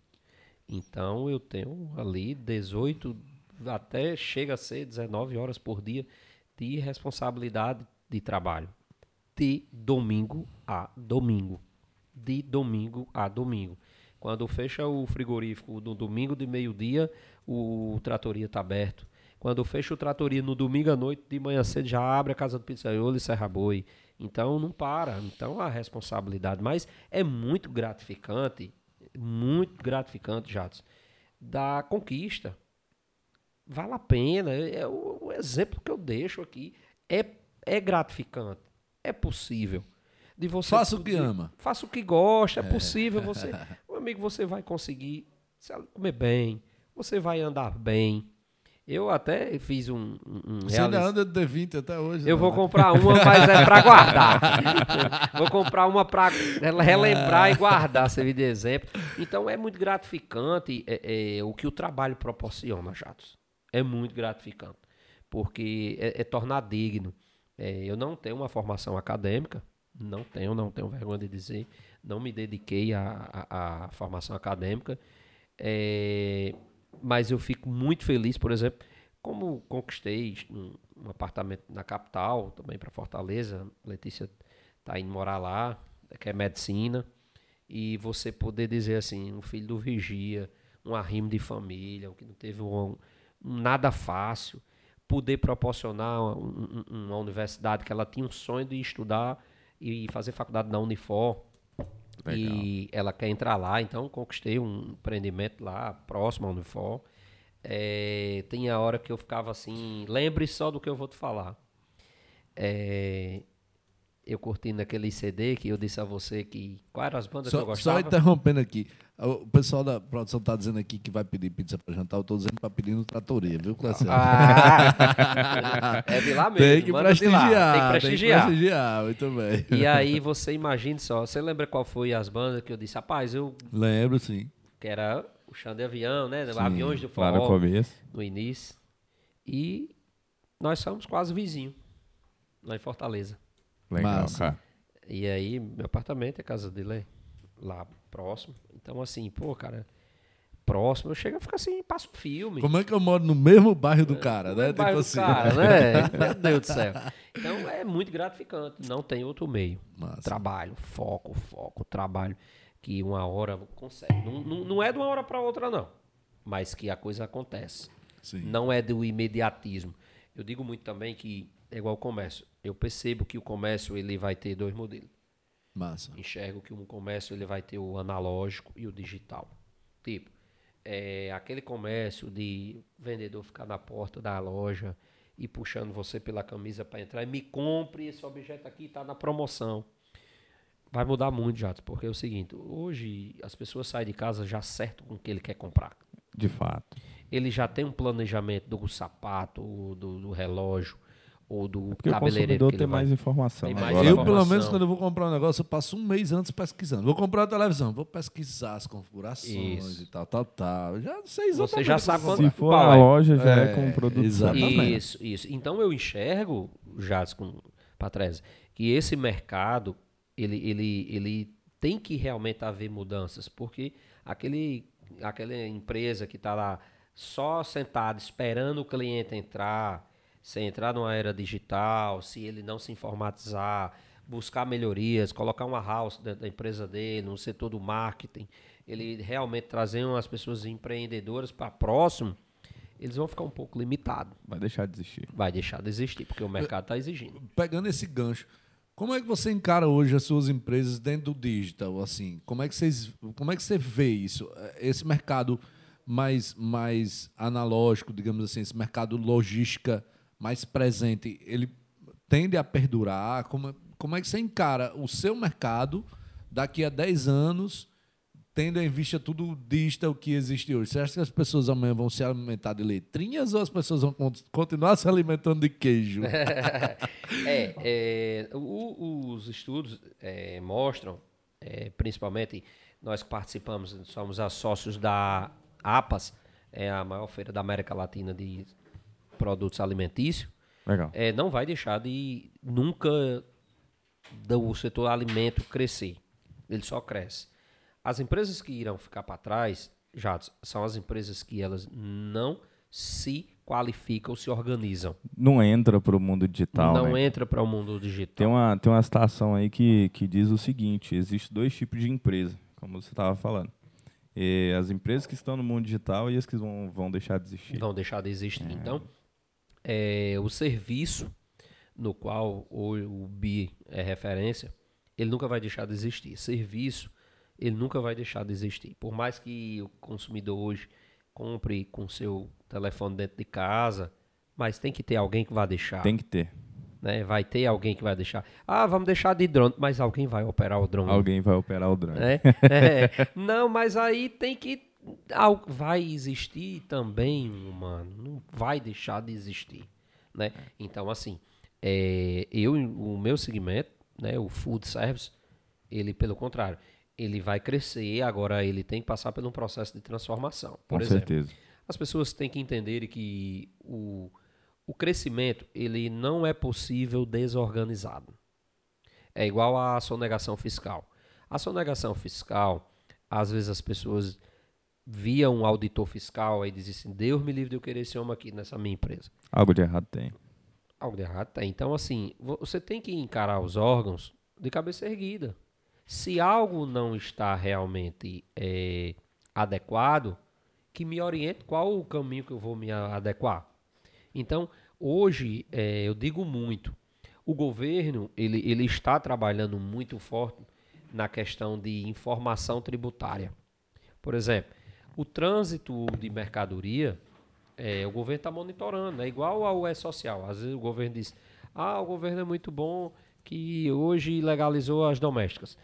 Então eu tenho ali 18, até chega a ser 19 horas por dia de responsabilidade de trabalho. De domingo a domingo. De domingo a domingo. Quando fecha o frigorífico no domingo de meio-dia, o tratoria está aberto. Quando fecha o tratoria no domingo à noite, de manhã cedo, já abre a casa do pizzaiolo e serra boi. Então não para. Então a responsabilidade. Mas é muito gratificante, muito gratificante, Jatos, da conquista. Vale a pena. É o, o exemplo que eu deixo aqui. É, é gratificante. É possível. De você Faça o que ama. Faça o que gosta, é possível *laughs* você. Meu amigo, você vai conseguir se comer bem, você vai andar bem. Eu até fiz um. um Você ainda anda de D20 até hoje. eu né? vou comprar uma, mas é pra guardar. *laughs* vou comprar uma pra relembrar e guardar, servir de exemplo. Então é muito gratificante é, é, o que o trabalho proporciona, Jatos. É muito gratificante. Porque é, é tornar digno. É, eu não tenho uma formação acadêmica, não tenho, não tenho vergonha de dizer. Não me dediquei à, formação acadêmica. É, mas eu fico muito feliz, por exemplo, como conquistei um, um apartamento na capital, também para Fortaleza. Letícia está indo morar lá, que é medicina. E você poder dizer assim, um filho do vigia, um arrimo de família, um que não teve um nada fácil, poder proporcionar um- um- uma universidade que ela tinha um sonho de estudar e fazer faculdade na Unifor. E ela quer entrar lá, então conquistei um empreendimento lá próximo à Unifor. É, tem a hora que eu ficava assim, lembre só do que eu vou te falar. É, eu curtindo aquele CD que eu disse a você que. Quais eram as bandas que eu Só, gostava? só interrompendo aqui. O pessoal da produção tá dizendo aqui que vai pedir pizza para jantar. Eu tô dizendo para pedir no Tratoria, viu, Cláudio? Ah, *laughs* é de lá mesmo. tem que manda de lá, prestigiar. Tem que prestigiar. prestigiar, muito bem. E aí você imagine só, você lembra qual foi as bandas que eu disse, rapaz, eu Lembro, sim. que era o chão de avião, né? Sim, Aviões do Lá no forró começo. no início. E nós somos quase vizinhos lá em Fortaleza. Legal, Massa. cara. E aí meu apartamento é a casa dele é lá próximo. Então assim, pô, cara, próximo, eu chego a ficar assim, passo um filme. Como é que eu moro no mesmo bairro do cara, né? No bairro do assim. cara, né? *laughs* Meu Deus do céu. Então é muito gratificante. Não tem outro meio. Massa. Trabalho, foco, foco, trabalho. Que uma hora consegue. Não, não, não é de uma hora para outra, não. Mas que a coisa acontece. Sim. Não é do imediatismo. Eu digo muito também que é igual o comércio. Eu percebo que o comércio ele vai ter dois modelos. Massa. Enxergo que um comércio ele vai ter o analógico e o digital. Tipo, é, aquele comércio de vendedor ficar na porta da loja e puxando você pela camisa para entrar e me compre esse objeto aqui está na promoção. Vai mudar muito, Jato, porque é o seguinte, hoje as pessoas saem de casa já certo com o que ele quer comprar. De fato. Ele já tem um planejamento do sapato, do, do relógio, ou do Porque o cabeleireiro consumidor que ele tem vai. mais informação. Tem mais Agora, eu, informação. pelo menos, quando eu vou comprar um negócio, eu passo um mês antes pesquisando. Vou comprar uma televisão, vou pesquisar as configurações Isso. e tal, tal, tal. Já sei exatamente. Você já o sabe quando- Se for na é? loja, já é, É, com o produto exatamente. Isso, isso. Então eu enxergo, Jades com Patrese, que esse mercado ele, ele, ele tem que realmente haver mudanças, porque aquele, aquela empresa que está lá só sentada esperando o cliente entrar, se entrar numa era digital, se ele não se informatizar, buscar melhorias, colocar uma house dentro da empresa dele, no setor do marketing, ele realmente trazer umas pessoas empreendedoras para próximo, eles vão ficar um pouco limitados. Vai deixar de existir. Vai deixar de existir, porque o mercado está exigindo. Pegando esse gancho, como é que você encara hoje as suas empresas dentro do digital? Assim, como é que vocês, como é que você vê isso? Esse mercado mais, mais analógico, digamos assim, esse mercado logística mais presente, ele tende a perdurar? Como, é- como é que você encara o seu mercado daqui a 10 anos, tendo em vista tudo digital que existe hoje? Você acha que as pessoas amanhã vão se alimentar de letrinhas ou as pessoas vão con- continuar se alimentando de queijo? *laughs* É, é, o- os estudos é, mostram, é, principalmente nós que participamos, somos sócios da APAS, é a maior feira da América Latina de produtos alimentícios, Legal. é, não vai deixar de nunca do setor alimento crescer. Ele só cresce. As empresas que irão ficar para trás, já são as empresas que elas não se qualificam, se organizam. Não entra para o mundo digital, não né? entra para o mundo digital. Tem uma, tem uma citação aí que, que diz o seguinte: existe dois tipos de empresa, como você estava falando. E as empresas que estão no mundo digital e as que vão, vão deixar de existir. vão deixar de existir. Então, é, o serviço no qual o, o BI é referência, ele nunca vai deixar de existir. Serviço, ele nunca vai deixar de existir. Por mais que o consumidor hoje compre com seu telefone dentro de casa, mas tem que ter alguém que vai deixar. Tem que ter. né? Vai ter alguém que vai deixar. Ah, vamos deixar de drone, mas alguém vai operar o drone. Alguém vai operar o drone. né? *laughs* É. Não, mas aí tem que. Vai existir também um humano. Não vai deixar de existir. Né? Então, assim, é, eu, o meu segmento, né, o food service, ele, pelo contrário, ele vai crescer, agora ele tem que passar por um processo de transformação. Por Com exemplo, certeza. as pessoas têm que entender que o, o crescimento ele não é possível desorganizado. É igual à sonegação fiscal. A sonegação fiscal, às vezes as pessoas via um auditor fiscal e dizem assim, Deus me livre de eu querer esse homem aqui nessa minha empresa. Algo de errado tem. Algo de errado tem. Então, assim, vo- você tem que encarar os órgãos de cabeça erguida. Se algo não está realmente eh, adequado, que me oriente qual o caminho que eu vou me adequar. Então, hoje, eh, eu digo muito, o governo ele, ele está trabalhando muito forte na questão de informação tributária. Por exemplo, o trânsito de mercadoria, é, o governo está monitorando, é igual ao E-Social. Às vezes o governo diz, ah, o governo é muito bom que hoje legalizou as domésticas.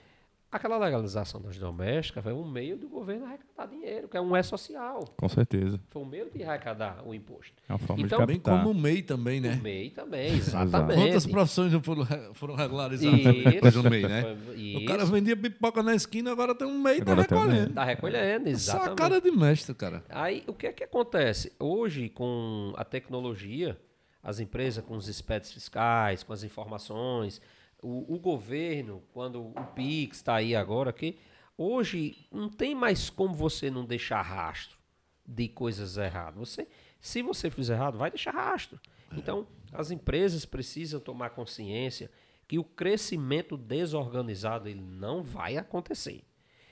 Aquela legalização das domésticas foi um meio do governo arrecadar dinheiro, que é um E-Social. Com certeza. Foi um meio de arrecadar o imposto. É uma forma Então, de Bem captar. como o MEI também, né? O MEI também, *laughs* exatamente. Quantas profissões não foram, foram regularizadas Isso. depois do MEI, né? Foi- O cara isso. vendia pipoca na esquina, agora tem um MEI tá tem um recolhendo. Tá recolhendo, Só a exatamente. cara de mestre, cara. Aí, o que é que acontece? Hoje, com a tecnologia, as empresas com os expedientes fiscais, com as informações, o, o governo, quando o Pix está aí agora, que hoje não tem mais como você não deixar rastro de coisas erradas. Você, se você fizer errado, vai deixar rastro. Então, as empresas precisam tomar consciência que o crescimento desorganizado ele não vai acontecer.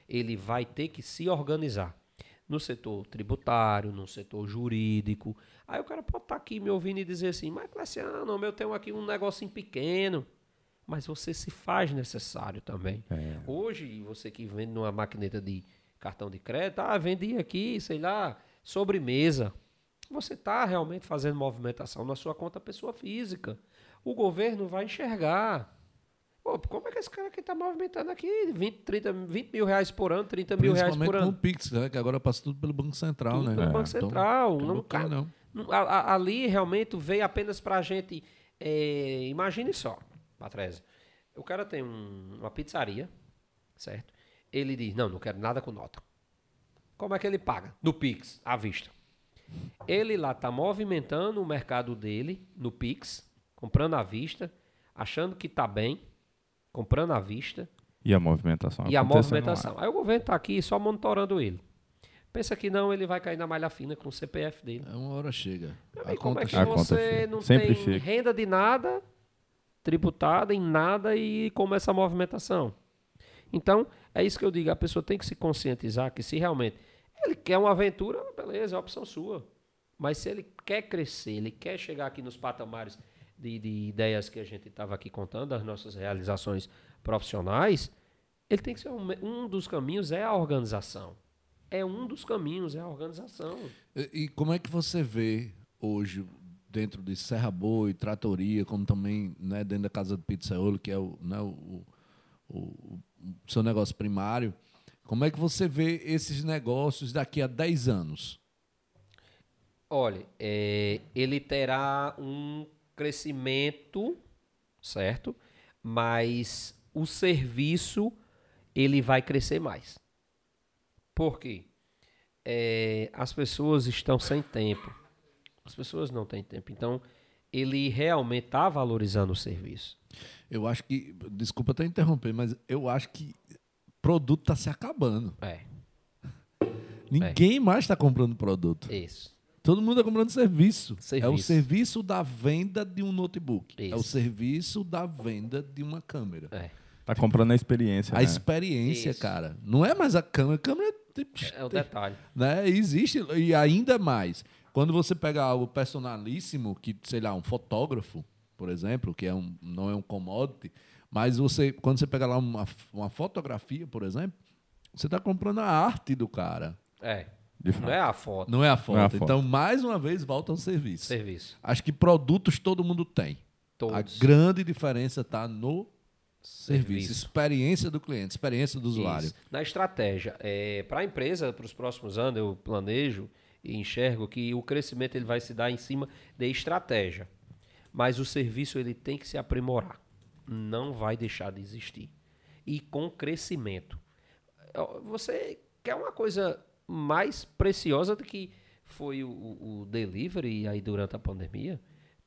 Ele vai ter que se organizar no setor tributário, no setor jurídico. Aí o cara pode estar aqui me ouvindo e dizer assim, mas Cleciano, eu tenho aqui um negocinho pequeno. Mas você se faz necessário também. É. Hoje, você que vende numa maquineta de cartão de crédito, ah, vendi aqui, sei lá, sobremesa. Você está realmente fazendo movimentação na sua conta pessoa física. O governo vai enxergar. Pô, como é que esse cara aqui está movimentando aqui 20, 30, 20 mil reais por ano, 30 mil reais Principalmente por com o ano? Pix, né? Que agora passa tudo pelo Banco Central, Tudo né? pelo Banco Então, Central. então não, cara, não. a- ali realmente veio apenas para a gente é, imagine só, Patrese. O cara tem um- uma pizzaria, certo? Ele diz, não, não quero nada com nota. Como é que ele paga? No Pix, à vista. Ele lá está movimentando o mercado dele no Pix, comprando à vista, achando que está bem, comprando à vista, E a movimentação. e a movimentação. Aí o governo está aqui só monitorando ele. Pensa que não, ele vai cair na malha fina com o CPF dele. É uma hora chega. Amigo, como é conta que A chega. conta você não Sempre tem chega. renda de nada, tributada em nada e começa a movimentação? Então, é isso que eu digo, a pessoa tem que se conscientizar que se realmente ele quer uma aventura, beleza, é opção sua. Mas se ele quer crescer, ele quer chegar aqui nos patamares de, de ideias que a gente estava aqui contando, das nossas realizações profissionais, ele tem que ser um, um dos caminhos é a organização. É um dos caminhos, é a organização. E, e como é que você vê hoje, dentro de Serra Boa e Tratoria, como também né, dentro da Casa do Pizzaiolo, que é o, né, o, o, o seu negócio primário, como é que você vê esses negócios daqui a 10 anos? Olha, é, ele terá um crescimento, certo? Mas o serviço ele vai crescer mais. Por quê? É, as pessoas estão sem tempo. As pessoas não têm tempo. Então, ele realmente está valorizando o serviço. Eu acho que, desculpa até interromper, mas eu acho que produto está se acabando. É, Ninguém mais está comprando produto. isso. Todo mundo está comprando serviço. É o Serviço. serviço da venda de um notebook. É o Isso. serviço da venda de uma câmera. É, Tá comprando a experiência, A né? experiência, Isso. cara. Não é mais a câmera. A câmera é tipo, é o detalhe. né? Existe e ainda mais. Quando você pega algo personalíssimo, que sei lá, um fotógrafo, por exemplo, que é um, não é um commodity, mas você quando você pega lá uma, uma fotografia, por exemplo, você está comprando a arte do cara, É, não é a foto, não é a foto. Não é a foto. Então, mais uma vez, volta ao serviço. serviço. Acho que produtos todo mundo tem. Todos. A grande diferença está no serviço. Serviço. experiência do cliente, experiência do usuário. Isso. Na estratégia, para a empresa, para os próximos anos, eu planejo enxergo que o crescimento ele vai se dar em cima de estratégia. Mas o serviço ele tem que se aprimorar. Não vai deixar de existir. E com crescimento. Você quer uma coisa mais preciosa do que foi o, o- o delivery aí durante a pandemia?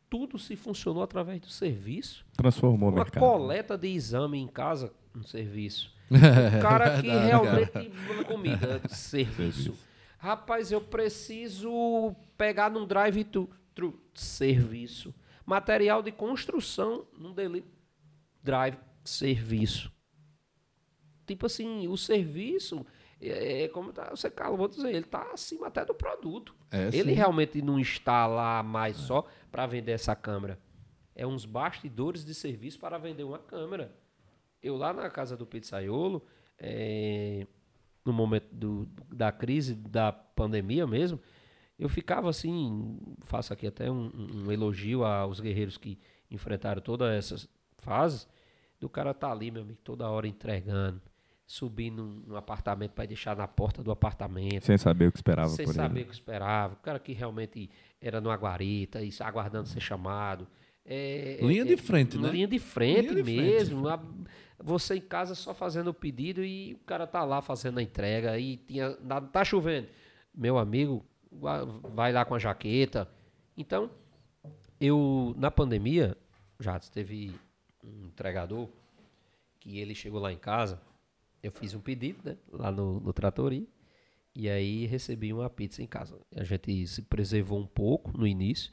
Tudo se funcionou através do serviço. Transformou o Uma mercado. coleta de exame em casa, um serviço. *laughs* O cara que realmente comida, *laughs* serviço. Rapaz, eu preciso pegar num drive-thru, serviço. Material de construção num drive, serviço. Tipo assim, o serviço, é, é como tá, você de dizer, ele está acima até do produto. É, ele sim. realmente não está lá mais só para vender essa câmera. É uns bastidores de serviço para vender uma câmera. Eu lá na casa do pizzaiolo, é, no momento do- da crise, da pandemia mesmo, eu ficava assim, faço aqui até um, um elogio aos guerreiros que enfrentaram todas essas fases, do cara tá ali, meu amigo, toda hora entregando, subindo num, num apartamento para deixar na porta do apartamento, Sem saber o que esperava sem por saber ele. o que esperava, o cara que realmente era numa guarita, isso, aguardando ser chamado. É, Linha é, de frente, né? Linha de frente Linha de frente. mesmo. A- Você em casa só fazendo o pedido e o cara tá lá fazendo a entrega. E tinha, na- tá chovendo. Meu amigo, va- vai lá com a jaqueta. Então, eu, na pandemia, já teve um entregador que ele chegou lá em casa. Eu fiz um pedido, né? Lá no, no. E aí recebi uma pizza em casa. A gente se preservou um pouco no início.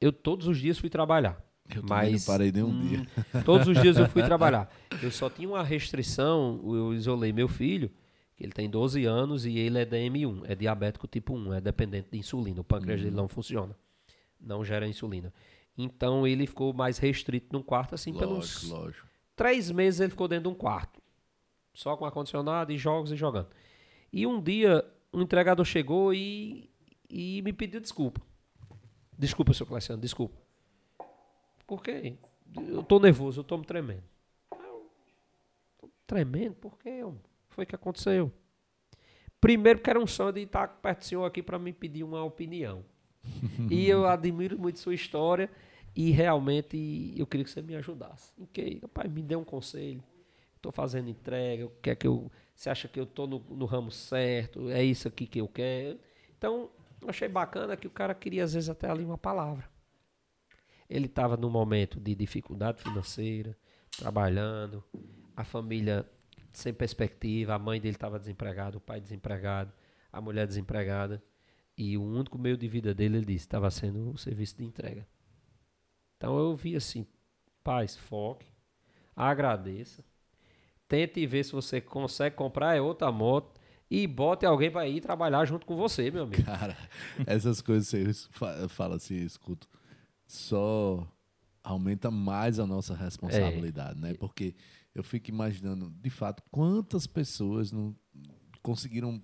Eu todos os dias fui trabalhar. Eu mas não parei nem um hum, dia. *laughs* Todos os dias eu fui trabalhar. Eu só tinha uma restrição, eu isolei meu filho, que ele tem 12 anos e ele é DM1, é diabético tipo 1, é dependente de insulina. O pâncreas Uhum. dele não funciona. Não gera insulina. Então ele ficou mais restrito num quarto, assim, pelos Lógico, lógico. três meses ele ficou dentro de um quarto. Só com ar-condicionado e jogos e jogando. E um dia, um entregador chegou e, e me pediu desculpa. Desculpa, seu Cleciano, desculpa. Por quê? Eu tô nervoso, eu tô me tremendo. Tremendo? Por quê? Foi que aconteceu? Primeiro, porque era um sonho de estar perto do senhor aqui para me pedir uma opinião. *laughs* e eu admiro muito sua história. E realmente eu queria que você me ajudasse. Que, rapaz, me dê um conselho. Estou fazendo entrega, o que é que eu. Você acha que eu estou no, no ramo certo? É isso aqui que eu quero? Então, eu achei bacana que o cara queria, às vezes, até ali uma palavra. Ele estava num momento de dificuldade financeira, trabalhando, a família sem perspectiva, a mãe dele estava desempregada, o pai desempregado, a mulher desempregada. E o único meio de vida dele, ele disse, estava sendo o serviço de entrega. Então eu vi assim, paz, foque, agradeça, tente ver se você consegue comprar é outra moto e bote alguém para ir trabalhar junto com você, meu amigo. Cara, essas coisas você fala assim, escuto, só aumenta mais a nossa responsabilidade, é. né? Porque eu fico imaginando, de fato, quantas pessoas não conseguiram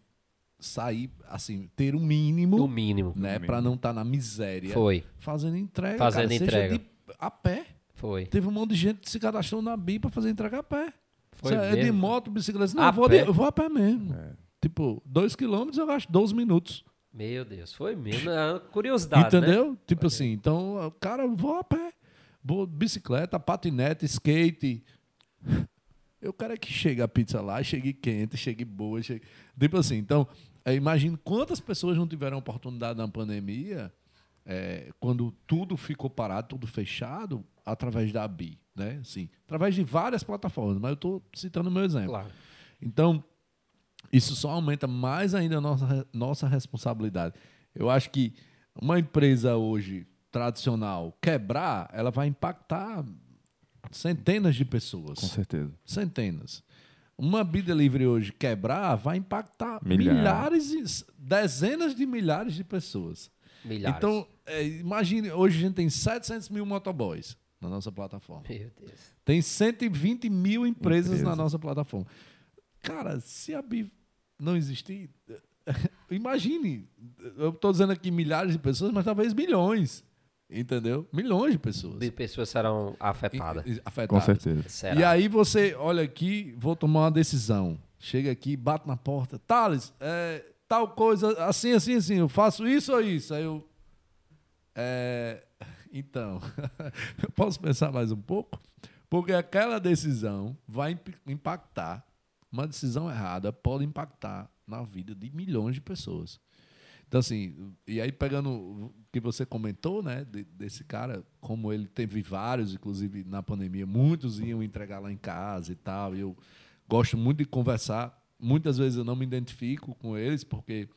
sair, assim, ter o um mínimo, o mínimo, né, para não estar tá na miséria. Foi. Fazendo entrega, fazendo cara, entrega. De, a pé. Foi. Teve um monte de gente que se cadastrou na BI para fazer entrega a pé. Foi é de moto, bicicleta. Não, a vou, pé. De, eu vou a pé mesmo. É. Tipo, dois quilômetros eu gasto 12 minutos. Meu Deus, foi mesmo. É *laughs* curiosidade. Entendeu? Né? Tipo foi assim, então, cara, vou a pé. Vou bicicleta, patinete, skate. Eu quero é que chegue a pizza lá, chegue quente, chegue boa. Chegue... Tipo assim, então, é, imagine quantas pessoas não tiveram oportunidade na pandemia, é, quando tudo ficou parado, tudo fechado, através da BI, né? Assim, através de várias plataformas, mas eu estou citando o meu exemplo. Claro. Então, isso só aumenta mais ainda a nossa, nossa responsabilidade. Eu acho que uma empresa hoje tradicional quebrar, ela vai impactar centenas de pessoas. Com certeza. Centenas. Uma B-Delivery hoje quebrar vai impactar milhares. milhares, dezenas de milhares de pessoas. Milhares. Então, é, imagine, hoje a gente tem 700 mil motoboys na nossa plataforma. Meu Deus. Tem 120 mil empresas Empresa. na nossa plataforma. Cara, se a BI não existir, *laughs* imagine, eu estou dizendo aqui milhares de pessoas, mas talvez milhões. Entendeu? Milhões de pessoas. De pessoas serão afetadas. afetadas. Com certeza. Será? E aí você olha aqui, vou tomar uma decisão. Chega aqui, bate na porta. Thales, é, tal coisa, assim, assim, assim, eu faço isso ou isso? Aí eu. É, então, eu *laughs* posso pensar mais um pouco? Porque aquela decisão vai impactar, uma decisão errada pode impactar na vida de milhões de pessoas. Então, assim, e aí pegando o que você comentou, né, de, desse cara, como ele teve vários, inclusive na pandemia, muitos iam entregar lá em casa e tal. E eu gosto muito de conversar. Muitas vezes eu não me identifico com eles, porque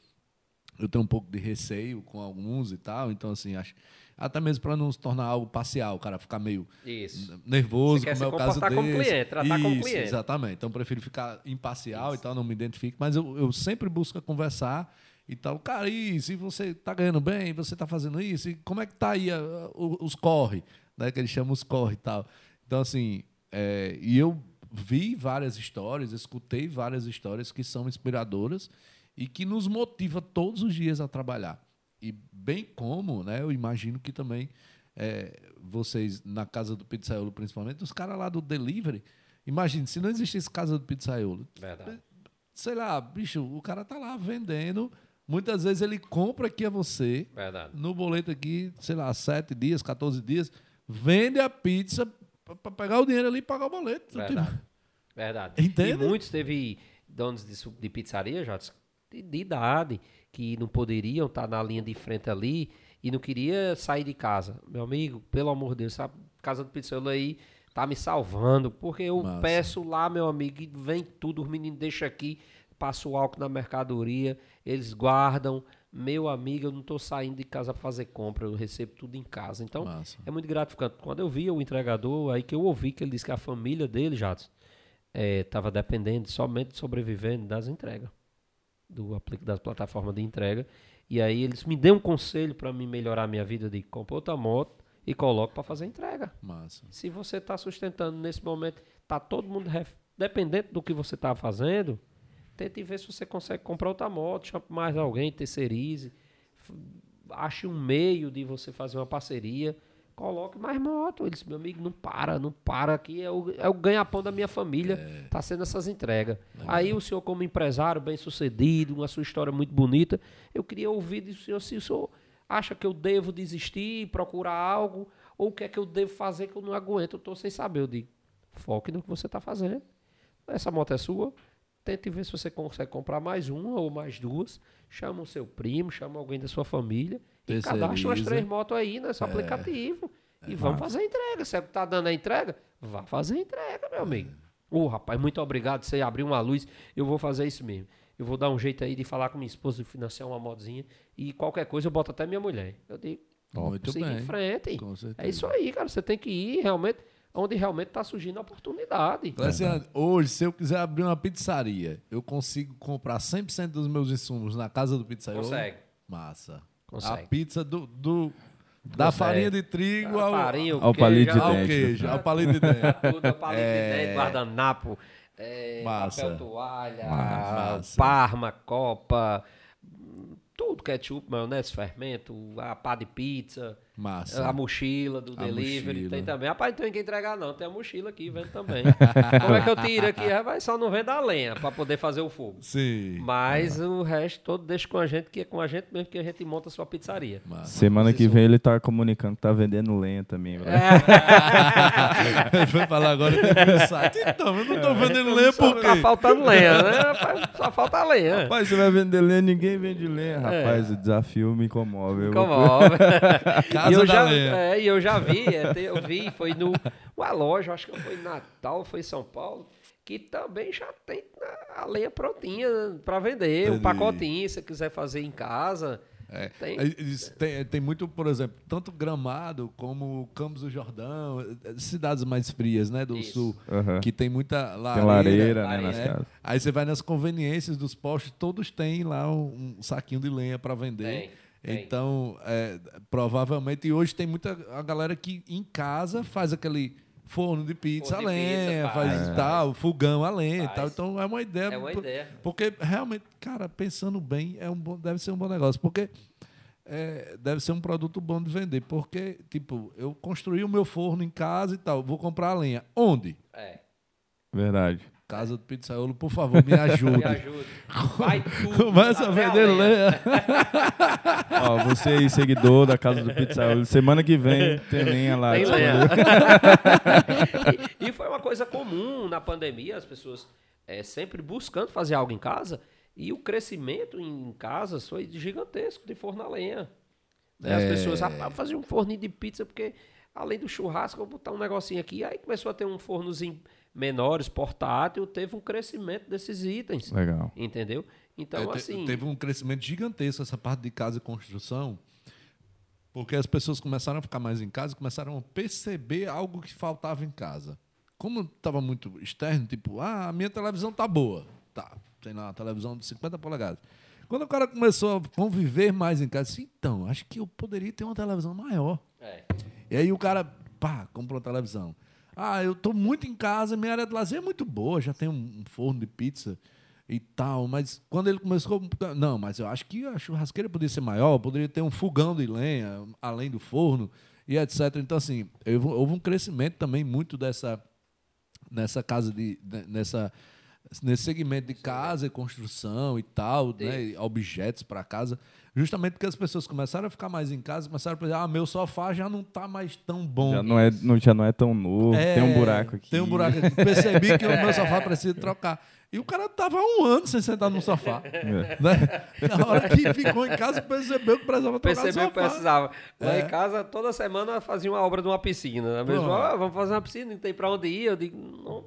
eu tenho um pouco de receio com alguns e tal. Então, assim, acho. Até mesmo para não se tornar algo parcial, o cara ficar meio Isso. nervoso, como é o caso como desse. cliente, tratar Isso, como cliente. Exatamente. Então, eu prefiro ficar imparcial Isso. e tal, não me identifico. Mas eu, eu sempre busco conversar e tal. Cara, e se você está ganhando bem, você está fazendo isso, e como é que tá aí a, a, os corre, né? Que eles chamam os corre e tal. Então, assim, é, e eu vi várias histórias, escutei várias histórias que são inspiradoras e que nos motiva todos os dias a trabalhar. E bem como, né? Eu imagino que também é, vocês, na casa do pizzaiolo principalmente, os caras lá do delivery, imagine, se não existisse casa do pizzaiolo, Verdade. sei lá, bicho, o cara tá lá vendendo Muitas vezes ele compra aqui a você, Verdade. no boleto aqui, sei lá, 7 dias, 14 dias, vende a pizza para pegar o dinheiro ali e pagar o boleto. Verdade. Verdade. Entende? E muitos teve donos de, de pizzaria, já de idade, que não poderiam estar na linha de frente ali e não queria sair de casa. Meu amigo, pelo amor de Deus, a casa do pizzaiolo aí tá me salvando, porque eu peço lá, meu amigo, e vem tudo, os meninos deixam aqui passo o álcool na mercadoria, eles guardam. Meu amigo, eu não estou saindo de casa para fazer compra, eu recebo tudo em casa. Então, Massa. é muito gratificante. Quando eu vi o entregador, aí que eu ouvi que ele disse que a família dele, Jatos, estava é, dependendo somente sobrevivendo das entregas, do das plataformas de entrega. E aí eles me deu um conselho para me melhorar a minha vida de comprar outra moto e coloco para fazer entrega. Massa. Se você está sustentando nesse momento, tá todo mundo dependente do que você está fazendo, Tente ver se você consegue comprar outra moto, chame mais alguém, terceirize. Ache um meio de você fazer uma parceria. Coloque mais moto. Eles, meu amigo, não para, não para. Aqui é o, é o ganha-pão da minha família. É. Tá sendo essas entregas. Aí o senhor, como empresário, bem sucedido, uma sua história muito bonita, eu queria ouvir do senhor se o senhor acha que eu devo desistir, procurar algo, Ou o que é que eu devo fazer que eu não aguento, eu tô sem saber. Eu digo, foque no que você está fazendo. Essa moto é sua. Tente ver se você consegue comprar mais uma ou mais duas. Chama o seu primo, chama alguém da sua família. E cadastra umas Terceiriza. três motos aí nesse aplicativo. E vamos fazer a entrega. Se é tá dando a entrega, vá fazer a entrega, meu amigo. Ô, rapaz, muito obrigado. Você abriu uma luz. Eu vou fazer isso mesmo. Eu vou dar um jeito aí de falar com minha esposa, de financiar uma motozinha. E qualquer coisa eu boto até minha mulher. Eu digo, Muito siga bem. em frente. É isso aí, cara. Você tem que ir realmente onde realmente está surgindo a oportunidade. Cleciane, hoje, se eu quiser abrir uma pizzaria, eu consigo comprar 100% dos meus insumos na casa do pizzaiolo? Consegue. Massa. Consegue. A pizza do, do- da farinha de trigo A ao, farinha, ao palito de queijo, ao dente. queijo, ao palito de dente. *laughs* Tudo, ao palito de dente, guardanapo, é, Massa. papel toalha, Massa. parma, copa, tudo, ketchup, maionese, fermento, a pá de pizza, Massa. a mochila do A delivery, mochila. tem também. Rapaz, não tem que entregar não, tem a mochila aqui, vende também. *laughs* Como é que eu tiro aqui? Rapaz, só não vende a lenha para poder fazer o fogo. Sim. Mas o resto todo deixa com a gente, que é com a gente mesmo que a gente monta a sua pizzaria. Massa. Semana que vem ele tá comunicando que tá vendendo lenha também. É. *laughs* foi falar agora um site. Então, eu não tô vendendo lenha por Tá quê? faltando lenha, né? rapaz? Só falta lenha. Rapaz, você vai vender lenha, ninguém vende lenha. Rapaz, o desafio me comove. Eu vou- Comove. *laughs* Casa e eu já, é, e eu já vi, é, eu vi, foi no uma loja, acho que foi em Natal, foi em São Paulo, que também já tem a lenha prontinha para vender, um Entendi. pacotinho, se você quiser fazer em casa. É. Tem. Tem, tem muito, por exemplo, tanto Gramado como Campos do Jordão, eh, cidades mais frias, né, do Isso. sul, Aham. que tem muita lareira. Tem lareira, né, lareira. nas né? casas. Aí você vai nas conveniências dos postos, todos têm lá um, um saquinho de lenha para vender. Tem, Então, é, provavelmente, e hoje tem muita a galera que em casa faz aquele forno de pizza Forno a de pizza, lenha, faz, faz, faz. tal, fogão a lenha e Faz. tal. Então é uma ideia. É uma por- ideia. Porque realmente, cara, pensando bem, é um bom, deve ser um bom negócio. Porque é, deve ser um produto bom de vender. Porque, tipo, eu construí o meu forno em casa e tal, vou comprar a lenha. Onde? É, Verdade. Casa do Pizzaiolo, por favor, me *laughs* ajude. me ajude. Vai tudo. *laughs* Começa a vender lenha. *laughs* Ó, você aí, seguidor da Casa do Pizzaiolo, semana que vem tem lenha lá. Tem lenha. e, e foi uma coisa comum na pandemia, as pessoas é, sempre buscando fazer algo em casa. E o crescimento em casas foi gigantesco de forno a lenha. Né? As É. pessoas rapaz, faziam um forninho de pizza, porque além do churrasco, eu vou botar um negocinho aqui. Aí começou a ter um fornozinho menores, portátil, teve um crescimento desses itens. Legal. Entendeu? Então, É, assim. Teve um crescimento gigantesco essa parte de casa e construção, porque as pessoas começaram a ficar mais em casa, começaram a perceber algo que faltava em casa. Como estava muito externo, tipo, ah, a minha televisão tá boa. Tá, tem lá uma televisão de 50 polegadas. Quando o cara começou a conviver mais em casa, disse, então, acho que eu poderia ter uma televisão maior. É. E aí o cara, pá, comprou uma televisão. Ah, eu tô muito em casa, minha área de lazer é muito boa, já tem um, forno de pizza e tal, mas quando ele começou, não, mas eu acho que a churrasqueira poderia ser maior, poderia ter um fogão de lenha além do forno e etc. Então assim, houve, um crescimento também muito dessa nessa casa de ne- nessa nesse segmento de casa e construção e tal, né, objetos para casa, justamente porque as pessoas começaram a ficar mais em casa, começaram a pensar, ah, meu sofá já não tá mais tão bom. Já não, é, não, já não é tão novo, tem um É, buraco aqui. Tem um buraco aqui. Percebi que o meu *laughs* sofá precisa trocar. E o cara tava há um ano sem sentar no sofá. É. Né? Na hora que ficou em casa, percebeu que precisava trocar Percebeu o que precisava. Lá É. em casa, toda semana fazia uma obra de uma piscina. né? Mesmo, Pronto. "Ah, vamos fazer uma piscina, não tem pra onde ir. Eu digo, não,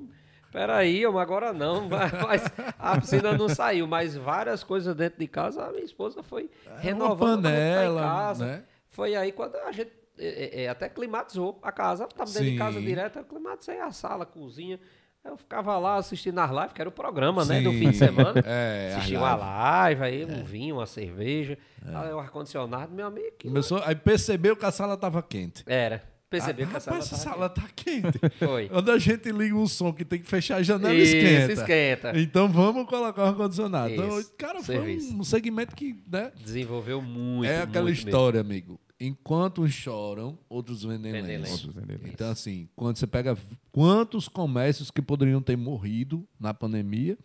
peraí, mas agora não. *laughs* Mas a piscina não saiu, mas várias coisas dentro de casa, a minha esposa foi renovando. uma gente tá em panela, casa. né? Foi aí quando a gente é, é, até climatizou a casa. Estava dentro de casa Sim. direto, eu climatizei a sala, a cozinha. Eu ficava lá assistindo as lives, que era o programa, né? Do Sim. fim de semana. *laughs* É, as Assistia uma lives. live, aí um vinho, uma cerveja, aí o ar-condicionado, meu amigo. Começou, aí percebeu que a sala tava quente. Era. Percebeu Ah, que a sala rapaz, essa tava sala tá quente. Foi. Quando a gente liga um som que tem que fechar a janela, Isso, esquenta. esquenta. Então vamos colocar o ar-condicionado. Então, cara, foi serviço. um segmento que, né? Desenvolveu muito, é aquela muito história, amigo. Enquanto uns choram, outros vendem Vendem lenço. lenço. Outros vendem lenço. Então, assim, quando você pega quantos comércios que poderiam ter morrido na pandemia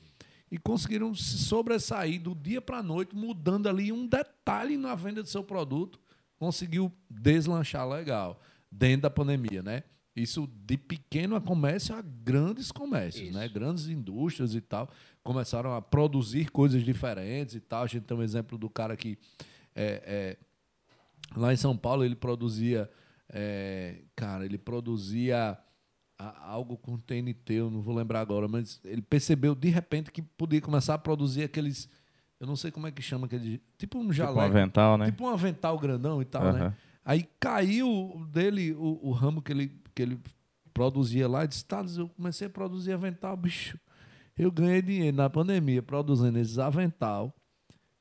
e conseguiram se sobressair do dia para a noite, mudando ali um detalhe na venda do seu produto, conseguiu deslanchar legal. Dentro da pandemia, né? Isso de pequeno comércio a grandes comércios, Isso. né? Grandes indústrias e tal começaram a produzir coisas diferentes e tal. A gente tem um exemplo do cara que é, é, lá em São Paulo ele produzia, é, cara, ele produzia a- algo com TNT, eu não vou lembrar agora, mas ele percebeu de repente que podia começar a produzir aqueles, eu não sei como é que chama aquele, tipo um Tipo jaleco, um avental, né? tipo um avental grandão e tal, né? Aí caiu dele o, o ramo que ele, que ele produzia lá. E disse, tá, eu comecei a produzir avental, bicho. Eu ganhei dinheiro na pandemia produzindo esses avental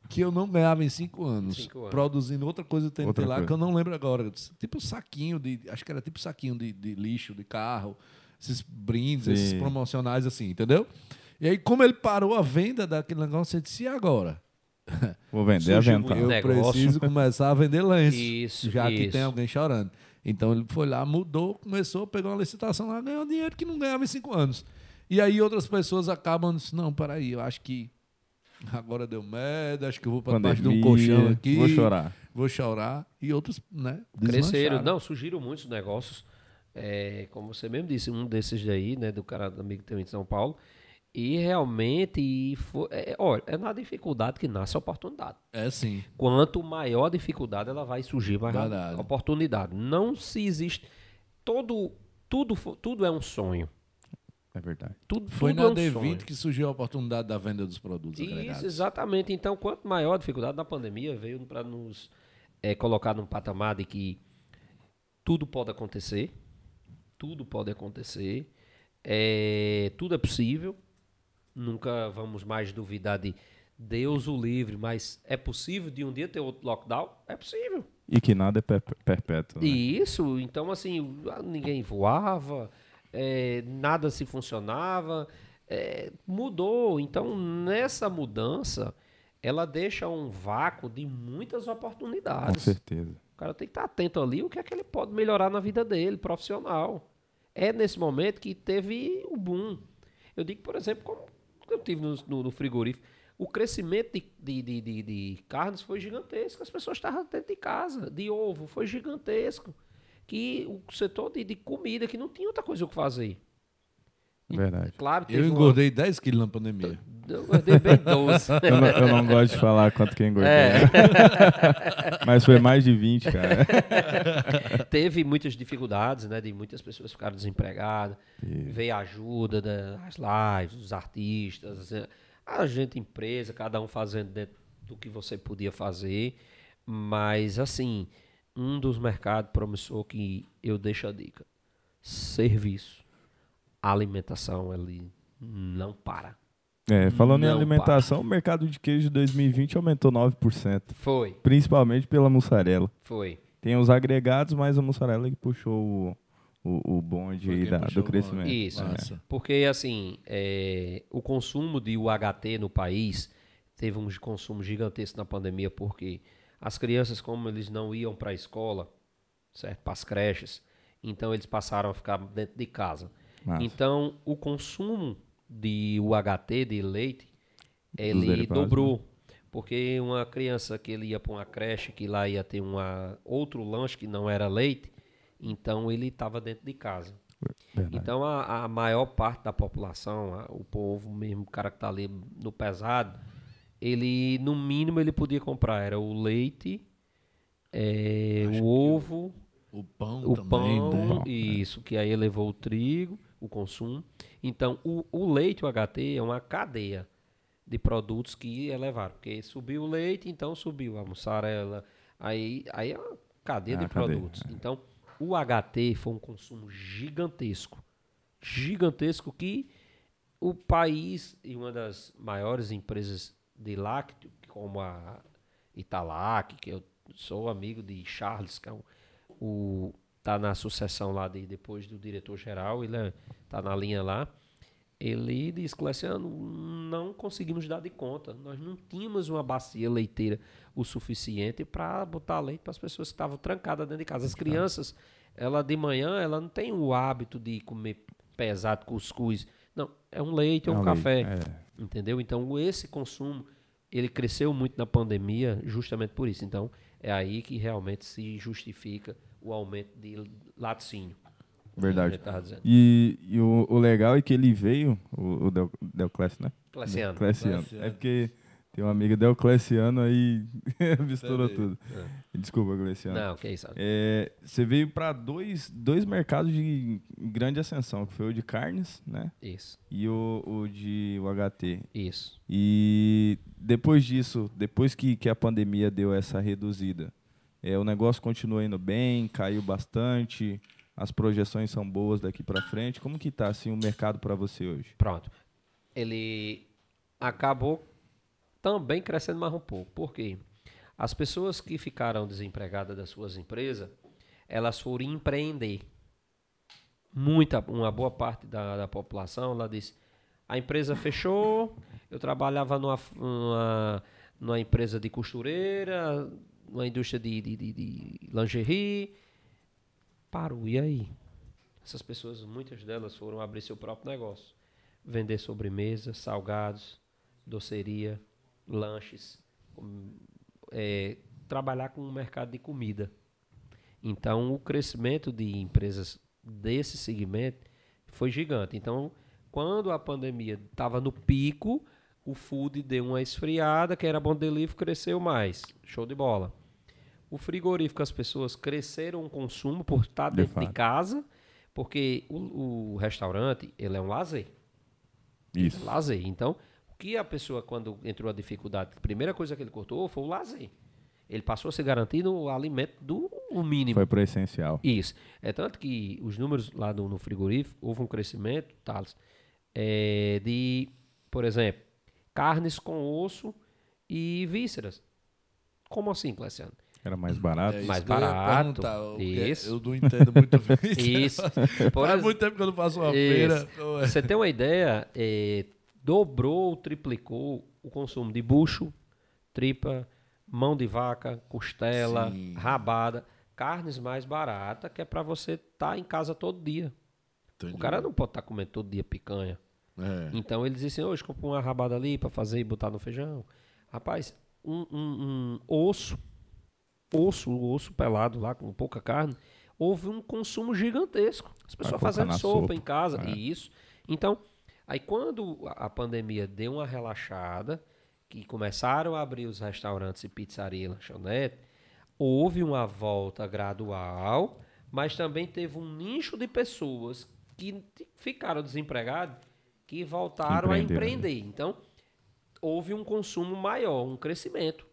que eu não ganhava em cinco anos. Cinco anos. Produzindo outra coisa TNT Outra lá coisa. que eu não lembro agora. Tipo saquinho de. Acho que era tipo saquinho de, de lixo, de carro. Esses brindes, esses Sim. promocionais assim, entendeu? E aí, como ele parou a venda daquele negócio, ele disse, e agora? *laughs* Vou vender Surgiu, avental. Eu Negócio. preciso começar a vender lenço. Isso, já que isso. tem alguém chorando. Então ele foi lá, mudou, começou, pegou uma licitação lá, ganhou dinheiro que não ganhava em cinco anos. E aí outras pessoas acabam dizendo, não, peraí, eu acho que agora deu merda, acho que eu vou para debaixo de um colchão aqui. Vou chorar. Vou chorar. E outros, né? Cresceram. Não, surgiram muitos negócios. é, como você mesmo disse, um desses daí, né, do cara do amigo teu em São Paulo. E realmente, foi, é, olha, é na dificuldade que nasce a oportunidade. É sim. Quanto maior a dificuldade, ela vai surgir mais rápido. Verdade. oportunidade. Não se existe. Todo, tudo, tudo é um sonho. É verdade. Tudo, Foi tudo na é um D20 sonho. que surgiu a oportunidade da venda dos produtos agregados. Isso, exatamente. Então, quanto maior a dificuldade da pandemia, veio para nos eh, colocar num patamar de que tudo pode acontecer, tudo pode acontecer, eh, tudo é possível. Nunca vamos mais duvidar de Deus o livre, mas é possível de um dia ter outro lockdown? É possível. E que nada é per- perpétuo. Né? E isso, então assim, ninguém voava, eh, nada se funcionava, eh, mudou. Então, nessa mudança, ela deixa um vácuo de muitas Com oportunidades. certeza. O cara tem que estar atento ali o que é que ele pode melhorar na vida dele, profissional. É nesse momento que teve o boom. Eu digo, por exemplo, como eu tive no, no- no frigorífico, o crescimento de, de, de, de- carnes foi gigantesco. As pessoas estavam dentro de casa, de ovo, foi gigantesco. Que o setor de comida, que não tinha outra coisa o que fazer. Verdade. Claro, teve Eu uma- engordei 10 quilos na pandemia. Eu engordei bem 12. *laughs* Eu não, eu não gosto de falar quanto que eu engordei. É. *laughs* Mas foi mais de 20, cara. *laughs* teve muitas dificuldades, né? De muitas pessoas ficaram desempregadas. Veio a ajuda das lives, dos artistas, eh, a gente, empresa, cada um fazendo dentro do que você podia fazer. Mas, assim, um dos mercados promissor que eu deixo a dica: serviço, alimentação, ele não para. É, falando em Não alimentação, o mercado de queijo de 2020 aumentou 9%. Foi, Principalmente pela mussarela. foi. Tem os agregados, mas a mussarela que puxou o, o, o bonde da- do crescimento. bonde. Isso. Massa. Porque, assim, é, o consumo de UHT no país teve um consumo gigantesco na pandemia, porque as crianças, como eles não iam para a escola, certo? Para as creches, então eles passaram a ficar dentro de casa. Massa. Então, o consumo de UHT, de leite, ele derivados, dobrou. Porque uma criança que ele ia para uma creche, que lá ia ter uma, outro lanche que não era leite, então ele estava dentro de casa. Verdade. Então a, a maior parte da população, a- o povo mesmo, o cara que tá ali no pesado, ele no mínimo ele podia comprar era o leite, é, o ovo, O pão o também, pão, né? isso, que aí levou o trigo, o consumo. Então o, o leite, o HT, é uma cadeia de produtos que elevaram, porque subiu o leite, então subiu a mussarela, aí, aí é uma cadeia É de cadeia, produtos. Então o HT foi um consumo gigantesco, gigantesco que o país e uma das maiores empresas de lácteo, como a Italac, que eu sou amigo de Charles, que é um, o tá na sucessão lá de depois do diretor geral, ele é, tá na linha lá. Ele disse, Cleciano, não conseguimos dar de conta. Nós não tínhamos uma bacia leiteira o suficiente para botar leite para as pessoas que estavam trancadas dentro de casa. As crianças, ela de manhã, ela não tem o hábito de comer pesado, cuscuz. Não, é um leite É ou um um café. leite, é. Entendeu? Então, esse consumo, ele cresceu muito na pandemia justamente por isso. Então, é aí que realmente se justifica o aumento de laticínio. Verdade. Dizendo. E, e o, o legal é que ele veio, o, o Del, Delclésio, né? Cleciano. Cleciano. Cleciano. É porque tem uma amiga Delcleciano aí *laughs* misturou tudo. Desculpa, Cleciano. Não, que isso. É, você veio para dois, dois mercados de grande ascensão, que foi o de carnes, né? Isso, E o, o de UHT. isso. E depois disso, depois que, que a pandemia deu essa reduzida, é, o negócio continua indo bem, caiu bastante, as projeções são boas daqui para frente. Como que tá assim o mercado para você hoje? Pronto. Ele acabou também crescendo mais um pouco. Por quê? As pessoas que ficaram desempregadas das suas empresas, elas foram empreender. Muita, uma boa parte da, da população, ela disse, a empresa fechou, eu trabalhava numa, numa, numa empresa de costureira, numa indústria de, de, de, de lingerie, parou, e aí? Essas pessoas, muitas delas foram abrir seu próprio negócio. Vender sobremesa, salgados, doceria, lanches, é, trabalhar com o mercado de comida. Então, o crescimento de empresas desse segmento foi gigante. Então, quando a pandemia estava no pico, o food deu uma esfriada, que era bom delivery, cresceu mais. Show de bola. O frigorífico, as pessoas cresceram o consumo por estar De dentro de fato. casa, porque o, o restaurante, ele é um lazer. Isso. Lazer. Então, o que a pessoa, quando entrou a dificuldade, a primeira coisa que ele cortou foi o lazer. Ele passou a se garantir no alimento do mínimo. Foi pro essencial. Isso. É tanto que os números lá no, no frigorífico, houve um crescimento, Thales, é, de, por exemplo, carnes com osso e vísceras. Como assim, Cleciano? Era mais barato. É mais eu barato. porque Isso. Eu não entendo muito *laughs* disso. Isso. Por Faz ex- muito tempo que eu não faço uma Isso. feira. então é- Você tem uma ideia, é, dobrou, triplicou o consumo de bucho, tripa, mão de vaca, costela, Sim. rabada, carnes mais baratas, que é para você estar em casa todo dia. O Entendi. cara não pode estar comendo todo dia picanha. É. Então eles dizem, hoje compra uma rabada ali para fazer e botar no feijão. Rapaz, um, um- um osso, osso, o osso pelado lá com pouca carne, houve um consumo gigantesco. As pessoas fazendo sopa, sopa. em casa, É. e isso. Então, aí quando a pandemia deu uma relaxada, que começaram a abrir os restaurantes e pizzaria e lanchonete, houve uma volta gradual, mas também teve um nicho de pessoas que ficaram desempregadas que voltaram a né? empreender. Então, houve um consumo maior, um crescimento.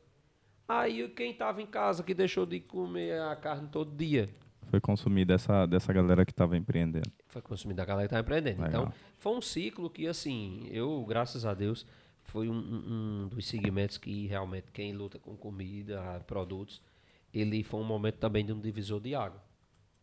Aí quem estava em casa que deixou de comer a carne todo dia Foi consumido dessa, dessa galera que estava empreendendo. foi consumido da galera que estava empreendendo. Legal. Então, foi um ciclo que, assim, eu, graças a Deus, foi um, um- um dos segmentos que realmente quem luta com comida, produtos, ele foi um momento também de um divisor de água.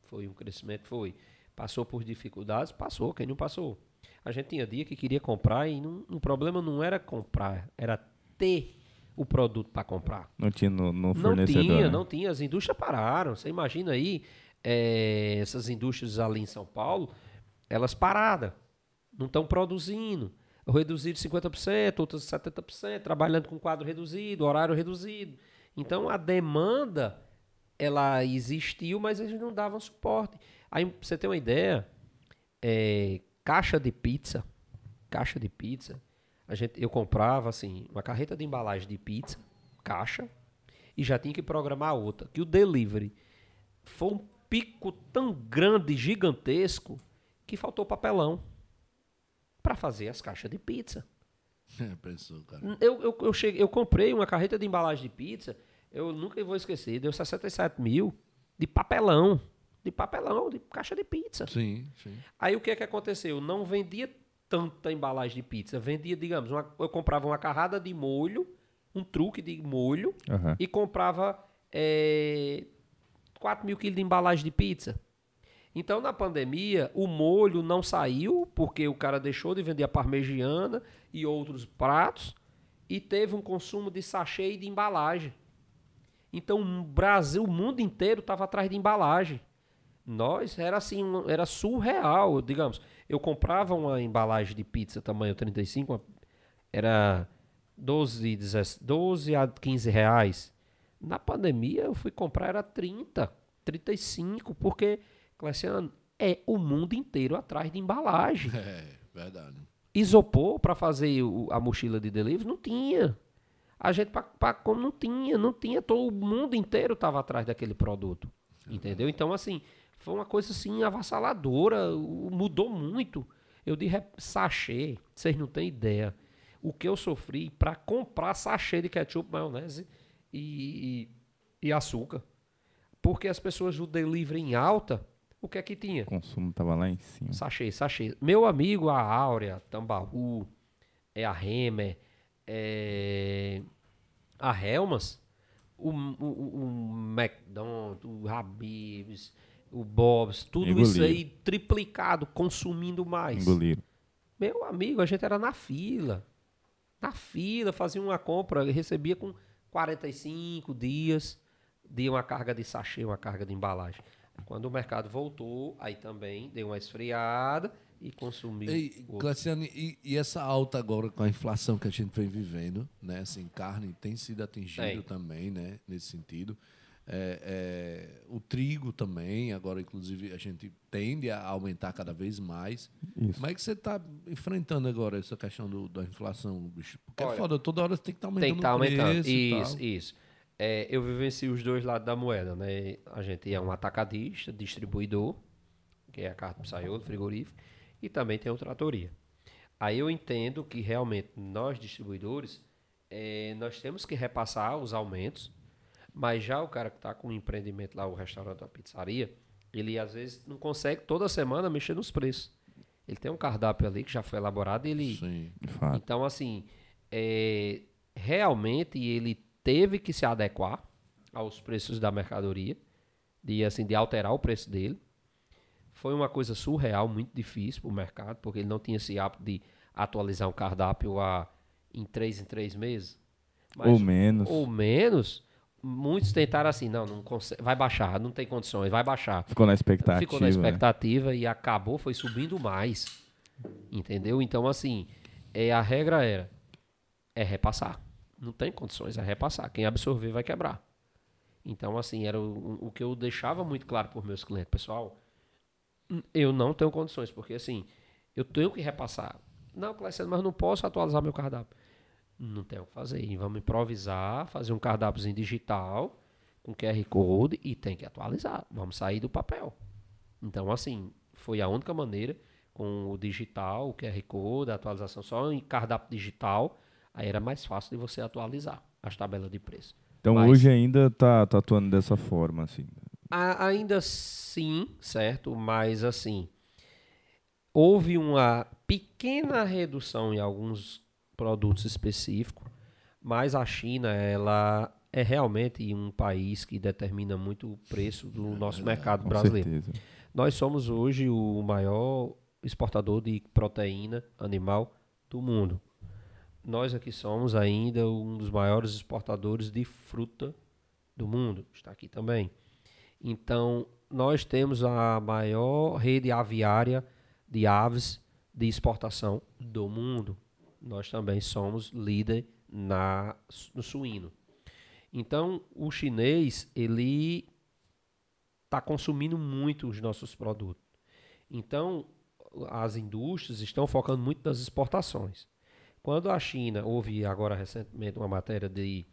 Foi um crescimento, foi. Passou por dificuldades, passou, quem não passou. A gente tinha dia que queria comprar e não, o problema não era comprar, era ter o produto para comprar. Não tinha no, no Não fornecedor. tinha, né? não tinha. As indústrias pararam. Você imagina aí, eh, essas indústrias ali em São Paulo, elas paradas. Não estão produzindo. Reduzido 50%, outras 70%, trabalhando com quadro reduzido, horário reduzido. Então a demanda, ela existiu, mas eles não davam suporte. Aí, pra você ter uma ideia, eh, caixa de pizza, caixa de pizza, a gente, eu comprava assim, uma carreta de embalagem de pizza, caixa, e já tinha que programar outra. Que o delivery foi um pico tão grande, gigantesco, que faltou papelão para fazer as caixas de pizza. É, pensou, cara. Eu, eu, eu, cheguei, eu comprei uma carreta de embalagem de pizza, eu nunca vou esquecer, deu 67 mil de papelão. De papelão, de caixa de pizza. Sim, sim. Aí o que é que aconteceu? Não vendia tanta embalagem de pizza. Vendia, digamos, uma- eu comprava uma carrada de molho, um truque de molho, Aham. e comprava é, 4 mil quilos de embalagem de pizza. Então, na pandemia, o molho não saiu, porque o cara deixou de vender a parmegiana e outros pratos, e teve um consumo de sachê e de embalagem. Então, o Brasil, o mundo inteiro estava atrás de embalagem. Nós era assim, era surreal, digamos. Eu comprava uma embalagem de pizza tamanho 35, uma- era 12, 16 12 a 15 reais. Na pandemia eu fui comprar era 30. 35, porque, Cleciano, é o mundo inteiro atrás de embalagem. *laughs* É, verdade. Isopor para fazer o- a mochila de delivery não tinha. A gente pra, pra- como não tinha, não tinha, todo mundo inteiro estava atrás daquele produto. Entendeu? Então, assim, foi uma coisa assim avassaladora, mudou muito. Eu de rep- sachê, vocês não têm ideia o que eu sofri para comprar sachê de ketchup, maionese e, e, e açúcar. Porque as pessoas do delivery em alta, o que é que tinha? O consumo tava lá em cima. Sachê, sachê. Meu amigo, a Áurea, Tambaú, é a Remer, é a Helmas, o, o, o, o McDonald's, o Habib's, o Bob's, tudo isso aí triplicado, consumindo mais. Engoliram. Meu amigo, a gente era na fila. Na fila, fazia uma compra, recebia com 45 dias de uma carga de sachê, uma carga de embalagem. Quando o mercado voltou, aí também deu uma esfriada e consumiu. Ei, e, e essa alta agora com a inflação que a gente vem vivendo, né? Assim, carne tem sido atingido Tem. também, né? Nesse sentido. É, é, o trigo também, agora inclusive a gente tende a aumentar cada vez mais. Isso. Como é que você está enfrentando agora essa questão do- da inflação, bicho? Porque é Olha, foda, toda hora você tem que estar aumentando Tem que estar o preço aumentando. e Isso, tal. isso. É, eu vivencio os dois lados da moeda, né? A gente é um atacadista, distribuidor, que é a carta do Psaiolo, frigorífico, e também tem o tratoria. Aí eu entendo que realmente nós distribuidores, é, nós temos que repassar os aumentos, mas já o cara que está com um empreendimento lá, o restaurante, a pizzaria, ele às vezes não consegue toda semana mexer nos preços. Ele tem um cardápio ali que já foi elaborado e ele Sim. De fato. então, assim, é, realmente ele teve que se adequar aos preços da mercadoria, de, assim, de alterar o preço dele. Foi uma coisa surreal, muito difícil para o mercado, porque ele não tinha esse hábito de atualizar um cardápio a, em três em três meses. Ou menos. Ou menos. Muitos tentaram assim, não, não consegue, vai baixar, não tem condições, vai baixar. Ficou na expectativa. Ficou na né? expectativa e acabou, foi subindo mais. Entendeu? Então, assim, é, a regra era é repassar. Não tem condições, é repassar. Quem absorver vai quebrar. Então, assim, era o, o que eu deixava muito claro para os meus clientes. Pessoal, hum, eu não tenho condições, porque assim, eu tenho que repassar. Não, Clécio, mas não posso atualizar meu cardápio. Não tem o que fazer. E Vamos improvisar, fazer um cardápiozinho digital com QR Code e tem que atualizar. Vamos sair do papel. Então, assim, foi a única maneira com o digital, o QR Code, a atualização só em cardápio digital, aí era mais fácil de você atualizar as tabelas de preço. Então Mas- hoje ainda tá, tá atuando dessa forma, assim. A- ainda sim, certo? Mas assim, houve uma pequena redução em alguns produtos específicos, mas a China, ela é realmente um país que determina muito o preço do nosso mercado Com brasileiro. certeza. Nós somos hoje o maior exportador de proteína animal do mundo. Nós aqui somos ainda um dos maiores exportadores de fruta do mundo. Está aqui também. Então, nós temos a maior rede aviária de aves de exportação do mundo. Nós também somos líder na, no suíno. Então, o chinês, ele está consumindo muito os nossos produtos. Então, as indústrias estão focando muito nas exportações. Quando a China, houve agora recentemente uma matéria de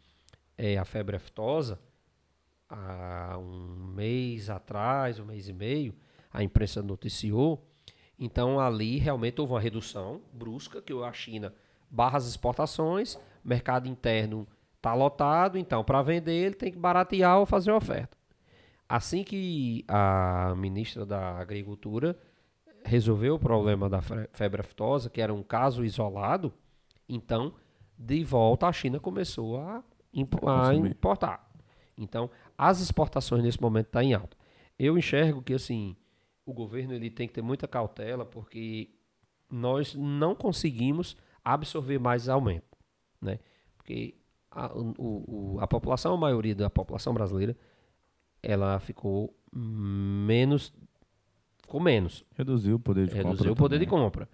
eh, a febre aftosa, há um mês atrás, um mês e meio, a imprensa noticiou. Então, ali realmente houve uma redução brusca, que a China barra as exportações, mercado interno está lotado, então, para vender, ele tem que baratear ou fazer oferta. Assim que a ministra da Agricultura resolveu o problema da fe- febre aftosa, que era um caso isolado, então, de volta, a China começou a, impo- a importar. Então, as exportações nesse momento estão em alta. Eu enxergo que, assim, o governo ele tem que ter muita cautela, porque nós não conseguimos absorver mais aumento, né? Porque a, o- o- a população, a maioria da população brasileira, ela ficou menos, ficou menos, Reduziu o poder de compra. reduziu o poder de também. compra.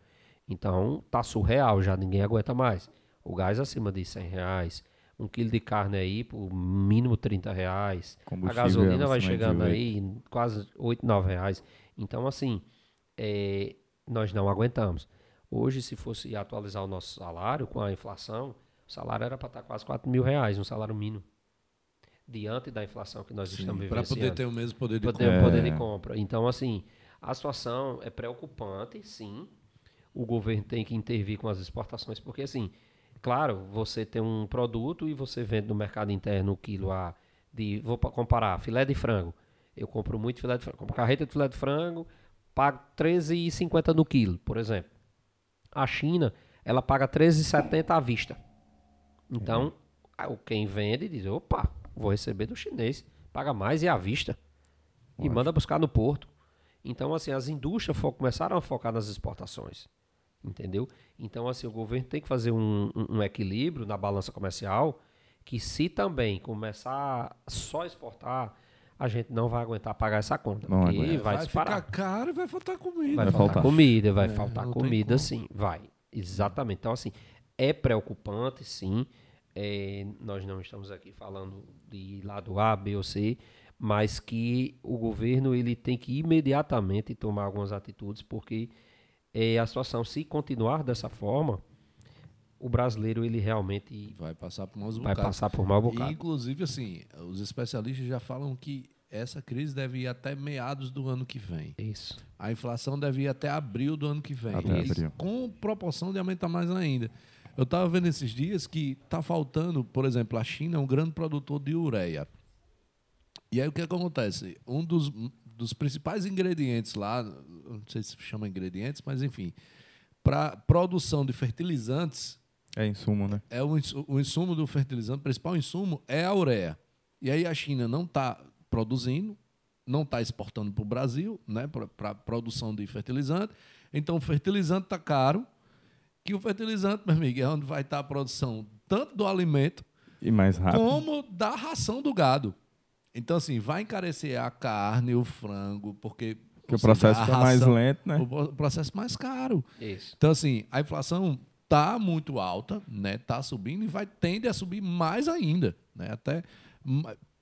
Então, tá surreal já, ninguém aguenta mais. O gás acima de 100 reais, um quilo de carne aí por mínimo 30 reais. A gasolina vai de chegando aí quase 8, 9 reais. Então, assim, é, nós não aguentamos. Hoje, se fosse atualizar o nosso salário com a inflação, o salário era para estar quase 4 mil reais, um salário mínimo. Diante da inflação que nós estamos Para vivenciando poder ter o mesmo poder de poder, compra. poder de É. compra. Então, assim, a situação é preocupante, sim. O governo tem que intervir com as exportações, porque, assim, claro, você tem um produto e você vende no mercado interno o quilo a de. Vou pa- comparar, filé de frango. Eu compro muito filé de frango. Compro carreta de filé de frango, pago R$ 13,50 no quilo, por exemplo. A China, ela paga R$ 13,70 à vista. Então, o quem vende diz, opa, vou receber do chinês, paga mais e à vista. E manda buscar no porto. Então, assim, as indústrias começaram a focar nas exportações. Entendeu? Então, assim, o governo tem que fazer um, um- um equilíbrio na balança comercial, que se também começar só a exportar, a gente não vai aguentar pagar essa conta. Não porque vai, Vai disparar. ficar caro e vai faltar comida. Vai, Vai faltar, faltar. comida, vai É, faltar comida, sim. Vai. Exatamente. Então, assim, é preocupante, sim. É, nós não estamos aqui falando de lado A, B ou C, mas que o governo ele tem que imediatamente tomar algumas atitudes, porque é, a situação, se continuar dessa forma, o brasileiro ele realmente Vai passar por maus vai passar por mau E, bocado. inclusive, assim, os especialistas já falam que essa crise deve ir até meados do ano que vem. Isso. A inflação deve ir até abril do ano que vem. Até E abril. Com proporção de aumentar mais ainda. Eu estava vendo esses dias que está faltando, por exemplo, a China é um grande produtor de ureia. E aí o que acontece? Um dos, dos principais ingredientes lá, não sei se chama ingredientes, mas enfim, para produção de fertilizantes, É insumo, né? é o, insu- o insumo do fertilizante, o principal insumo é a ureia. E aí a China não está produzindo, não está exportando para o Brasil, né, para produção de fertilizante. Então o fertilizante está caro, que o fertilizante, meu amigo, é onde vai estar a produção tanto do alimento E mais rápido. como da ração do gado. Então, assim, vai encarecer a carne, o frango, porque. Porque o processo a fica mais lento, né? O pro- processo mais caro. Isso. Então, assim, a inflação tá muito alta, né? Tá subindo e vai tende a subir mais ainda, né? Até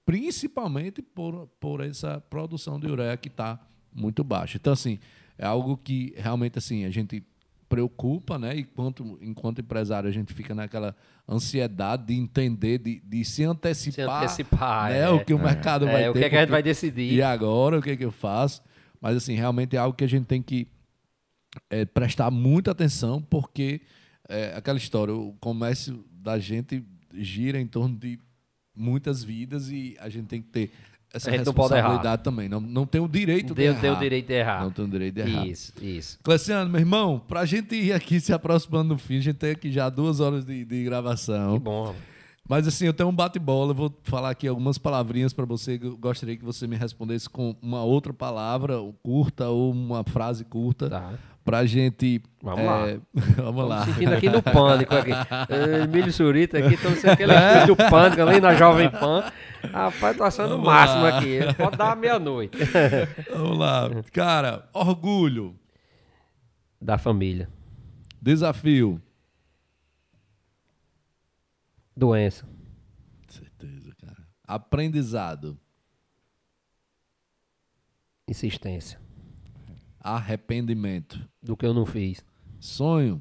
principalmente por, por essa produção de ureia que está muito baixa. Então, assim, é algo que realmente assim a gente preocupa, né? Enquanto enquanto empresário a gente fica naquela ansiedade de entender, de, de se Se antecipar, antecipar. né? é. O que o mercado vai É, o ter. que, é que a gente vai decidir? e agora, o que, é que eu faço? Mas, assim, realmente é algo que a gente tem que é, prestar muita atenção, porque é, aquela história, o comércio da gente gira em torno de muitas vidas e a gente tem que ter essa A responsabilidade também. Não, não tem o direito de Deu, errar. deu direito de errar. Não tem o direito de errar. Isso, isso. Cleciano, meu irmão, pra gente ir aqui se aproximando do fim, a gente tem aqui já duas horas de, de gravação. Que bom. Mas assim, eu tenho um bate-bola, vou falar aqui algumas palavrinhas para você. Eu gostaria que você me respondesse com uma outra palavra curta ou uma frase curta Tá. Pra gente. Vamos lá. é, *laughs* vamos lá. Sentindo aqui no *laughs* pânico aqui. Emílio Surita aqui, estamos sentindo aquele estúdio do pânico ali na Jovem Pan. Rapaz, tô achando o máximo lá. aqui. Pode dar meia-noite. *laughs* Vamos lá. Cara, orgulho, Da família. desafio. Doença. Certeza, cara. Aprendizado, Insistência. Arrependimento, Do que eu não fiz. sonho,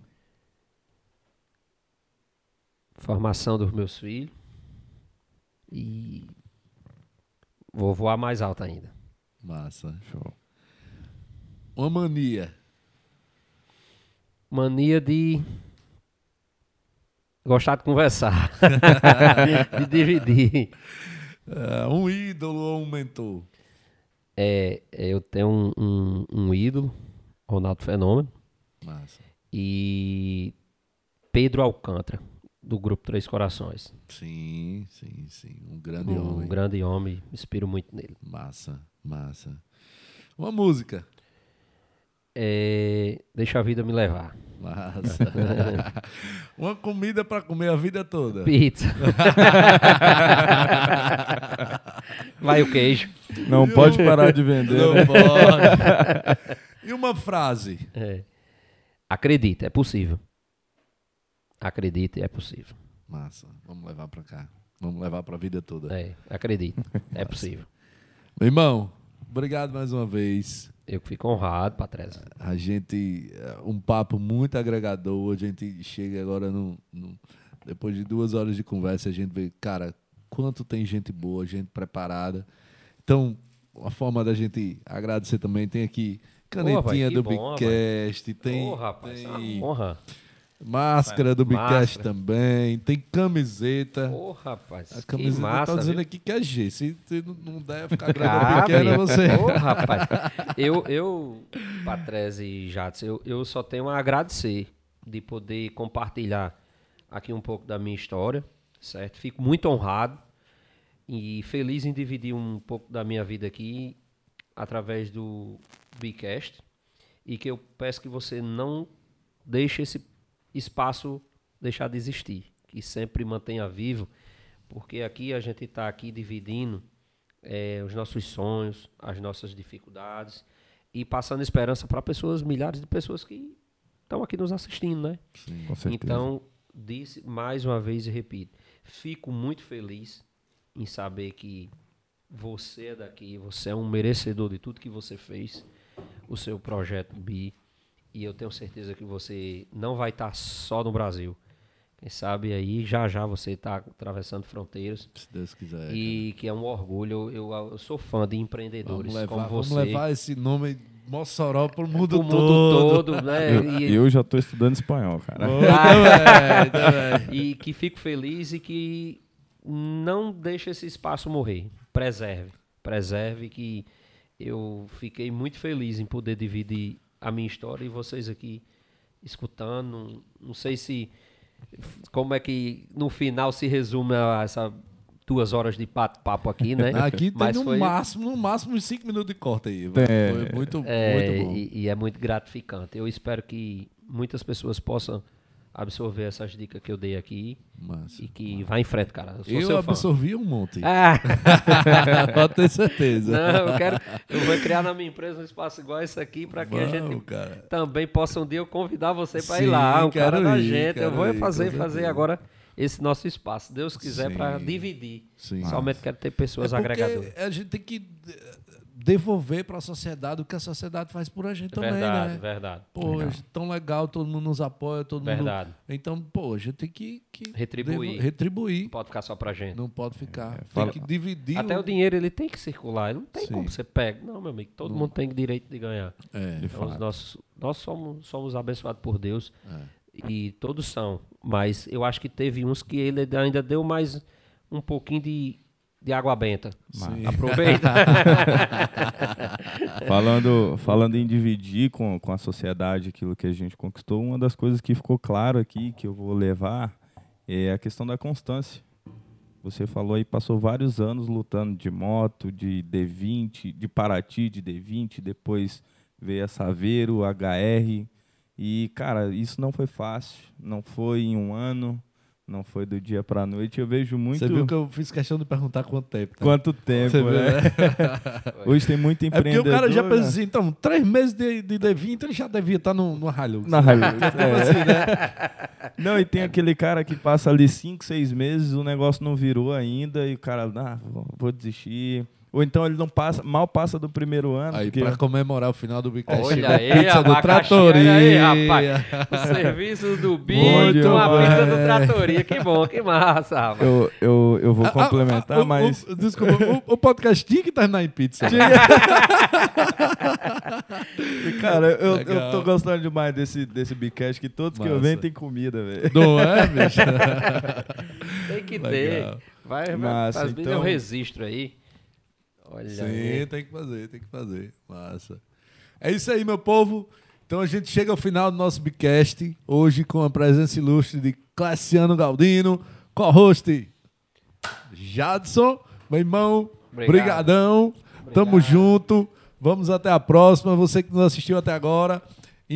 Formação dos meus filhos. E vou voar mais alto ainda. massa, show. Uma mania, Mania de gostar de conversar. *laughs* de dividir. é, um ídolo ou um mentor. É, eu tenho um, um, um ídolo, Ronaldo Fenômeno, Massa. e Pedro Alcântara, do Grupo Três Corações. Sim, sim, sim. Um grande Um homem. grande homem, me inspiro muito nele. Massa, massa. Uma música. É, deixa a vida me levar. Massa. *laughs* Uma comida para comer a vida toda. Pizza. *laughs* Vai o queijo. Não pode parar de vender. Não né? pode. *laughs* E uma frase. É. Acredita, é possível. Acredite, é possível. Massa. Vamos levar pra cá. Vamos levar pra vida toda. É, acredito. É possível. Meu irmão, obrigado mais uma vez. Eu que fico honrado, Patrícia. A gente. é, Um papo muito agregador. A gente chega agora no. no- depois de duas horas de conversa, a gente vê, cara, quanto tem gente boa, gente preparada. Então, uma forma da gente agradecer também, tem aqui canetinha vai, do bom, Bigcast, tem, Ô, rapaz, é tem uma honra. Máscara do Máscara. também, tem camiseta. Ô, rapaz. A que camiseta massa. tá dizendo viu? aqui que é G. Se você não- der ficar *laughs* Cabe. pequena, você. Ô, rapaz. Eu, eu Patrese e Jats, eu, eu só tenho a agradecer de poder compartilhar aqui um pouco da minha história, certo? Fico muito honrado e feliz em dividir um pouco da minha vida aqui através do Bicast e que eu peço que você não deixe esse espaço deixar de existir, que sempre mantenha vivo, porque aqui a gente está aqui dividindo eh, os nossos sonhos, as nossas dificuldades e passando esperança para pessoas, milhares de pessoas que estão aqui nos assistindo, né? Com certeza. Então, disse mais uma vez e repito, fico muito feliz em saber que você é daqui, você é um merecedor de tudo que você fez, o seu projeto BI, e eu tenho certeza que você não vai estar só no Brasil. Quem sabe aí, já já você está atravessando fronteiras. Se Deus quiser. E que é um orgulho, eu, eu sou fã de empreendedores Vamos levar, como vamos você. levar esse nome Mossoró pro mundo o mundo todo. todo, né? Eu, E- eu já tô estudando espanhol, cara. Ô, *laughs* também, também. e que fico feliz e que não deixe esse espaço morrer. Preserve. Preserve que eu fiquei muito feliz em poder dividir a minha história e vocês aqui escutando. Não, sei se como é que no final se resume a essa duas horas de pa- papo aqui, né? *laughs* Aqui tem Mas no foi- máximo, no máximo uns 5 minutos de corte aí. É. Foi muito, É, muito bom. E, e é muito gratificante. Eu espero que muitas pessoas possam absorver essas dicas que eu dei aqui Massa. e que vá em frente, cara. Eu Eu absorvi um monte. Ah, *laughs* Pode ter certeza. não, eu quero. Eu vou criar na minha empresa um espaço igual esse aqui para que a gente cara. também possa um dia eu convidar você para ir lá, o cara quero da ir, gente. Eu vou ir, fazer fazer agora esse nosso espaço, Deus quiser, para dividir. Sim. Somente quero ter pessoas É agregadoras. a gente tem que devolver para a sociedade o que a sociedade faz por a gente também, verdade, né? verdade. Pô, é tão legal, todo mundo nos apoia, todo Verdade. mundo. Então, pô, a gente tem que, que Retribuir. devo- retribuir. Não pode ficar só pra gente. Não pode ficar. tem fala- que dividir. Até o dinheiro ele tem que circular, ele não tem Sim. como você pega. Não, meu amigo, todo mundo tem direito de ganhar. É, Então, os nossos, nós somos, somos abençoados por Deus É. e todos são. Mas eu acho que teve uns que ele ainda deu mais um pouquinho de, de água benta. Sim. *laughs* Aproveita. *laughs* falando, falando em dividir com, com a sociedade aquilo que a gente conquistou, uma das coisas que ficou claro aqui, que eu vou levar, é a questão da constância. Você falou aí, passou vários anos lutando de moto, de D20, de Paraty, de D20, depois veio a Saveiro, HR. E, cara, isso não foi fácil, não foi em um ano, não foi do dia para noite. Eu vejo muito. Você viu que eu fiz questão de perguntar quanto tempo. tá? Quanto tempo, Você viu, né? né? *laughs* Hoje tem muito É porque empreendedor. o cara já pensa né? assim, então, três meses de, de D20, ele já devia estar no, no Hilux. Na Hilux, *laughs* Tipo é. assim, né? Não, e tem aquele cara que passa ali 5, 6 meses, o negócio não virou ainda e o cara, ah, vou desistir. Ou então ele não passa, mal passa do primeiro ano. Aí, porque pra comemorar o final do Bicast, Olha aí, pizza do Tratoria. aí, rapaz. O *laughs* serviço do Bom Bi com a demais. pizza do Tratoria. Que bom, que massa, rapaz. eu, eu, eu vou Ah, ah, complementar, ah, o- mas. o- desculpa, o, o podcast tinha que terminar em pizza. *laughs* Cara, eu, eu tô gostando demais desse, desse Bicast, que todos que eu Massa. venho tem comida, velho. Não é, bicho? Tem que Legal. ter. Vai, Massa, faz bem então- um registro aí. Olha Sim, aí. tem que fazer, tem que fazer. Massa. É isso aí, meu povo. Então a gente chega ao final do nosso Bicast, hoje com a presença ilustre de Classiano Galdino, co-host Jadson, meu irmão, Obrigado. brigadão, tamo junto, vamos até a próxima, você que nos assistiu até agora,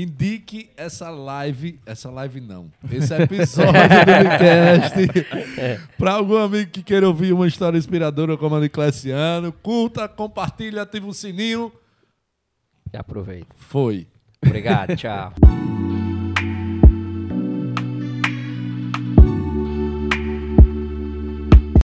indique essa live, essa live não, esse episódio do Bicast *laughs* para algum amigo que queira ouvir uma história inspiradora como a de Classiano, curta, compartilha, ativa o sininho, E aproveita. foi. Obrigado, tchau. *laughs*